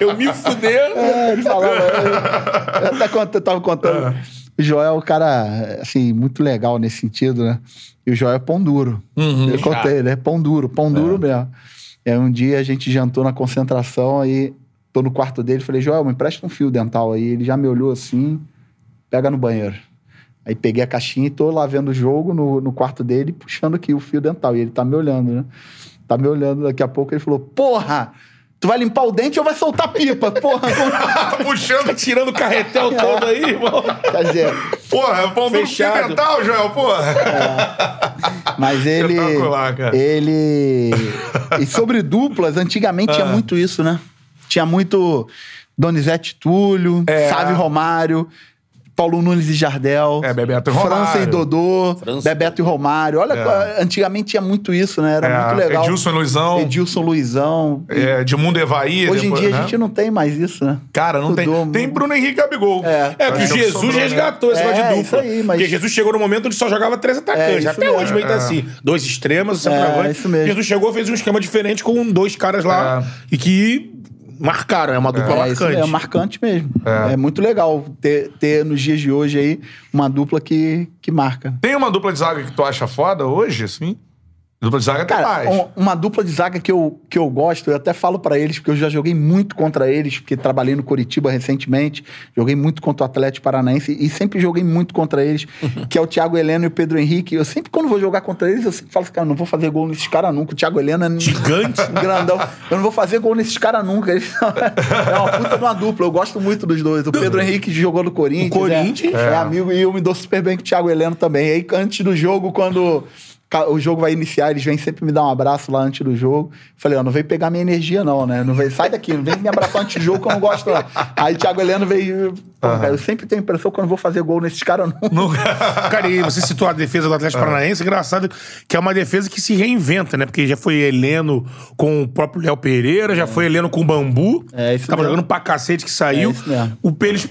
Eu me fudendo. É, ele falava. Eu, eu até cont- eu tava contando. O Joel é um cara, assim, muito legal nesse sentido, né? E o Joel é pão duro. eu contei, ele é pão duro, pão duro mesmo. E aí um dia a gente jantou na concentração, aí tô no quarto dele, falei, Joel, me empresta um fio dental aí. Ele já me olhou assim, pega no banheiro. Aí peguei a caixinha e tô lá vendo o jogo no, no quarto dele, puxando aqui o fio dental. E ele tá me olhando, né? Tá me olhando, daqui a pouco ele falou, porra! Tu vai limpar o dente ou vai soltar pipa? Porra! *laughs* Tá puxando. Tirando o carretel todo aí, irmão. Quer dizer, Porra, pão duro Fechado. dental, Joel, porra. mas ele. Espetacular, cara. Ele. E sobre duplas, antigamente Ah. tinha muito isso, né? Tinha muito Donizete Túlio, É. Sávio Romário. Paulo Nunes e Jardel. É, Bebeto e França Romário. e Dodô. França. Bebeto e Romário. Olha, É. antigamente tinha muito isso, né? Era É, muito legal. Edilson e Luizão. Edilson Luizão. É, Edmundo Evaí. Hoje em depois, dia né? a gente não tem mais isso, né? Cara, não tem. Tem. Bruno Henrique e Gabigol. É. É, que Acho o que Jesus sobrou, né? resgatou esse É, negócio de isso dupla. aí, mas- Porque Jesus chegou no momento onde só jogava três atacantes. isso Até mesmo. hoje meio tá assim. Dois extremos, o É, centroavante. isso mesmo. Jesus chegou, fez um esquema diferente com dois caras lá. E que marcaram, é uma dupla É, marcante. é marcante mesmo. É. É. muito legal ter, ter nos dias de hoje aí uma dupla que, que marca. Tem uma dupla de zaga que tu acha foda hoje, assim? Dupla de zaga tem Cara, mais. um- uma dupla de zaga que eu, que eu gosto, eu até falo pra eles, porque eu já joguei muito contra eles, porque trabalhei no Curitiba recentemente, joguei muito contra o Atlético Paranaense e sempre joguei muito contra eles, *laughs* que é o Thiago Heleno e o Pedro Henrique. Eu sempre, quando vou jogar contra eles, eu sempre falo assim, cara, eu não vou fazer gol nesses caras nunca. O Thiago Heleno é Gigante. *laughs* grandão. Eu não vou fazer gol nesses caras nunca. *laughs* Eles são- é uma puta de uma dupla. Eu gosto muito dos dois. O Pedro Henrique jogou no Corinthians. No Corinthians? É, é amigo e eu me dou super bem com o Thiago Heleno também. Aí, antes do jogo, quando o jogo vai iniciar, eles vêm sempre me dar um abraço lá antes do jogo. Falei, ó, não vem pegar minha energia, não, né? Não vem, sai daqui, não vem me abraçar antes do jogo que eu não gosto, não. Aí o Thiago Heleno veio. Pô, cara, eu sempre tenho a impressão que eu não vou fazer gol nesses caras, não. *laughs* Cara, e você citou a defesa do Atlético Paranaense, engraçado que é uma defesa que se reinventa, né? Porque já foi Heleno com o próprio Léo Pereira, já foi Heleno com o Bambu. É, isso Tava mesmo. jogando pra cacete que saiu. É, isso mesmo. o, eles,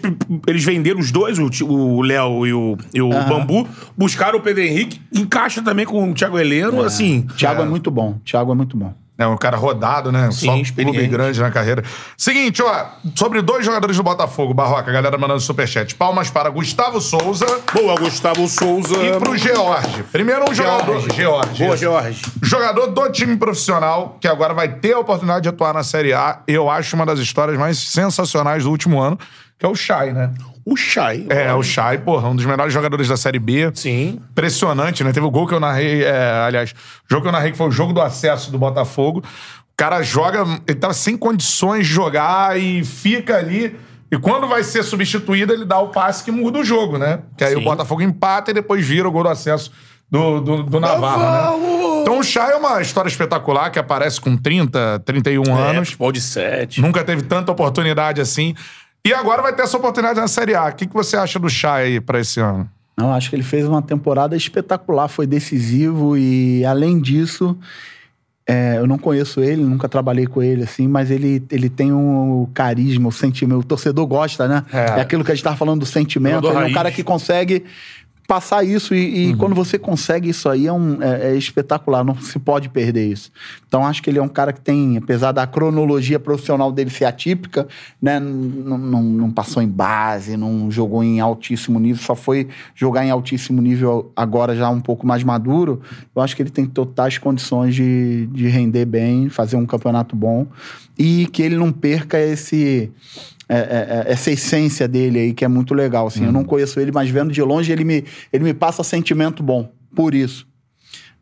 eles venderam os dois, o, Léo e o, e o Bambu. Buscaram o Pedro Henrique, encaixa também com o Thiago Heleno, assim. Thiago é. muito bom. Thiago é muito bom. É um cara rodado, né? Sim, Só um clube grande na carreira. Seguinte, ó. Sobre dois jogadores do Botafogo, Barroca, a galera mandando superchat. Palmas para Gustavo Souza Boa, Gustavo Souza. e pro George. Primeiro um jogador. George. Boa, Jorge. Jogador do time profissional, que agora vai ter a oportunidade de atuar na Série A. Eu acho uma das histórias mais sensacionais do último ano, que é o Chay, né? O Chay. É, o Chay, porra, um dos melhores jogadores da Série B. Sim. Impressionante, né? Teve o gol que eu narrei, é, aliás, o jogo que eu narrei que foi o jogo do acesso do Botafogo. O cara joga, ele tava sem condições de jogar e fica ali. E quando vai ser substituído, ele dá o passe que muda o jogo, né? Que aí Sim. o Botafogo empata e depois vira o gol do acesso do, do, do Navarro, né? Então o Chay é uma história espetacular que aparece com 30, 31 É, anos. futebol de sete. Nunca teve tanta oportunidade assim. E agora vai ter essa oportunidade na Série A. O que, que você acha do Chay aí pra esse ano? Não, acho que ele fez uma temporada espetacular, foi decisivo e, além disso, é, eu não conheço ele, nunca trabalhei com ele, assim, mas ele, ele tem um carisma, o sentimento. O torcedor gosta, né? É. É, aquilo que a gente tava falando do sentimento. Ele é um raiz. cara que consegue passar isso e, e quando você consegue isso aí é, um, é, é espetacular, não se pode perder isso. Então acho que ele é um cara que tem, apesar da cronologia profissional dele ser atípica, né, não, não, não passou em base, não jogou em altíssimo nível, só foi jogar em altíssimo nível agora já um pouco mais maduro. Eu acho que ele tem totais condições de, de render bem, fazer um campeonato bom e que ele não perca esse é, é, é, essa essência dele aí, que é muito legal. Assim. Eu não conheço ele, mas vendo de longe, ele me, ele me passa sentimento bom, por isso.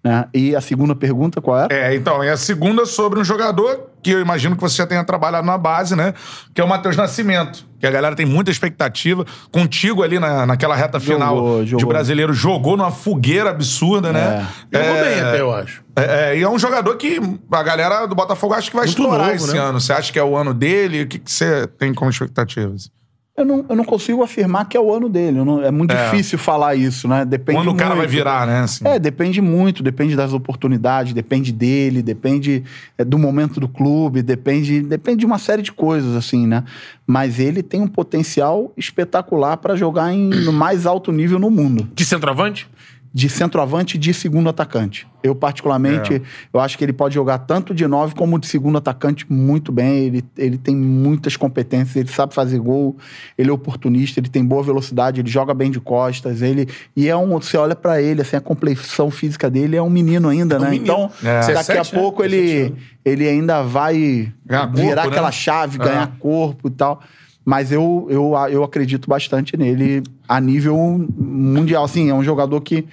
Né? E a segunda pergunta, qual é? É, então, e a segunda sobre um jogador que eu imagino que você já tenha trabalhado na base, né? Que é o Matheus Nascimento. Que a galera tem muita expectativa. Contigo ali na, naquela reta final Jogou, de jogou. brasileiro, jogou numa fogueira absurda, né? Jogou É, bem até, eu acho. É, é, e é um jogador que a galera do Botafogo acha que vai Muito estourar novo, esse né? ano. Você acha que é o ano dele? O que, que você tem como expectativas? Eu não, eu não consigo afirmar que é o ano dele. não- é muito É. difícil falar isso, né? Depende Quando o cara vai muito. virar, né? Assim. É, depende muito, depende das oportunidades, depende dele, depende é, do momento do clube, depende, depende de uma série de coisas, assim, né? Mas ele tem um potencial espetacular para jogar em, no mais alto nível no mundo. De centroavante? De centroavante e de segundo atacante. Eu, particularmente, eu acho que ele pode jogar tanto de nove como de segundo atacante muito bem. Ele, ele tem muitas competências, ele sabe fazer gol, ele é oportunista, ele tem boa velocidade, ele joga bem de costas, ele. E é um. Você olha pra ele, assim, a complexão física dele é um menino ainda, né? menino. Então, É. daqui 17, a né? pouco 17 ele, ele ainda vai Ganhar virar corpo, aquela né? chave, É. ganhar corpo e tal. Mas eu, eu, eu acredito bastante nele a nível mundial. Assim, é um jogador que,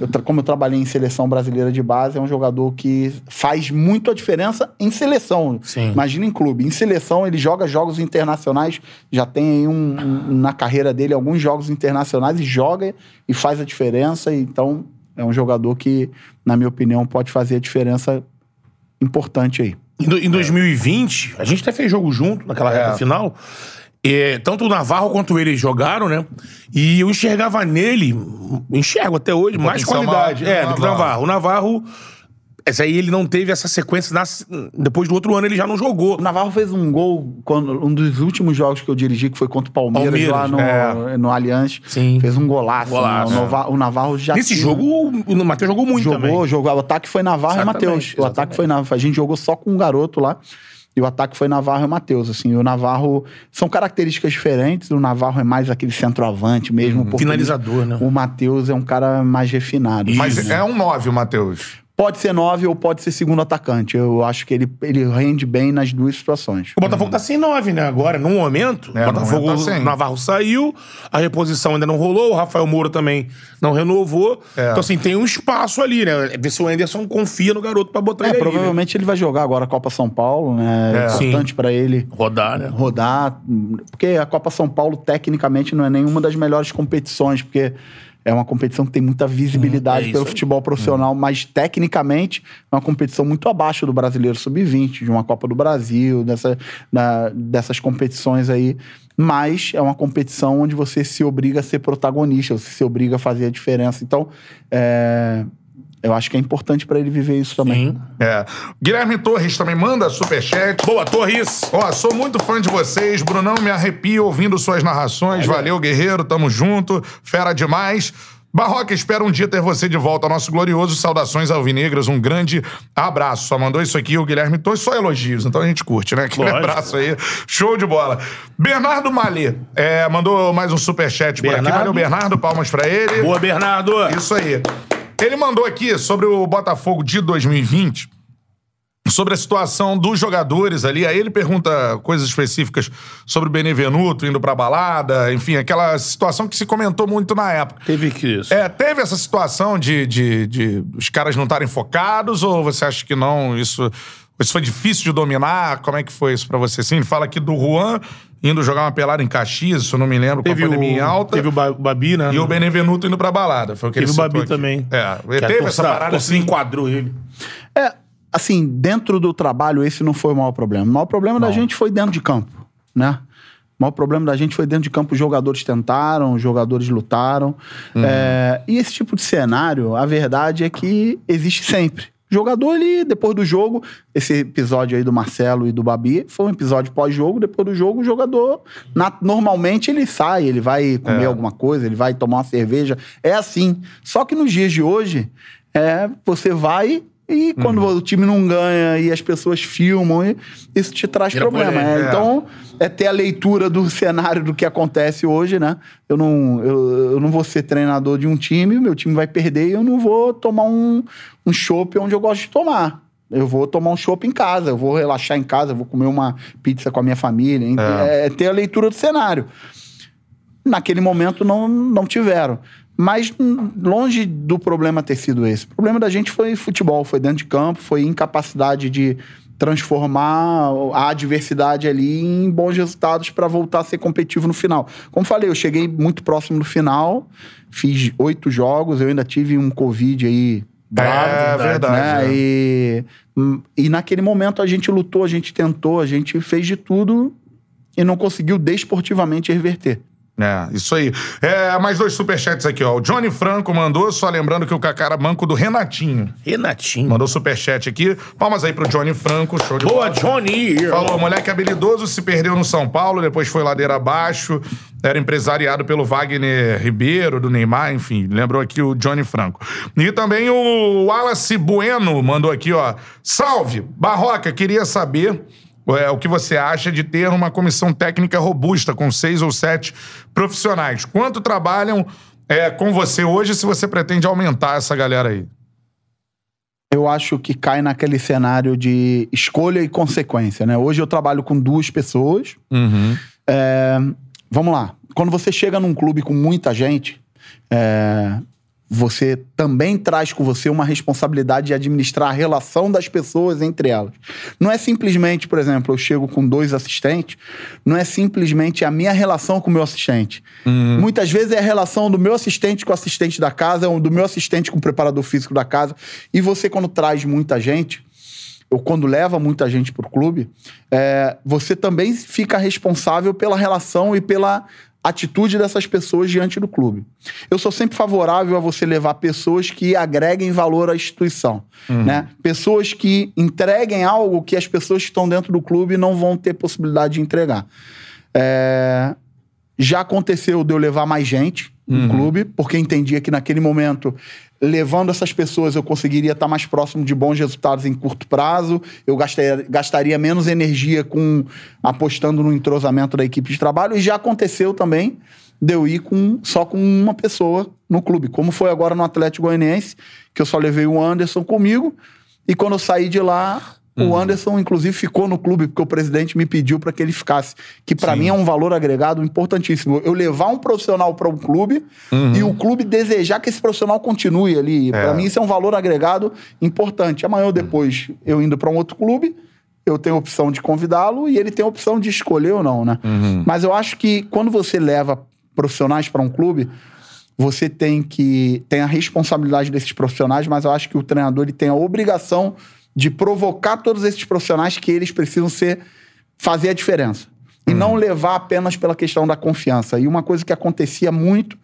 eu como eu trabalhei em seleção brasileira de base, é um jogador que faz muito a diferença em seleção. Sim. Imagina em clube. Em seleção, ele joga jogos internacionais, já tem aí um, um- na carreira dele alguns jogos internacionais e joga e faz a diferença. Então, é um jogador que, na minha opinião, pode fazer a diferença importante aí. Em, do- em 2020, a gente até fez jogo junto naquela É. final. E, tanto o Navarro quanto ele jogaram, né? E eu enxergava nele, enxergo até hoje, mais qualidade. maior que É, o do que o Navarro. O Navarro. Esse aí ele não teve essa sequência. na- depois do outro ano ele já não jogou. O Navarro fez um gol, quando, um dos últimos jogos que eu dirigi, que foi contra o Palmeiras, Palmeiras, lá no, é. no Allianz. Sim. Fez um golaço. Golaço. né? O, Nova- o Navarro já Nesse tinha- jogo, o Matheus jogou muito jogou, também. jogou. O ataque foi Navarro e Exatamente, Matheus. O ataque foi Navarro. A gente jogou só com um garoto lá. E o ataque foi Navarro e Matheus. Assim, o Navarro. São características diferentes. O Navarro é mais aquele centroavante mesmo. oportunista. Finalizador, né? O Matheus é um cara mais refinado. Mas é um 9 o Matheus. Pode ser nove ou pode ser segundo atacante. Eu acho que ele, ele rende bem nas duas situações. O Botafogo tá sem nove, né? Agora, no momento. É, o Botafogo, momento tá sem. o Navarro saiu, a reposição ainda não rolou, o Rafael Moura também não renovou. É. Então, assim, tem um espaço ali, né? Ver se o Anderson confia no garoto pra botar É, ele ali, provavelmente ele vai jogar agora a Copa São Paulo, né? É É. importante pra ele né? Rodar, né? rodar, porque a Copa São Paulo tecnicamente não é nenhuma das melhores competições, porque é uma competição que tem muita visibilidade Hum, é pelo futebol profissional, mas tecnicamente é uma competição muito abaixo do Brasileiro Sub-20, de uma Copa do Brasil, dessa, da- dessas competições aí. Mas é uma competição onde você se obriga a ser protagonista, você se obriga a fazer a diferença. Então, é, eu acho que é importante para ele viver isso também. Sim. É. Guilherme Torres também manda superchat. Boa, Torres! Ó, sou muito fã de vocês. Brunão, me arrepio ouvindo suas narrações. Valeu, guerreiro. Tamo junto. Fera demais. Barroca, espero um dia ter você de volta ao nosso glorioso. Saudações alvinegras. Um grande abraço. Só mandou isso aqui o Guilherme Torres. Só elogios, então a gente curte, né? Aquele Lógico. abraço aí. Show de bola. Bernardo Malê é, mandou mais um superchat por aqui. Bernardo. Valeu, Bernardo. Palmas pra ele. Boa, Bernardo! Isso aí. Ele mandou aqui sobre o Botafogo de 2020, sobre a situação dos jogadores ali. Aí ele pergunta coisas específicas sobre o Benevenuto indo pra balada, enfim, aquela situação que se comentou muito na época. Teve que isso. É, teve essa situação de, de, de os caras não estarem focados ou você acha que não? Isso, isso foi difícil de dominar? Como é que foi isso pra você? Sim, ele fala aqui do Juan indo jogar uma pelada em Caxias, se eu não me lembro, Teve com a o, pandemia em alta. teve o Ba- Babi, né? E o Benevenuto indo pra balada. Foi o que Teve ele o Babi aqui. também. É, Que teve essa parada assim. enquadrou ele. É, assim, dentro do trabalho, esse não foi o maior problema. O maior problema da gente foi dentro de campo, né? O maior problema da gente foi dentro de campo. Os jogadores tentaram, os jogadores lutaram. É, e esse tipo de cenário, a verdade é que existe sempre. Jogador, ele, depois do jogo, esse episódio aí do Marcelo e do Babi, foi um episódio pós-jogo. Depois do jogo, o jogador, na- normalmente, ele sai, ele vai comer alguma coisa, ele vai tomar uma cerveja. É assim. Só que nos dias de hoje, é, você vai e quando o time não ganha e as pessoas filmam, e isso te traz Vira problema. polêmica, é. Então, é ter a leitura do *laughs* cenário do que acontece hoje, né? Eu não, eu, eu não vou ser treinador de um time, o meu time vai perder e eu não vou tomar um, um chopp onde eu gosto de tomar. Eu vou tomar um chopp em casa, eu vou relaxar em casa, eu vou comer uma pizza com a minha família. É, é ter a leitura do cenário. Naquele momento não, não tiveram. Mas longe do problema ter sido esse. O problema da gente foi futebol, foi dentro de campo, foi incapacidade de transformar a adversidade ali em bons resultados para voltar a ser competitivo no final. Como falei, eu cheguei muito próximo do final, fiz oito jogos, eu ainda tive um Covid aí É, verdade, né? é. E, e naquele momento a gente lutou, a gente tentou, a gente fez de tudo e não conseguiu desportivamente reverter. É, isso aí. É, mais dois superchats aqui, ó. O Johnny Franco mandou, só lembrando que o Kaká era banco do Renatinho. Renatinho. Mandou superchat aqui. Palmas aí pro Johnny Franco, show de Boa, bola. Johnny! Falou, moleque habilidoso, se perdeu no São Paulo, depois foi ladeira abaixo, era empresariado pelo Wagner Ribeiro, do Neymar, enfim, lembrou aqui o Johnny Franco. E também o Wallace Bueno mandou aqui, ó. Salve! Barroca, queria saber é, o que você acha de ter uma comissão técnica robusta, com seis ou sete profissionais. Quanto trabalham é, com você hoje, se você pretende aumentar essa galera aí? Eu acho que cai naquele cenário de escolha e consequência, né? Hoje eu trabalho com duas pessoas. É, vamos lá. Quando você chega num clube com muita gente, é, você também traz com você uma responsabilidade de administrar a relação das pessoas entre elas. Não é simplesmente, por exemplo, eu chego com dois assistentes, não é simplesmente a minha relação com o meu assistente. Muitas vezes é a relação do meu assistente com o assistente da casa, ou do meu assistente com o preparador físico da casa. E você, quando traz muita gente, ou quando leva muita gente para o clube, é, você também fica responsável pela relação e pela atitude dessas pessoas diante do clube. Eu sou sempre favorável a você levar pessoas que agreguem valor à instituição, né? Pessoas que entreguem algo que as pessoas que estão dentro do clube não vão ter possibilidade de entregar. É, já aconteceu de eu levar mais gente no clube, porque entendia que naquele momento, levando essas pessoas, eu conseguiria estar mais próximo de bons resultados em curto prazo, eu gastaria, gastaria menos energia com apostando no entrosamento da equipe de trabalho, e já aconteceu também de eu ir com, só com uma pessoa no clube, como foi agora no Atlético Goianiense, que eu só levei o Anderson comigo, e quando eu saí de lá, o Anderson, inclusive, ficou no clube, porque o presidente me pediu para que ele ficasse. Que para mim é um valor agregado importantíssimo. Eu levar um profissional para um clube e o clube desejar que esse profissional continue ali. Para mim, isso é um valor agregado importante. Amanhã ou depois, eu indo para um outro clube, eu tenho a opção de convidá-lo e ele tem a opção de escolher ou não, né? Mas eu acho que quando você leva profissionais para um clube, você tem que tem a responsabilidade desses profissionais, mas eu acho que o treinador ele tem a obrigação de provocar todos esses profissionais que eles precisam ser fazer a diferença e não levar apenas pela questão da confiança. E uma coisa que acontecia muito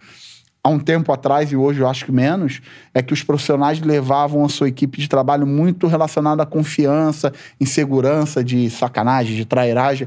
há um tempo atrás e hoje eu acho que menos é que os profissionais levavam a sua equipe de trabalho muito relacionada à confiança, insegurança, de sacanagem, de trairagem.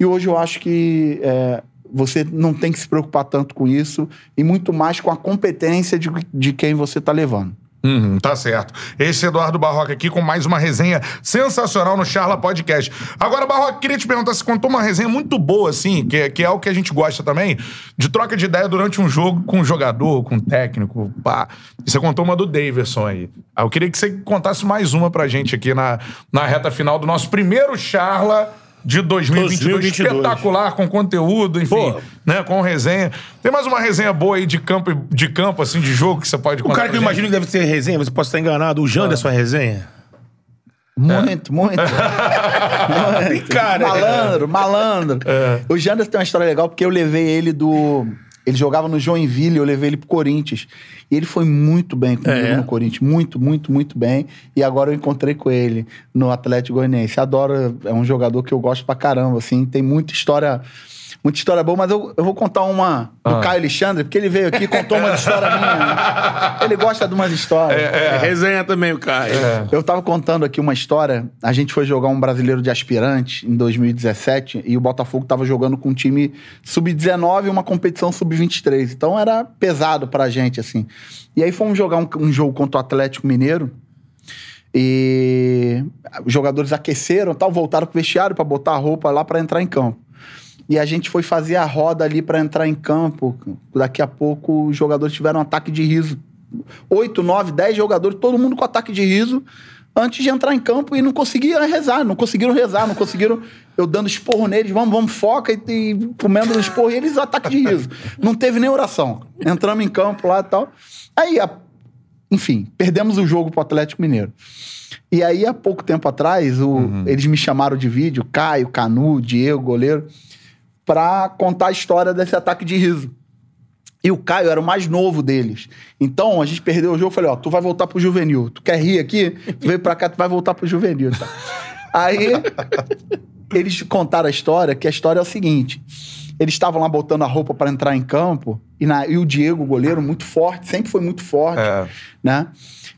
E hoje eu acho que é, você não tem que se preocupar tanto com isso e muito mais com a competência de, de quem você está levando. Uhum, tá certo. Esse é Eduardo Barroca aqui com mais uma resenha sensacional no Charla Podcast. Agora, Barroca, queria te perguntar, você contou uma resenha muito boa, assim, que, que é o que a gente gosta também, de troca de ideia durante um jogo com um jogador, com um técnico, pá. Você contou uma do Daverson aí. Ah, Eu queria que você contasse mais uma pra gente aqui na, na reta final do nosso primeiro Charla de 2022. 2022. Espetacular, com conteúdo, enfim, Pô. né, com resenha. Tem mais uma resenha boa aí de campo, de campo assim, de jogo que você pode O contar cara que eu imagino que deve ser resenha, você pode estar enganado. O Janderson é resenha? Muito, muito. *laughs* Tem cara. Malandro, malandro. O Janderson tem uma história legal porque eu levei ele do, Ele jogava no Joinville, eu levei ele pro Corinthians. E ele foi muito bem comigo É. no Corinthians. Muito, muito, muito bem. E agora eu encontrei com ele no Atlético Goianiense. Adoro, é um jogador que eu gosto pra caramba, assim. Tem muita história... Muita história boa, mas eu, eu vou contar uma do Ah. Caio Alexandre, porque ele veio aqui e contou uma história minha. né? Ele gosta de umas histórias. É. resenha também, o Caio. Eu tava contando aqui uma história. A gente foi jogar um brasileiro de aspirante em 2017 e o Botafogo tava jogando com um time sub-19 e uma competição sub-23. Então era pesado pra gente, assim. E aí fomos jogar um, um jogo contra o Atlético Mineiro. E os jogadores aqueceram, tal, voltaram pro vestiário pra botar a roupa lá pra entrar em campo. E a gente foi fazer a roda ali pra entrar em campo. Daqui a pouco os jogadores tiveram um ataque de riso. Oito, nove, dez jogadores, todo mundo com ataque de riso, antes de entrar em campo e não conseguiam rezar, não conseguiram rezar, não conseguiram. Eu dando esporro neles, vamos, vamos, foca e, e comendo esporro, e eles ataque de riso. Não teve nem oração. Entramos em campo lá e tal. Aí, a- enfim, perdemos o jogo pro Atlético Mineiro. E aí, há pouco tempo atrás, o- eles me chamaram de vídeo, Caio, Canu, Diego, goleiro, pra contar a história desse ataque de riso. E o Caio era o mais novo deles. Então, a gente perdeu o jogo. Falei, ó, tu vai voltar pro juvenil. Tu quer rir aqui? Tu veio pra cá, tu vai voltar pro juvenil. Tá? Aí, eles contaram a história, que a história é o seguinte. Eles estavam lá botando a roupa pra entrar em campo. E, na- e o Diego, o goleiro, muito forte. Sempre foi muito forte, É. né?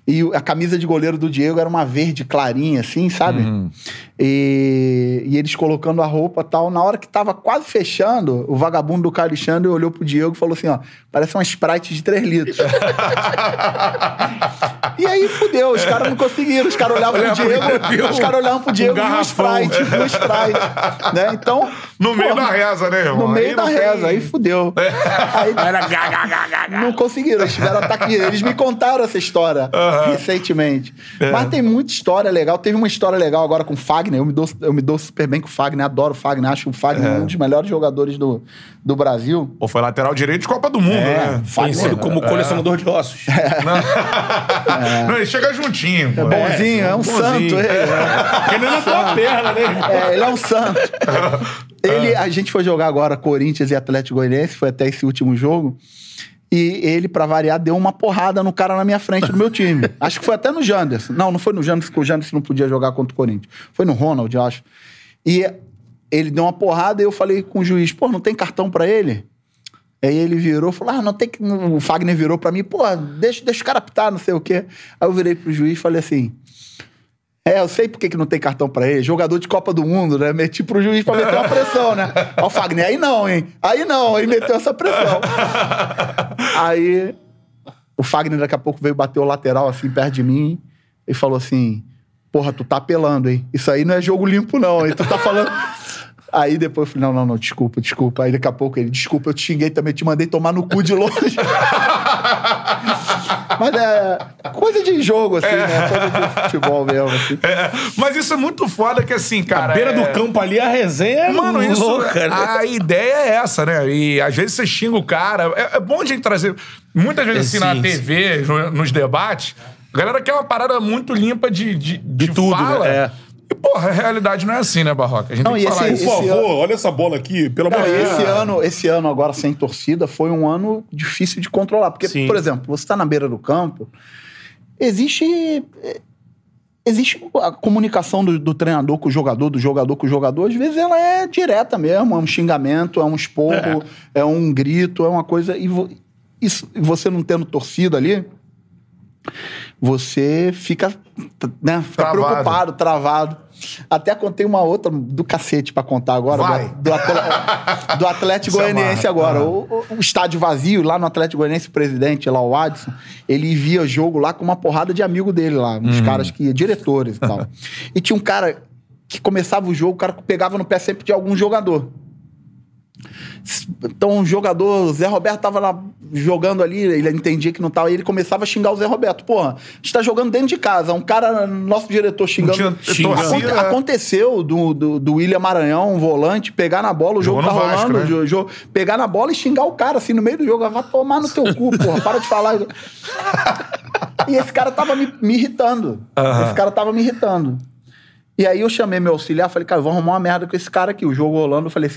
E a camisa de goleiro do Diego era uma verde clarinha, assim, sabe? E, e eles colocando a roupa e tal. Na hora que tava quase fechando, o vagabundo do Caio Alexandre olhou pro Diego e falou assim: ó, parece uma Sprite de 3 litros. *laughs* e aí fudeu, os caras não conseguiram. Os caras olhavam pro Diego, os caras olhavam pro Diego e um. Sprite, um Sprite. Né? Então. No meio da reza, né, irmão? No meio Aí da não tem- reza, aí fudeu. Aí gá, gá. não conseguiram, eles tiveram ataque. Eles me contaram essa história recentemente. Mas tem muita história legal. Teve uma história legal agora com o Fagner. Eu me dou, eu me dou super bem com o Fagner, adoro o Fagner. Acho o Fagner um dos melhores jogadores do, do Brasil. Pô, foi lateral direito de Copa do Mundo, né? Conhecido como colecionador de ossos. *laughs* Não, ele chega juntinho. pô. Bonzinho, é, um bonzinho. santo. Ele, Ele não tua perna, né? é, ele é um santo. *laughs* Ele, a gente foi jogar agora Corinthians e Atlético Goianiense, foi até esse último jogo. E ele, pra variar, deu uma porrada no cara na minha frente do meu time. *laughs* Acho que foi até no Janderson. Não, não foi no Janderson, porque o Janderson não podia jogar contra o Corinthians. Foi no Ronald, eu acho. E ele deu uma porrada e eu falei com o juiz, pô, não tem cartão pra ele? Aí ele virou, falou, ah, não tem que... O Fagner virou pra mim, pô, deixa, deixa o cara apitar, não sei o quê. Aí eu virei pro juiz e falei assim, é, eu sei por que que não tem cartão pra ele. Jogador de Copa do Mundo, né? Meti pro juiz pra meter uma pressão, né? O Fagner, aí não, hein? Aí não, aí meteu essa pressão. *laughs* aí o Fagner daqui a pouco veio bater o lateral assim perto de mim e falou assim: Porra, tu tá apelando, hein? Isso aí não é jogo limpo, não, hein? Tu tá falando. Aí depois eu falei, não, não, não, desculpa, desculpa. Aí daqui a pouco ele, desculpa, eu te xinguei também, te mandei tomar no cu de longe. *laughs* Mas é coisa de jogo, assim, né? Coisa de futebol mesmo, assim. É, mas isso é muito foda que assim, cara. A beira é- do campo ali, a resenha é Mano, isso. louca, né? A ideia é essa, né? E às vezes você xinga o cara. É, é bom a gente trazer. Muitas vezes, É, assim, na sim, TV, no- nos debates, a galera quer uma parada muito limpa de, de, de tudo, fala. né? É. E, porra, a realidade não é assim, né, Barroca? A gente Não, tem e que falar esse- isso. Por favor, ano- olha essa bola aqui, pelo amor de Deus. esse ano, esse ano agora sem torcida foi um ano difícil de controlar. Porque, Sim. por exemplo, você está na beira do campo, existe. Existe a comunicação do, do treinador com o jogador, do jogador com o jogador, às vezes ela é direta mesmo, é um xingamento, é um esporro, é, um grito, é uma coisa. E vo- isso, e você não tendo torcida ali, você fica, né, fica Travado. preocupado, travado. Até contei uma outra do cacete pra contar agora, Vai. do, do, Atlético Se Goianiense agora. O, o- o estádio vazio, lá no Atlético Goianiense, o presidente lá, o Adson, ele via jogo lá com uma porrada de amigo dele lá, Uhum. uns caras que, diretores e tal. *laughs* e tinha um cara que começava o jogo, o cara pegava no pé sempre de algum jogador. Então, o jogador, o Zé Roberto tava lá jogando ali, ele entendia que não tava, e ele começava a xingar o Zé Roberto. Porra, a gente tá jogando dentro de casa, um cara, nosso diretor xingando. Tinha Xingando. Aconte-? Aconteceu do, do, do William Maranhão, um volante, pegar na bola, o jogo tá rolando, né? jo- jo- pegar na bola e xingar o cara assim no meio do jogo. Vai tomar no teu cu, *laughs* porra, para de falar. e esse cara tava me, me irritando. Esse cara tava me irritando. E aí eu chamei meu auxiliar, falei, cara, vamos arrumar uma merda com esse cara aqui. O jogo rolando, eu falei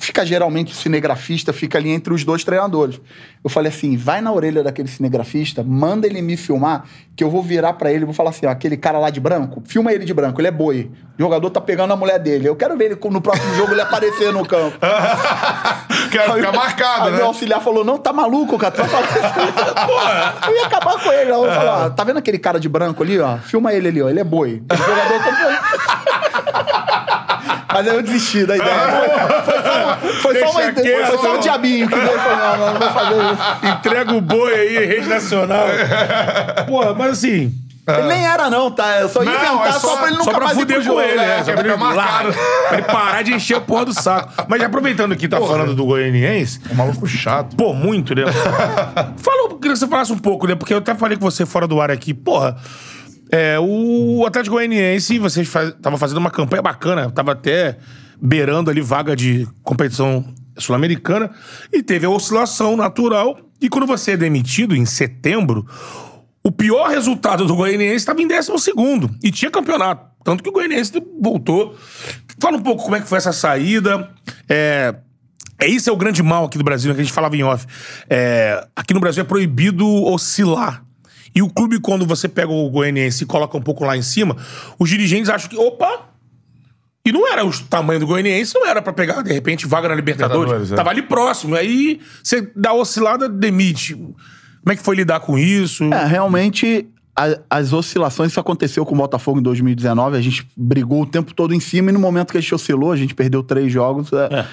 fica geralmente o cinegrafista, fica ali entre os dois treinadores. Eu falei assim: vai na orelha daquele cinegrafista, manda ele me filmar, que eu vou virar pra ele e vou falar assim: ó, aquele cara lá de branco, filma ele de branco, ele é boi. O jogador tá pegando a mulher dele. Eu quero ver ele no próximo jogo ele aparecer no campo. *laughs* Quero Aí- ficar marcado, aí né? meu auxiliar falou: não, tá maluco, cara. Tu vai falar isso? Porra. *laughs* Eu ia acabar com ele. Eu falei, ó, tá vendo aquele cara de branco ali, ó? Filma ele ali, ó. Ele é boi. O jogador tá... *laughs* Mas aí eu desisti da ideia. Foi, foi só, uma- foi só, uma foi só um diabinho que veio e falou, não, não, não vou fazer isso. Entrega o boi aí, rede nacional. Porra, mas assim. Ele nem era não, tá? Eu só ia Não, inventar é só, só- pra ele nunca Só pra mais fuder com ele, é. né? Só pra ele, pra ele parar de encher a porra do saco. Mas aproveitando que tá falando do goianiense, Um maluco chato. Pô, muito, né? *laughs* Fala, eu queria que você falasse um pouco, né? Porque eu até falei com você fora do ar aqui. Porra, é, o Atlético Goianiense, vocês faz, tava fazendo uma campanha bacana, tava até beirando ali vaga de competição sul-americana e teve a oscilação natural. E quando você é demitido em setembro, o pior resultado do Goianiense estava em 12 e tinha campeonato. Tanto que o Goianiense voltou. Fala um pouco como é que foi essa saída. É, é isso é o grande mal aqui do Brasil, né, que a gente falava em off. É, aqui no Brasil é proibido oscilar. E o clube, quando você pega o Goianiense e coloca um pouco lá em cima, os dirigentes acham que, opa, e não era o tamanho do Goianiense, não era pra pegar, de repente, vaga na Libertadores. Libertadores, é. Tava ali próximo. Aí você dá oscilada, demite. Como é que foi lidar com isso? É, realmente, a- as oscilações, isso aconteceu com o Botafogo em 2019, a gente brigou o tempo todo em cima e no momento que a gente oscilou, a gente perdeu três jogos. é.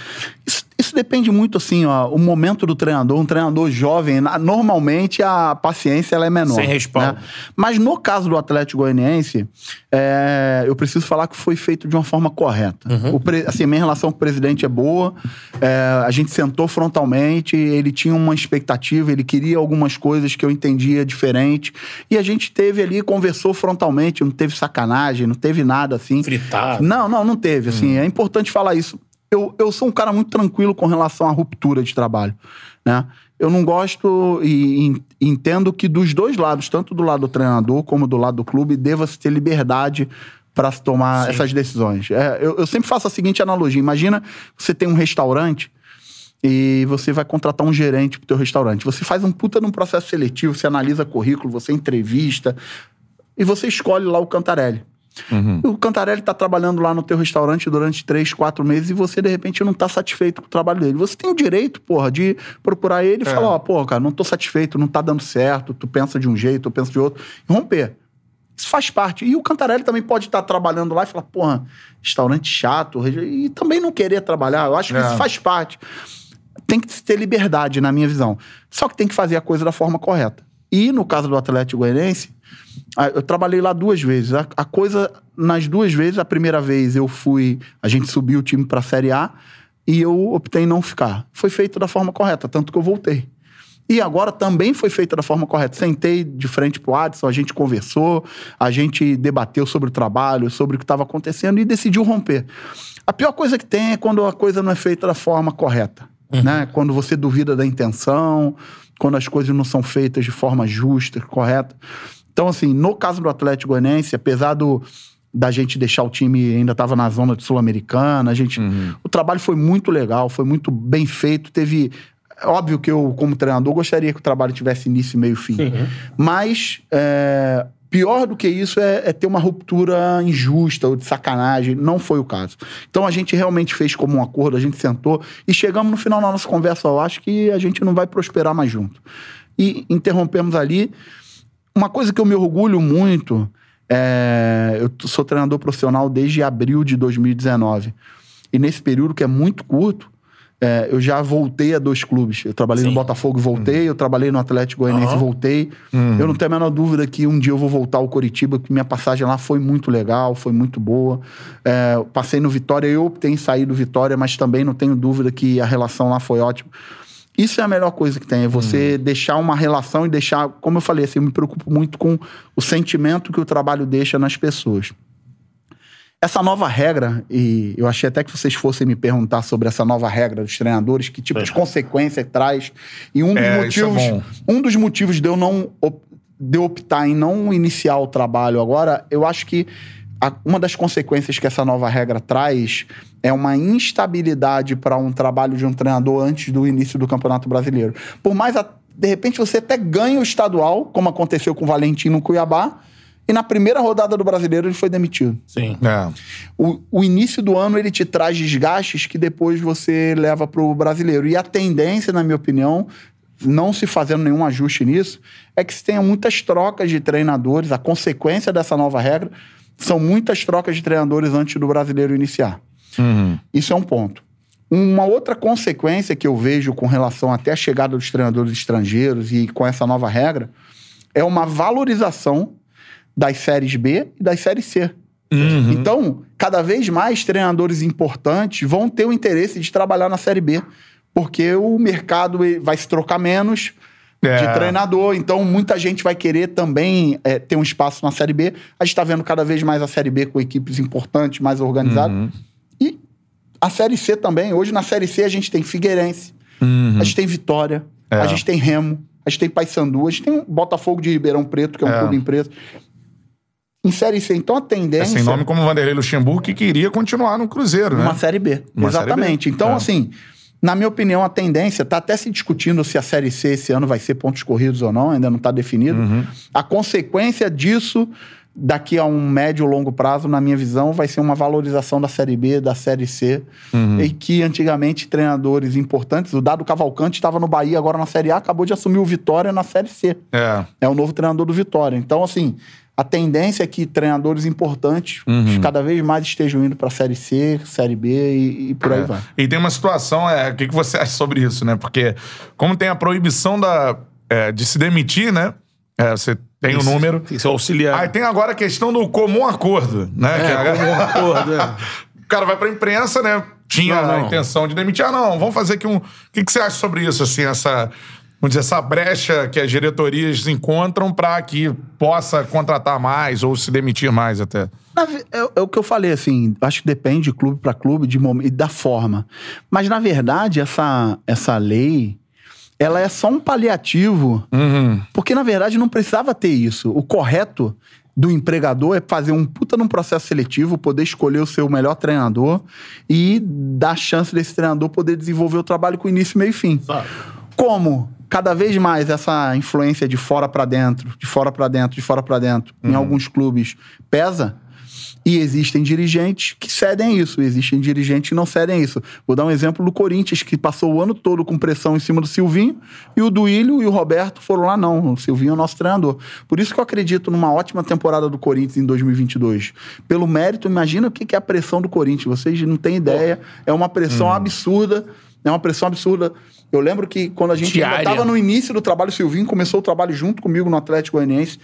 Isso, isso depende muito, assim, ó, o momento do treinador. Um treinador jovem, normalmente a paciência ela é menor. Sem respaldo. né? Mas no caso do Atlético Goianiense, é, eu preciso falar que foi feito de uma forma correta. O pre- assim, minha relação com o presidente é boa, é, a gente sentou frontalmente, ele tinha uma expectativa, ele queria algumas coisas que eu entendia diferente, e a gente teve ali, conversou frontalmente, não teve sacanagem, não teve nada assim. Fritado. Não, não, não teve. Assim, é importante falar isso. Eu, eu sou um cara muito tranquilo com relação à ruptura de trabalho, né? Eu não gosto e, en- entendo que dos dois lados, tanto do lado do treinador como do lado do clube, deva-se ter liberdade para se tomar essas decisões. É, eu, eu sempre faço a seguinte analogia: imagina você tem um restaurante e você vai contratar um gerente pro teu restaurante. Você faz um puta num processo seletivo, você analisa currículo, você entrevista e você escolhe lá o Cantarelli. O Cantarelli tá trabalhando lá no teu restaurante durante três, quatro meses e você, de repente, não tá satisfeito com o trabalho dele. Você tem o direito, porra, de procurar ele e falar, ó, porra, cara, não tô satisfeito, não tá dando certo, tu pensa de um jeito, eu penso de outro, e romper. Isso faz parte. E o Cantarelli também pode estar trabalhando lá e falar, porra, restaurante chato, e também não querer trabalhar. Eu acho que É. isso faz parte. Tem que ter liberdade, na minha visão. Só que tem que fazer a coisa da forma correta. E no caso do Atlético Goianiense, eu trabalhei lá duas vezes. A, a coisa, nas duas vezes, a primeira vez eu fui, a gente subiu o time para a Série A e eu optei não ficar. Foi feito da forma correta, tanto que eu voltei. E agora também foi feito da forma correta. Sentei de frente pro Adson, a gente conversou, a gente debateu sobre o trabalho, sobre o que estava acontecendo e decidiu romper. A pior coisa que tem é quando a coisa não é feita da forma correta. Né? Quando você duvida da intenção, quando as coisas não são feitas de forma justa, correta. Então, assim, no caso do Atlético Goianiense, apesar do, da gente deixar o time ainda estava na zona sul-americana, a gente, o trabalho foi muito legal, foi muito bem feito, teve óbvio que eu como treinador gostaria que o trabalho tivesse início, meio e fim, mas é, pior do que isso é, é ter uma ruptura injusta ou de sacanagem, não foi o caso. Então a gente realmente fez como um acordo, a gente sentou e chegamos no final da nossa conversa, eu acho que a gente não vai prosperar mais junto. E interrompemos ali. Uma coisa que eu me orgulho muito, é, eu sou treinador profissional desde abril de 2019. E nesse período, que é muito curto, é, eu já voltei a dois clubes. Eu trabalhei no Botafogo e voltei, eu trabalhei no Atlético Goianiense e voltei. Eu não tenho a menor dúvida que um dia eu vou voltar ao Coritiba, que minha passagem lá foi muito legal, foi muito boa. É, passei no Vitória, eu optei em sair do Vitória, mas também não tenho dúvida que a relação lá foi ótima. Isso é a melhor coisa que tem, é você deixar uma relação e deixar, como eu falei, assim, eu me preocupo muito com o sentimento que o trabalho deixa nas pessoas. Essa nova regra, e eu achei até que vocês fossem me perguntar sobre essa nova regra dos treinadores, que tipo de consequência traz. E um dos É, é motivos. bom. um dos motivos de eu não de eu optar em não iniciar o trabalho agora, eu acho que a- uma das consequências que essa nova regra traz é uma instabilidade para um trabalho de um treinador antes do início do Campeonato Brasileiro. Por mais, a- de repente, você até ganha o estadual, como aconteceu com o Valentim no Cuiabá, e na primeira rodada do Brasileiro ele foi demitido. Sim. É. O, o início do ano ele te traz desgastes que depois você leva para o brasileiro. E a tendência, na minha opinião, não se fazendo nenhum ajuste nisso, é que se tenha muitas trocas de treinadores. A consequência dessa nova regra são muitas trocas de treinadores antes do brasileiro iniciar. Isso é um ponto. Uma outra consequência que eu vejo com relação até a chegada dos treinadores estrangeiros e com essa nova regra é uma valorização das séries B e das séries C. Então, cada vez mais treinadores importantes vão ter o interesse de trabalhar na Série B, porque o mercado vai se trocar menos É. de treinador. Então, muita gente vai querer também eh, ter um espaço na Série B. A gente está vendo cada vez mais a Série B com equipes importantes, mais organizadas. E a Série C também. Hoje, na Série C, a gente tem Figueirense, a gente tem Vitória, É. a gente tem Remo, a gente tem Paysandu, a gente tem Botafogo de Ribeirão Preto, que é um É. clube empresa. Em Série C, então a É tendência... sem nome como Vanderlei Luxemburgo, que queria continuar no Cruzeiro, né? Uma Série B. Uma Exatamente. Série B. Então, É. assim, na minha opinião, a tendência, tá até se discutindo se a Série C esse ano vai ser pontos corridos ou não, ainda não está definido. Uhum. A consequência disso, daqui a um médio longo prazo, na minha visão, vai ser uma valorização da Série B, da Série C, Uhum. e que antigamente treinadores importantes, o Dado Cavalcante estava no Bahia, agora na Série A, acabou de assumir o Vitória na Série C. É. É o novo treinador do Vitória. Então, assim, a tendência é que treinadores importantes Uhum. cada vez mais estejam indo para a Série C, Série B e, e por aí É. vai. E tem uma situação, é, o que, que você *laughs* acha sobre isso, né? Porque como tem a proibição da, é, de se demitir, né? É, você tem o número. Tem que ser auxiliar. Aí tem agora a questão do comum acordo, né? Que a- comum acordo, é. O cara vai pra imprensa, né? Tinha Não, a não. intenção de demitir. Ah, não, vamos fazer aqui um. O que, que você acha sobre isso, assim, essa. Vamos dizer, essa brecha que as diretorias encontram para que possa contratar mais ou se demitir mais até. É, é o que eu falei, assim, acho que depende de clube para clube de momento, e da forma. Mas, na verdade, essa, essa lei, ela é só um paliativo, porque, na verdade, não precisava ter isso. O correto do empregador é fazer um puta num processo seletivo, poder escolher o seu melhor treinador e dar chance desse treinador poder desenvolver o trabalho com início, meio e fim. Como cada vez mais essa influência de fora pra dentro, de fora pra dentro, de fora pra dentro, em alguns clubes pesa, e existem dirigentes que cedem isso, existem dirigentes que não cedem isso. Vou dar um exemplo do Corinthians, que passou o ano todo com pressão em cima do Silvinho, e o Duílio e o Roberto foram lá, não. O Silvinho é o nosso treinador. Por isso que eu acredito numa ótima temporada do Corinthians em 2022. Pelo mérito, imagina o que é a pressão do Corinthians. Vocês não têm ideia. É uma pressão absurda. É uma pressão absurda. Eu lembro que quando a gente estava no início do trabalho, o Silvinho começou o trabalho junto comigo no Atlético Goianiense.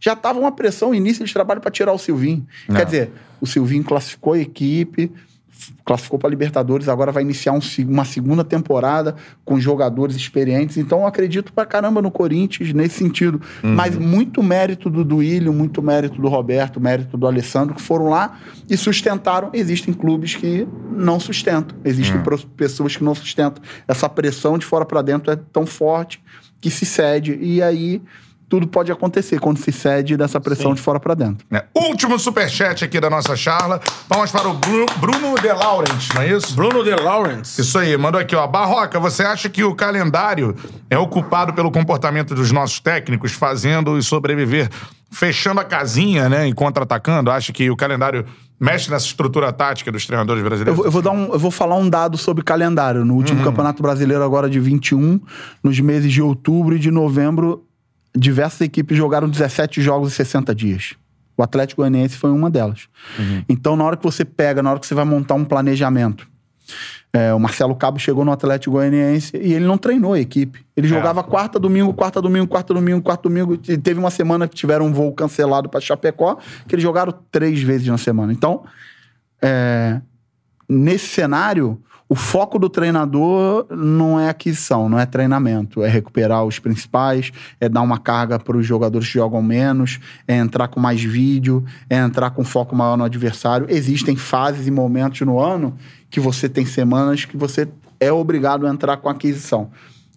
Já estava uma pressão, início de trabalho para tirar o Silvinho. Quer dizer, o Silvinho classificou a equipe, classificou para Libertadores, agora vai iniciar um uma segunda temporada com jogadores experientes. Então eu acredito pra caramba no Corinthians nesse sentido. Mas muito mérito do Duílio, muito mérito do Roberto, mérito do Alessandro, que foram lá e sustentaram. Existem clubes que não sustentam, existem pro- pessoas que não sustentam. Essa pressão de fora para dentro é tão forte que se cede. E aí tudo pode acontecer quando se cede dessa pressão de fora para dentro. né? Último superchat aqui da nossa charla. Vamos para o Bru- Bruno De Laurent, não é isso? Bruno De Lawrence. Isso aí, mandou aqui, ó. Barroca, você acha que o calendário é ocupado pelo comportamento dos nossos técnicos, fazendo e sobreviver, fechando a casinha, né, e contra-atacando? Acha que o calendário mexe nessa estrutura tática dos treinadores Eu brasileiros? vou, eu vou dar um, eu vou falar um dado sobre calendário. No último Campeonato Brasileiro, agora de 21, nos meses de outubro e de novembro, diversas equipes jogaram 17 jogos em 60 dias. O Atlético Goianiense foi uma delas. Então, na hora que você pega, na hora que você vai montar um planejamento, é, o Marcelo Cabo chegou no Atlético Goianiense e ele não treinou a equipe. Ele jogava quarta, domingo, quarta, domingo, quarta, domingo, quarta, domingo. E teve uma semana que tiveram um voo cancelado para Chapecó, que eles jogaram três vezes na semana. Então, é, nesse cenário, o foco do treinador não é aquisição, não é treinamento. É recuperar os principais, é dar uma carga para os jogadores que jogam menos, é entrar com mais vídeo, é entrar com foco maior no adversário. Existem fases e momentos no ano que você tem semanas que você é obrigado a entrar com aquisição.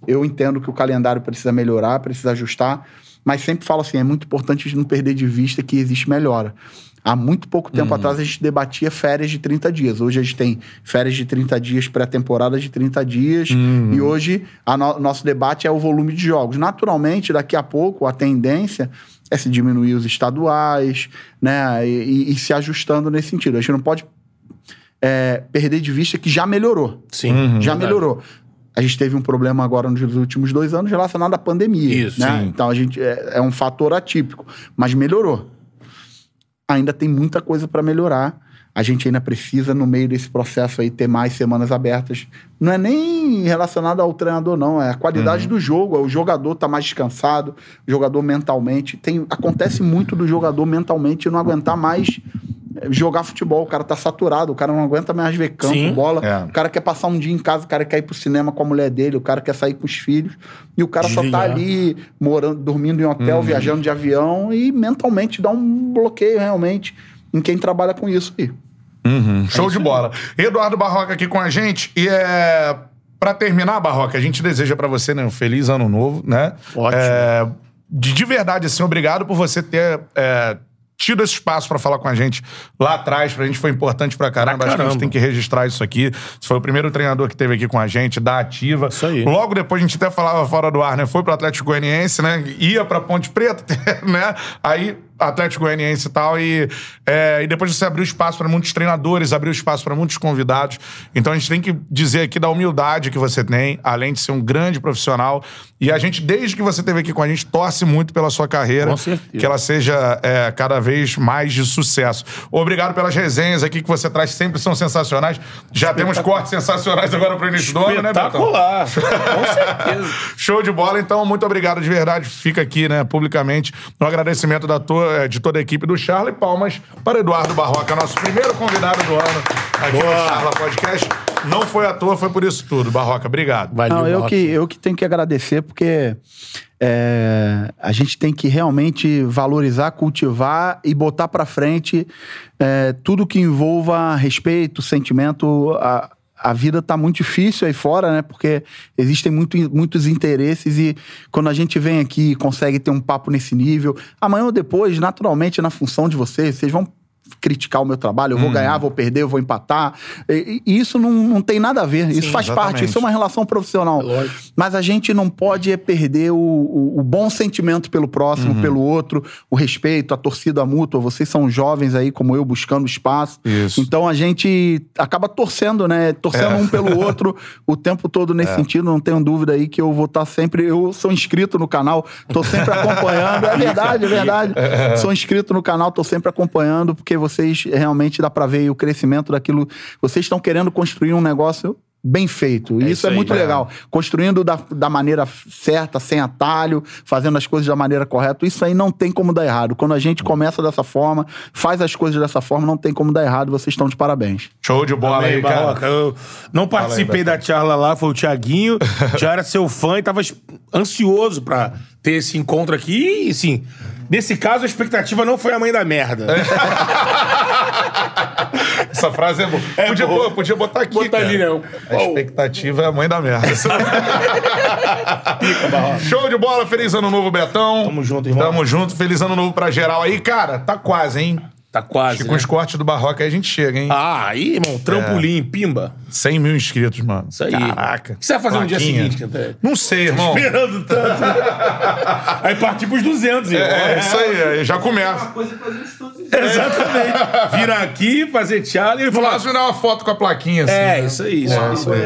Eu entendo que o calendário precisa melhorar, precisa ajustar. Mas sempre falo assim, é muito importante não perder de vista que existe melhora. Há muito pouco tempo atrás a gente debatia férias de 30 dias. Hoje a gente tem férias de 30 dias, pré-temporada de 30 dias. E hoje o no nosso debate é o volume de jogos. Naturalmente, daqui a pouco, a tendência é se diminuir os estaduais, né? E, e- e se ajustando nesse sentido. A gente não pode é, perder de vista que já melhorou. Sim. já verdade. melhorou. A gente teve um problema agora nos últimos dois anos relacionado à pandemia. Isso, né? Então a gente é, é um fator atípico, mas melhorou. Ainda tem muita coisa para melhorar. A gente ainda precisa, no meio desse processo aí, ter mais semanas abertas. Não é nem relacionado ao treinador, não. É a qualidade do jogo. O jogador tá mais descansado, o jogador mentalmente. Tem, acontece muito do jogador mentalmente não aguentar mais jogar futebol. O cara tá saturado, o cara não aguenta mais ver campo, Sim. bola. É. O cara quer passar um dia em casa, o cara quer ir pro cinema com a mulher dele, o cara quer sair com os filhos. E o cara só Desligar. tá ali morando, dormindo em hotel, Uhum. viajando de avião e mentalmente dá um bloqueio realmente em quem trabalha com isso aí. Show de bola. Eduardo Barroca aqui com a gente. E é. Pra terminar, Barroca, a gente deseja pra você né, um feliz ano novo, né? Ótimo. É, de, de verdade, assim, obrigado por você ter é, tido esse espaço pra falar com a gente lá atrás. Pra gente foi importante pra caramba. Pra Acho que a gente caramba. tem que registrar isso aqui. Você foi o primeiro treinador que teve aqui com a gente, da ativa. Isso aí. Logo depois a gente até falava fora do ar, né? Foi pro Atlético Goianiense, né? Ia pra Ponte Preta, *laughs* né? Aí Atlético Goianiense e tal, e, é, e depois você abriu espaço para muitos treinadores, abriu espaço para muitos convidados. Então a gente tem que dizer aqui da humildade que você tem, além de ser um grande profissional. E a gente, desde que você esteve aqui com a gente, torce muito pela sua carreira, Com certeza. que ela seja é, cada vez mais de sucesso. Obrigado pelas resenhas aqui que você traz, sempre são sensacionais. Já temos cortes sensacionais agora pro início do ano, né, Betão? Espetacular. *laughs* Com certeza. Show de bola, então, muito obrigado de verdade. Fica aqui, né, publicamente, no agradecimento da tua- eh, de toda a equipe do Charla e palmas para Eduardo Barroca, nosso primeiro convidado do ano aqui no Charla Podcast. Não foi à toa, foi por isso tudo. Barroca, obrigado. Valeu, Não, eu Barroca. que, eu que tenho que agradecer, porque é, a gente tem que realmente valorizar, cultivar e botar pra frente é, tudo que envolva respeito, sentimento. A, a vida tá muito difícil aí fora, né? Porque existem muito, muitos interesses e quando a gente vem aqui e consegue ter um papo nesse nível, amanhã ou depois, naturalmente, na função de vocês, vocês vão criticar o meu trabalho, eu vou ganhar, vou perder, eu vou empatar. E, e isso não, não tem nada a ver. isso faz exatamente. parte, isso é uma relação profissional. Lógico. Mas a gente não pode é perder o, o- o bom sentimento pelo próximo, Uhum. pelo outro, o respeito, a torcida mútua. Vocês são jovens aí, como eu, buscando espaço. Isso. Então a gente acaba torcendo, né? Torcendo um pelo *laughs* outro o tempo todo nesse sentido. Não tenho dúvida aí que eu vou estar sempre. Eu sou inscrito no canal, tô sempre *laughs* acompanhando. É verdade, é verdade. Sou inscrito no canal, tô sempre acompanhando, porque vocês realmente dá pra ver o crescimento daquilo. Vocês estão querendo construir um negócio. Bem feito. E isso, isso é aí, muito é. legal. Construindo da, da maneira certa, sem atalho, fazendo as coisas da maneira correta. Isso aí não tem como dar errado. Quando a gente começa dessa forma, faz as coisas dessa forma, não tem como dar errado. Vocês estão de parabéns. Show de bola Amém, aí, cara. Barroca. Eu não participei da charla lá, foi o Thiaguinho. *laughs* Já era seu fã e tava ansioso pra ter esse encontro aqui. E, assim, nesse caso, a expectativa não foi a mãe da merda. *laughs* Essa frase é boa. podia, boa. pô, podia botar aqui. Botar ali, né? A expectativa é a mãe da merda. Barroca. *laughs* Show de bola, feliz ano novo, Betão. Tamo junto, irmão. Tamo junto, feliz ano novo pra geral aí. Cara, tá quase, hein? Tá quase. Acho que né? com os cortes do Barroca aí a gente chega, hein? Ah, aí, irmão, trampolim, pimba. 100 mil inscritos, mano. Isso aí. Caraca. O que você vai fazer no dia Plaquinha. seguinte, Canté? Não sei, irmão. Esperando tanto. *laughs* aí partir pros 200, irmão. É, isso aí, aí já Uma começa. coisa que fazemos todos os dias. Exatamente. Vir aqui, fazer charla e falar. dar uma foto com a plaquinha, assim. É, né? isso aí, isso aí. Isso aí.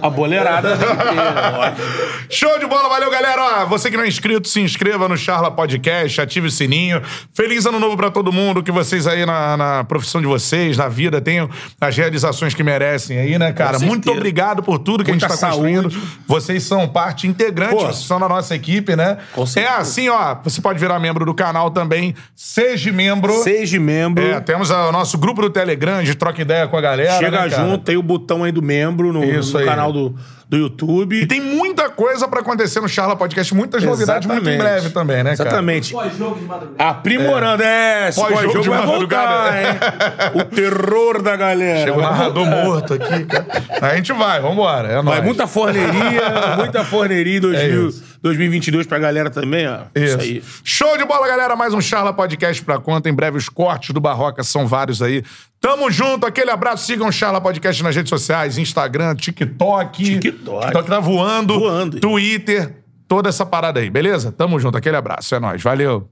A boleirada tem que ter, lógico. Show de bola, valeu, galera. Ó, você que não é inscrito, se inscreva no Charla Podcast, ative o sininho. Feliz ano novo pra todo mundo, que vocês aí na, na profissão de vocês, na vida, tenham as realizações que merecem aí, né, cara? Muito obrigado por tudo que Muita a gente tá construindo. saúde. Vocês são parte integrante, Pô. vocês são da nossa equipe, né? Com É certeza. assim, ó, você pode virar membro do canal também. Seja membro. Seja membro. É, temos o nosso grupo do Telegram, de troca ideia com a galera. Chega né, junto, tem o botão aí do membro no, no canal do, do YouTube. E tem muita coisa pra acontecer no Charla Podcast, muitas novidades muito em breve também, né, cara? Exatamente. Pós-jogo de madrugada. Aprimorando, é. esse Pós-jogo Pós-jogo de vai madrugada. voltar, hein? O terror da galera. Chega o Vai narrador morto aqui, cara. A gente vai, vambora. É Vai nóis. muita forneria, muita forneria em 2000, É. 2022 pra galera também, ó. Isso, aí. Show de bola, galera. Mais um Charla Podcast pra conta. Em breve, os cortes do Barroca são vários aí. Tamo junto. Aquele abraço. Sigam o Charla Podcast nas redes sociais. Instagram, TikTok. TikTok. TikTok tá voando. Voando. Twitter. Toda essa parada aí, beleza? Tamo junto. Aquele abraço. É nóis. Valeu.